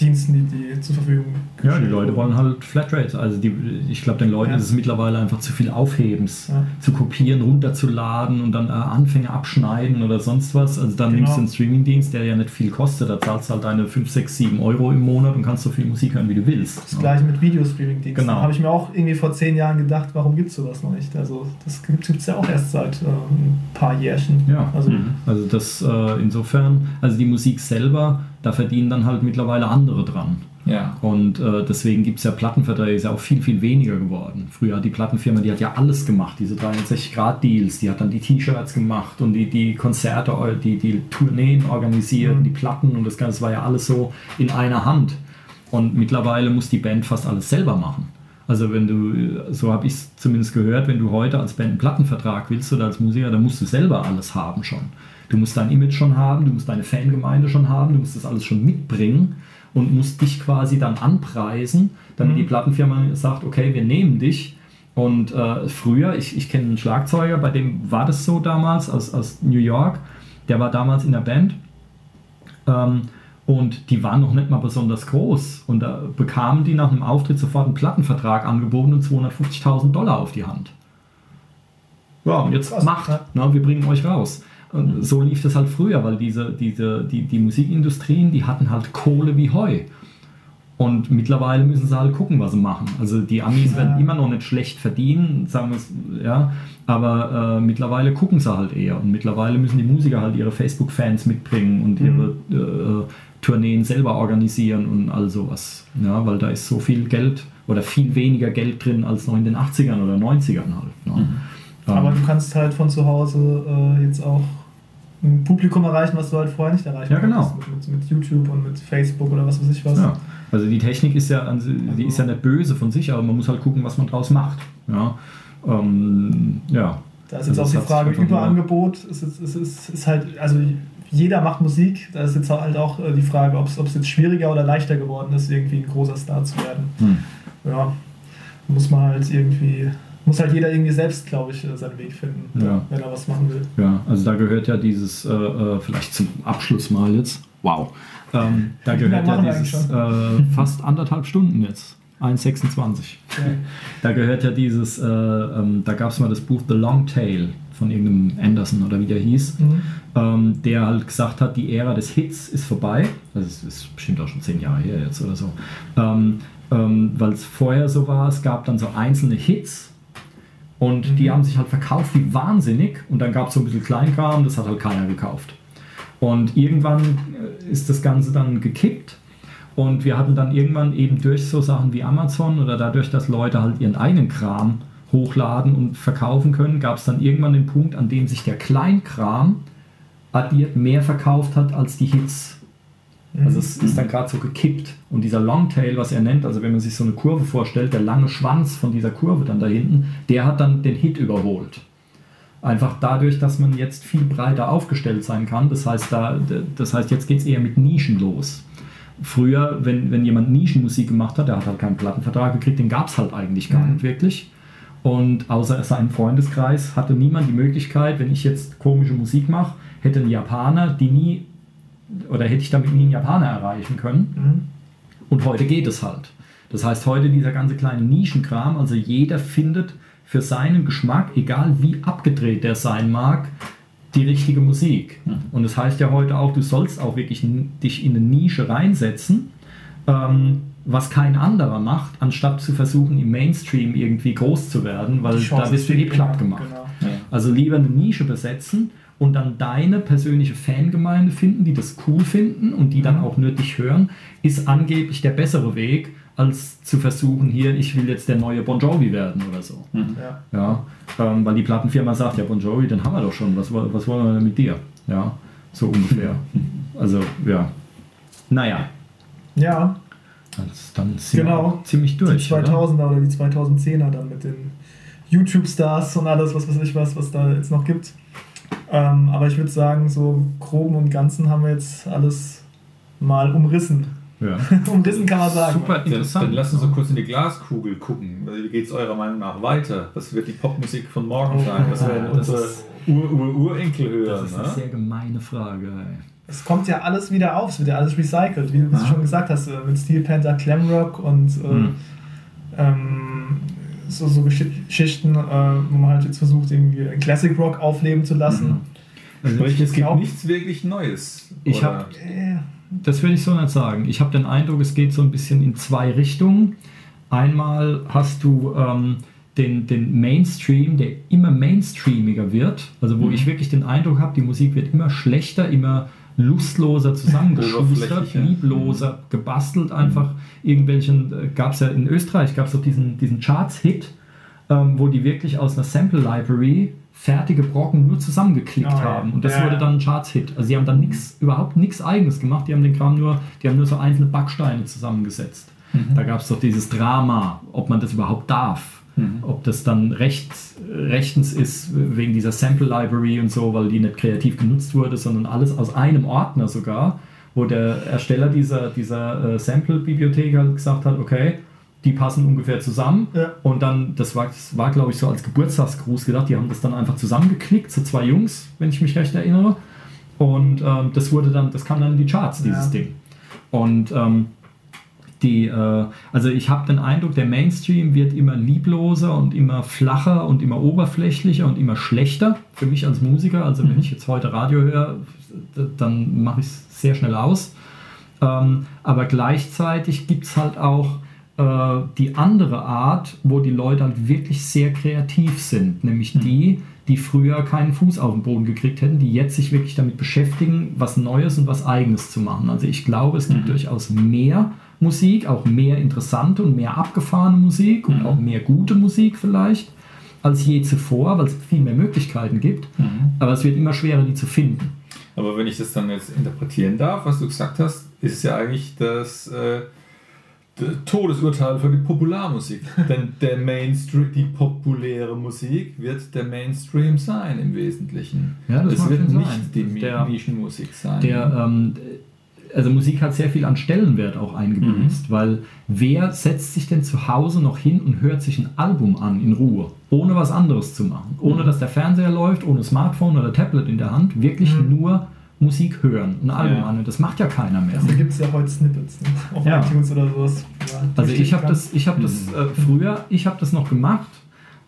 S4: Downloads-Diensten, die, die zur Verfügung
S2: Ja, die Leute wollen halt Flatrate. Also die, ich glaube, den Leuten
S4: Ja.
S2: ist es mittlerweile einfach zu viel Aufhebens.
S4: Ja.
S2: Zu kopieren, runterzuladen und dann äh, Anfänge abschneiden oder sonst was. Also dann
S4: Genau.
S2: nimmst du einen Streamingdienst, der ja nicht viel kostet. Da zahlst du halt deine 5, 6, 7 Euro im Monat und kannst so viel Musik hören, wie du willst.
S4: Das gleiche mit Videostreaming-Diensten.
S2: Genau.
S4: Habe ich mir auch irgendwie vor zehn Jahren gedacht, warum gibt es sowas noch nicht? Also das gibt es ja auch erst seit äh, ein paar Jährchen.
S2: Ja,
S4: Also,
S2: also das äh, insofern, also die Musik selber, da verdienen dann halt mittlerweile andere dran.
S3: Ja.
S2: Und äh, deswegen gibt es ja Plattenverträge, ist ja auch viel, viel weniger geworden. Früher hat die Plattenfirma, die hat ja alles gemacht, diese 360-Grad-Deals, die hat dann die T-Shirts gemacht und die, die Konzerte, die, die Tourneen organisiert,
S4: Mhm.
S2: die Platten und das Ganze war ja alles so in einer Hand. Und mittlerweile muss die Band fast alles selber machen. Also wenn du, so habe ich es zumindest gehört, wenn du heute als Band einen Plattenvertrag willst oder als Musiker, dann musst du selber alles haben schon. Du musst dein Image schon haben, du musst deine Fangemeinde schon haben, du musst das alles schon mitbringen und musst dich quasi dann anpreisen, damit
S4: Mhm.
S2: die Plattenfirma sagt, okay, wir nehmen dich. Und äh, früher, ich, ich kenne einen Schlagzeuger, bei dem war das so damals aus, aus New York, der war damals in der Band Ähm, und die waren noch nicht mal besonders groß. Und da bekamen die nach einem Auftritt sofort einen Plattenvertrag angeboten und 250.000 Dollar auf die Hand. Ja, und jetzt
S4: Krass,
S2: macht, ne, wir bringen euch raus. Und so lief das halt früher, weil diese, diese, die, die Musikindustrien, die hatten halt Kohle wie Heu. Und mittlerweile müssen sie halt gucken, was sie machen. Also die Amis
S4: Ja.
S2: werden immer noch nicht schlecht verdienen, sagen wir es, ja, aber äh, mittlerweile gucken sie halt eher. Und mittlerweile müssen die Musiker halt ihre Facebook-Fans mitbringen und ihre äh, Tourneen selber organisieren und all sowas. Ja, weil da ist so viel Geld oder viel weniger Geld drin als noch in den 80ern oder 90ern halt. Ne? Ähm,
S4: Aber du kannst halt von zu Hause äh, jetzt auch ein Publikum erreichen, was du halt vorher nicht erreichen
S2: Ja, genau.
S4: Mit, mit, mit YouTube und mit Facebook oder was weiß ich was.
S2: Ja. Also die Technik ist ja, an si- die ist ja nicht böse von sich, aber man muss halt gucken, was man draus macht. Ja. Ähm, ja.
S4: Da ist jetzt
S2: Also
S4: auch die Frage, Überangebot. Ist, ist, ist, ist, ist halt, also jeder macht Musik. Da ist jetzt halt auch äh, die Frage, ob es jetzt schwieriger oder leichter geworden ist, irgendwie ein großer Star zu werden.
S2: Hm.
S4: Ja, muss man halt irgendwie, muss halt jeder irgendwie selbst, glaube ich, äh, seinen Weg finden,
S2: Ja.
S4: wenn er was machen will.
S2: Ja, also da gehört ja dieses, äh, äh, vielleicht zum Abschluss mal jetzt, wow, ähm, da gehört ja dieses äh, fast anderthalb Stunden jetzt, 1,26.
S4: Ja.
S2: Da gehört ja dieses, äh, ähm, da gab es mal das Buch The Long Tail von irgendeinem Anderson oder wie der hieß,
S4: Mhm.
S2: ähm, der halt gesagt hat, die Ära des Hits ist vorbei. Also es ist bestimmt auch schon zehn Jahre her jetzt oder so. Ähm, ähm, Weil es vorher so war, es gab dann so einzelne Hits und die haben sich halt verkauft wie wahnsinnig und dann gab es so ein bisschen Kleinkram, das hat halt keiner gekauft. Und irgendwann äh, ist das Ganze dann gekippt und wir hatten dann irgendwann eben durch so Sachen wie Amazon oder dadurch, dass Leute halt ihren eigenen Kram hochladen und verkaufen können, gab es dann irgendwann den Punkt, an dem sich der Kleinkram addiert mehr verkauft hat als die Hits. Also es ist dann gerade so gekippt. Und dieser Longtail, was er nennt, also wenn man sich so eine Kurve vorstellt, der lange Schwanz von dieser Kurve dann da hinten, der hat dann den Hit überholt. Einfach dadurch, dass man jetzt viel breiter aufgestellt sein kann. Das heißt, da, das heißt jetzt geht es eher mit Nischen los. Früher, wenn, wenn jemand Nischenmusik gemacht hat, der hat halt keinen Plattenvertrag gekriegt, den gab es halt eigentlich gar
S4: Mhm.
S2: nicht wirklich. Und außer seinem Freundeskreis hatte niemand die Möglichkeit, wenn ich jetzt komische Musik mache, hätte ein Japaner die nie, oder hätte ich damit nie einen Japaner erreichen können.
S4: Mhm.
S2: Und heute geht es halt. Das heißt, heute dieser ganze kleine Nischenkram, also jeder findet für seinen Geschmack, egal wie abgedreht der sein mag, die richtige Musik. Und das heißt ja heute auch, du sollst auch wirklich dich in eine Nische reinsetzen, ähm, was kein anderer macht, anstatt zu versuchen, im Mainstream irgendwie groß zu werden, weil da bist du eh platt gemacht.
S4: Genau.
S2: Also lieber eine Nische besetzen und dann deine persönliche Fangemeinde finden, die das cool finden und die dann auch nur dich hören, ist angeblich der bessere Weg, als zu versuchen, hier, ich will jetzt der neue Bon Jovi werden oder so.
S4: Ja.
S2: Ja, ähm, weil die Plattenfirma sagt, ja, Bon Jovi, den haben wir doch schon, was, was wollen wir denn mit dir? Ja, so ungefähr. Also, ja. Naja,
S4: ja,
S2: das, dann sind wir
S4: Genau.
S2: auch ziemlich
S4: die
S2: durch. oder?
S4: 2000er oder die 2010er dann mit den YouTube-Stars und alles, was weiß ich was, was da jetzt noch gibt. Ähm, aber ich würde sagen, so im Groben und Ganzen haben wir jetzt alles mal umrissen.
S2: Ja.
S4: umrissen kann man sagen.
S2: Super
S3: Dann,
S2: interessant.
S3: dann lass uns doch kurz in die Glaskugel gucken. Wie geht es eurer Meinung nach weiter? Was wird die Popmusik von morgen sein? Was werden
S2: Oh, das
S3: unsere
S2: ist-
S3: Ur-Ur-Urenkel hören?
S2: Das ist eine
S3: ne?
S2: sehr gemeine Frage. Ey.
S4: Es kommt ja alles wieder auf, es wird ja alles recycelt, wie du es schon gesagt hast, äh, mit Steel Panther, Glamrock und äh,
S2: Hm.
S4: ähm, so, so Gesch- Geschichten, äh, wo man halt jetzt versucht, irgendwie Classic Rock aufleben zu lassen.
S2: Also
S3: Sprich, es gibt nichts wirklich Neues.
S2: Ich
S3: oder?
S2: hab-
S4: Äh,
S2: Das will ich so nicht sagen. Ich habe den Eindruck, es geht so ein bisschen in zwei Richtungen. Einmal hast du ähm, den, den Mainstream, der immer mainstreamiger wird. Also wo
S3: Mhm.
S2: ich wirklich den Eindruck habe, die Musik wird immer schlechter, immer lustloser zusammengeschustert, liebloser, gebastelt einfach. Irgendwelchen, äh, gab es ja in Österreich, gab es doch diesen, diesen Charts-Hit, ähm, wo die wirklich aus einer Sample-Library fertige Brocken nur zusammengeklickt
S4: ja.
S2: haben. Und das
S4: Ja,
S2: wurde dann ein Charts-Hit. Also sie haben dann nichts, überhaupt nichts eigenes gemacht. Die haben den Kram nur, die haben nur so einzelne Backsteine zusammengesetzt. Da gab es doch dieses Drama, ob man das überhaupt darf. Ob das dann rechts, rechtens ist wegen dieser Sample Library und so, weil die nicht kreativ genutzt wurde, sondern alles aus einem Ordner sogar, wo der Ersteller dieser, dieser äh, Sample-Bibliothek halt gesagt hat, okay, die passen ungefähr zusammen.
S4: Ja.
S2: Und dann, das war, das war glaube ich, so als Geburtstagsgruß gedacht, die haben das dann einfach zusammengeklickt, so zwei Jungs, wenn ich mich recht erinnere. Und ähm, das wurde dann, das kam dann in die Charts, dieses
S4: Ja.
S2: Ding. Und ähm, die, äh, also ich habe den Eindruck, der Mainstream wird immer liebloser und immer flacher und immer oberflächlicher und immer schlechter für mich als Musiker. Also wenn ich jetzt heute Radio höre, dann mache ich es sehr schnell aus. Ähm, aber gleichzeitig gibt es halt auch äh, die andere Art, wo die Leute halt wirklich sehr kreativ sind, nämlich die, die früher keinen Fuß auf den Boden gekriegt hätten, die jetzt sich wirklich damit beschäftigen, was Neues und was Eigenes zu machen. Also ich glaube, es gibt durchaus mehr Musik, auch mehr interessante und mehr abgefahrene Musik und auch mehr gute Musik vielleicht als je zuvor, weil es viel mehr Möglichkeiten gibt. Aber es wird immer schwerer, die zu finden.
S3: Aber wenn ich das dann jetzt interpretieren darf, was du gesagt hast, ist es ja eigentlich das äh, Todesurteil für die Popularmusik. Denn der Mainstream, die populäre Musik wird der Mainstream sein im Wesentlichen.
S2: Ja, das
S3: es wird nicht
S2: sein.
S3: die
S2: Der-
S3: Nischenmusik sein.
S2: Der, ähm, also Musik hat sehr viel an Stellenwert auch eingebüßt, weil wer setzt sich denn zu Hause noch hin und hört sich ein Album an in Ruhe, ohne was anderes zu machen, ohne dass der Fernseher läuft, ohne Smartphone oder Tablet in der Hand, wirklich nur Musik hören, ein Album
S3: Ja.
S2: anhören. Das macht ja keiner mehr.
S4: Da gibt es ja heute Snippets ne? auf
S2: Ja.
S4: iTunes oder sowas. Ja,
S2: Also ich habe das, ich habe das äh, früher, ich habe das noch gemacht,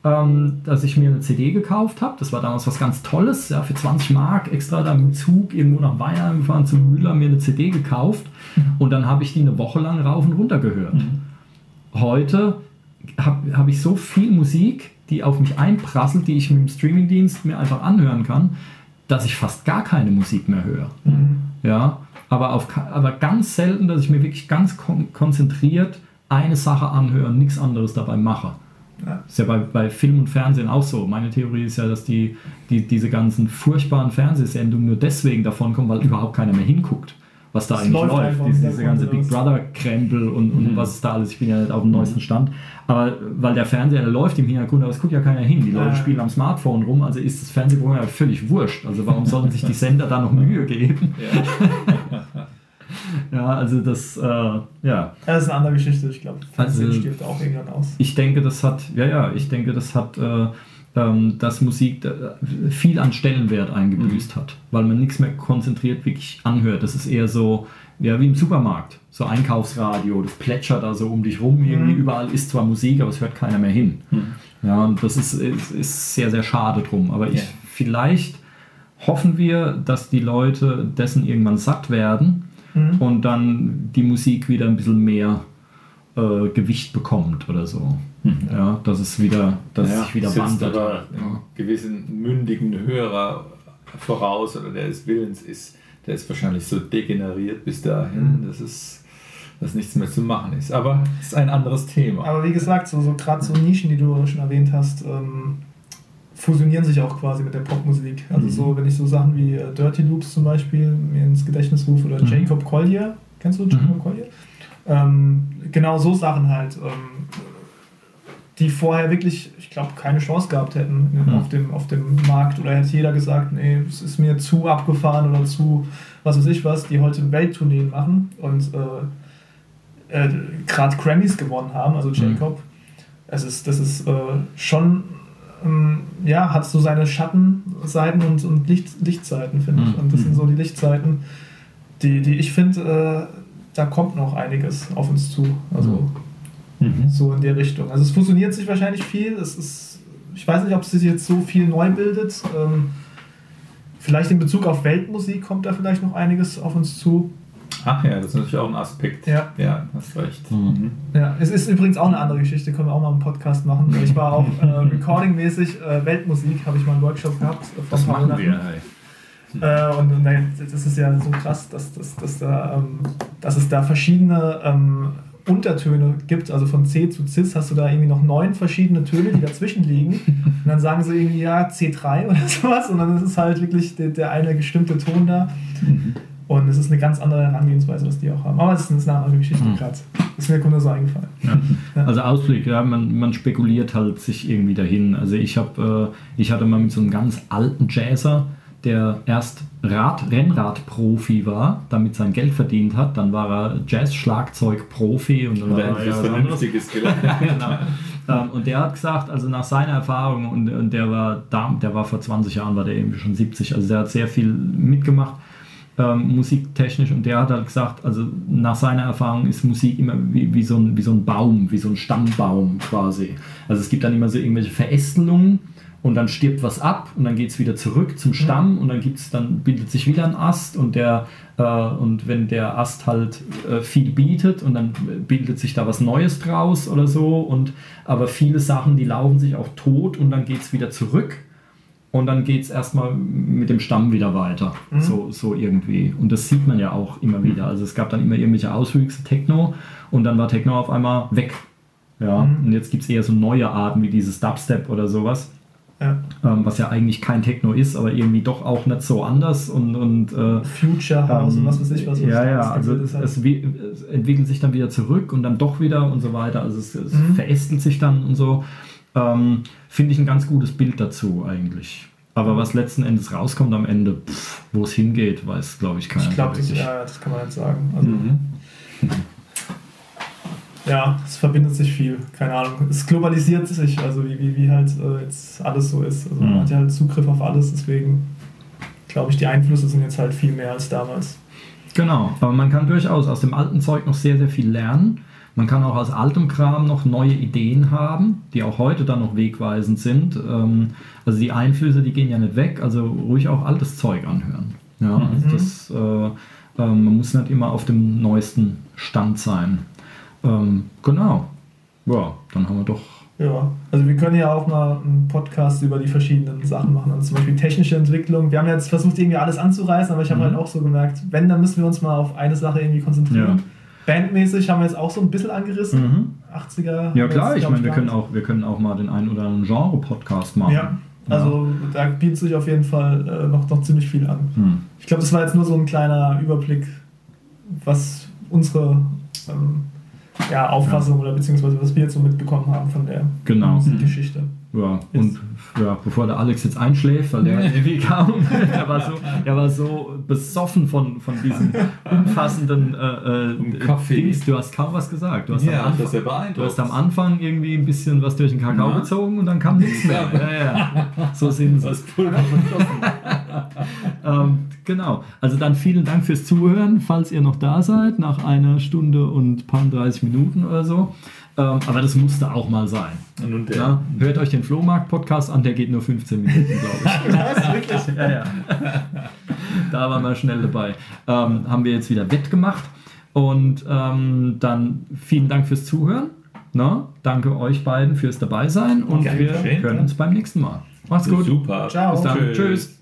S2: ähm, dass ich mir eine CD gekauft habe. Das war damals was ganz Tolles, ja, für 20 Mark extra da im Zug irgendwo nach Bayern gefahren zum Müller, mir eine CD gekauft und dann habe ich die eine Woche lang rauf und runter gehört. Heute habe hab ich so viel Musik, die auf mich einprasselt, die ich mit dem Streamingdienst mir einfach anhören kann, dass ich fast gar keine Musik mehr höre.
S4: Mhm.
S2: Ja, aber, auf, aber ganz selten, dass ich mir wirklich ganz kon konzentriert eine Sache anhöre und nichts anderes dabei mache.
S4: Ja.
S2: Ist ja bei, bei Film und Fernsehen auch so. Meine Theorie ist ja, dass die, die, diese ganzen furchtbaren Fernsehsendungen nur deswegen davon kommen, weil überhaupt keiner mehr hinguckt, was da
S4: Es
S2: eigentlich
S4: läuft
S2: läuft. Diese, diese ganze Big? Brother-Krempel und, und was ist da alles. Ich bin ja nicht auf dem neuesten Stand. Aber weil der Fernseher der läuft im Hintergrund, aber es guckt ja keiner hin. Die Leute
S4: Ja.
S2: spielen am Smartphone rum, also ist das Fernsehprogramm ja völlig wurscht. Also warum sollten sich die Sender da noch Mühe geben? Ja, also das, äh, ja.
S4: Ja, das ist eine andere Geschichte. Ich glaube, Fernsehen
S2: Also-
S4: stirbt auch irgendwann aus.
S2: Ich denke, das hat, ja, ja, ich denke, das hat, äh, ähm, dass Musik äh, viel an Stellenwert eingebüßt hat, weil man nichts mehr konzentriert wirklich anhört. Das ist eher so, ja, wie im Supermarkt. So Einkaufsradio, das plätschert da so um dich rum. Irgendwie
S4: Mhm.
S2: überall ist zwar Musik, aber es hört keiner mehr hin. Ja, und das ist, ist, ist sehr, sehr schade drum. Aber ich,
S3: Ja.
S2: vielleicht hoffen wir, dass die Leute dessen irgendwann satt werden
S4: Mhm.
S2: und dann die Musik wieder ein bisschen mehr äh, Gewicht bekommt oder so. Ja, dass es wieder, dass es sich wieder
S3: setzt
S2: wandelt.
S3: aber einen gewissen mündigen Hörer voraus oder der des Willens ist, der ist wahrscheinlich so degeneriert bis dahin, dass es dass nichts mehr zu machen ist. Aber es ist ein anderes Thema.
S4: Aber wie gesagt, so, so gerade so Nischen, die du schon erwähnt hast, ähm, fusionieren sich auch quasi mit der Popmusik. Also so, wenn ich so Sachen wie äh, Dirty Loops zum Beispiel mir ins Gedächtnis rufe oder
S2: Mhm.
S4: Jacob Collier, kennst du Jacob
S2: Mhm.
S4: Collier? Ähm, genau so Sachen halt, ähm, die vorher wirklich, ich glaube, keine Chance gehabt hätten
S2: Mhm.
S4: auf, dem, auf dem Markt oder hätte jeder gesagt, nee, es ist mir zu abgefahren oder zu was weiß ich was, die heute Welttourneen machen und äh, äh, gerade Grammys gewonnen haben, also Jacob. Es ist, das ist äh, schon, ja, hat so seine Schattenseiten und, und Licht, Lichtseiten, finde ich.
S2: Mhm.
S4: Und das sind so die Lichtseiten, die, die ich finde, äh, da kommt noch einiges auf uns zu. Also
S3: Mhm.
S4: so in der Richtung. Also es fusioniert sich wahrscheinlich viel. Es ist, ich weiß nicht, ob es sich jetzt so viel neu bildet. Ähm, vielleicht in Bezug auf Weltmusik kommt da vielleicht noch einiges auf uns zu.
S3: Ach ja, das ist natürlich auch ein Aspekt.
S4: Ja.
S3: ja hast recht.
S2: Mhm.
S4: Ja, es ist übrigens auch eine andere Geschichte, können wir auch mal einen Podcast machen. Ich war auch äh, recordingmäßig äh, Weltmusik, habe ich mal einen Workshop gehabt. äh,
S2: Das machen wir.
S4: Monaten. Äh, und und nein, das ist ja so krass, dass, dass, dass, da, ähm, dass es da verschiedene ähm, Untertöne gibt. Also von C zu Cis hast du da irgendwie noch neun verschiedene Töne, die dazwischen liegen. Und dann sagen sie irgendwie, ja, C3 oder sowas. Und dann ist es halt wirklich der, der eine bestimmte Ton da. Und es ist eine ganz andere Herangehensweise, was die auch haben. Aber es ist eine andere Geschichte
S2: Mhm.
S4: gerade. Ist mir nur so eingefallen. Ja.
S2: Also Ausblick, ja, man, man spekuliert halt sich irgendwie dahin. Also ich habe, äh, ich hatte mal mit so einem ganz alten Jazzer, der erst Rad, Rennradprofi war, damit sein Geld verdient hat, dann war er Jazz-Schlagzeug-Profi und dann war
S3: Oder
S2: er ja,
S3: Vernünftiges gelernt.
S2: genau. ähm, und der hat gesagt, also nach seiner Erfahrung, und, und der war da, der war vor 20 Jahren, war der irgendwie schon 70, also der hat sehr viel mitgemacht ähm, musiktechnisch und der hat halt gesagt, also nach seiner Erfahrung ist Musik immer wie, wie, so ein, wie so ein Baum, wie so ein Stammbaum quasi. Also es gibt dann immer so irgendwelche Verästelungen und dann stirbt was ab und dann geht es wieder zurück zum Stamm und dann gibt's, dann bildet sich wieder ein Ast und der äh, und wenn der Ast halt äh, viel bietet und dann bildet sich da was Neues draus oder so und aber viele Sachen, die laufen sich auch tot und dann geht es wieder zurück und dann geht es erstmal mit dem Stamm wieder weiter. Mhm. So, so irgendwie. Und das sieht man ja auch immer wieder. Also es gab dann immer irgendwelche Auswüchse Techno und dann war Techno auf einmal weg. Ja, mhm. und jetzt gibt es eher so neue Arten wie dieses Dubstep oder sowas. Ja. Ähm, was ja eigentlich kein Techno ist, aber irgendwie doch auch nicht so anders und, und
S4: äh, Future House ähm, und was weiß ich was.
S2: Ja, ja, also es, halt. es, es, entwickelt sich dann wieder zurück und dann doch wieder und so weiter. Also es, es mhm. verästelt sich dann und so. Ähm, Finde ich ein ganz gutes Bild dazu eigentlich. Aber was letzten Endes rauskommt am Ende, wo es hingeht, weiß, glaube ich, keiner.
S4: Ich glaube, das, ja, das kann man jetzt sagen. Also, mhm. Ja, es verbindet sich viel, keine Ahnung. Es globalisiert sich, also wie, wie, wie halt äh, jetzt alles so ist. Also man mhm. hat ja halt Zugriff auf alles, deswegen glaube ich, die Einflüsse sind jetzt halt viel mehr als damals.
S2: Genau, aber man kann durchaus aus dem alten Zeug noch sehr, sehr viel lernen. Man kann auch aus altem Kram noch neue Ideen haben, die auch heute dann noch wegweisend sind. Ähm, also die Einflüsse, die gehen ja nicht weg, also ruhig auch altes Zeug anhören. Ja, mhm. also das, äh, äh, man muss nicht immer auf dem neuesten Stand sein. Ähm, genau. Ja, dann haben wir doch.
S4: Ja, also wir können ja auch mal einen Podcast über die verschiedenen Sachen machen. Also zum Beispiel technische Entwicklung. Wir haben jetzt versucht, irgendwie alles anzureißen, aber ich habe mhm. halt auch so gemerkt, wenn, dann müssen wir uns mal auf eine Sache irgendwie konzentrieren. Ja. Bandmäßig haben wir jetzt auch so ein bisschen angerissen. Mhm. 80er.
S2: Ja klar, ich meine, wir können, auch, wir können auch mal den einen oder anderen Genre-Podcast machen.
S4: Ja, also ja. da bietet sich auf jeden Fall äh, noch, noch ziemlich viel an. Mhm. Ich glaube, das war jetzt nur so ein kleiner Überblick, was unsere ähm, ja, Auffassung ja. oder beziehungsweise was wir jetzt so mitbekommen haben von der
S2: genau.
S4: Musikgeschichte.
S2: Mhm. Ja, und ja, bevor der Alex jetzt einschläft, weil der irgendwie kam, der war so, der war so besoffen von, von diesem umfassenden äh,
S3: äh, Kaffee. Dings.
S2: Du hast kaum was gesagt. Du hast,
S3: ja,
S2: am, Anfang, du hast am Anfang irgendwie ein bisschen was durch den Kakao ja. gezogen und dann kam nichts mehr. Ja, ja. So sind sie. ähm, genau. Also dann vielen Dank fürs Zuhören, falls ihr noch da seid, nach einer Stunde und paar 30 Minuten oder so. Ähm, aber das musste auch mal sein. Und, äh, ja, hört euch den Flohmarkt-Podcast an, der geht nur 15 Minuten, glaube ich. Was? Wirklich? ja, ja. Da waren wir schnell dabei. Ähm, haben wir jetzt wieder wettgemacht. Und ähm, dann vielen Dank fürs Zuhören. Na, danke euch beiden fürs Dabeisein und Geil, wir schön, hören ne? uns beim nächsten Mal. Macht's gut.
S3: Super.
S2: Ciao. Bis dann. Tschüss. Tschüss.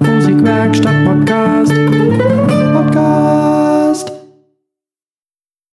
S2: Musikwerkstatt Podcast.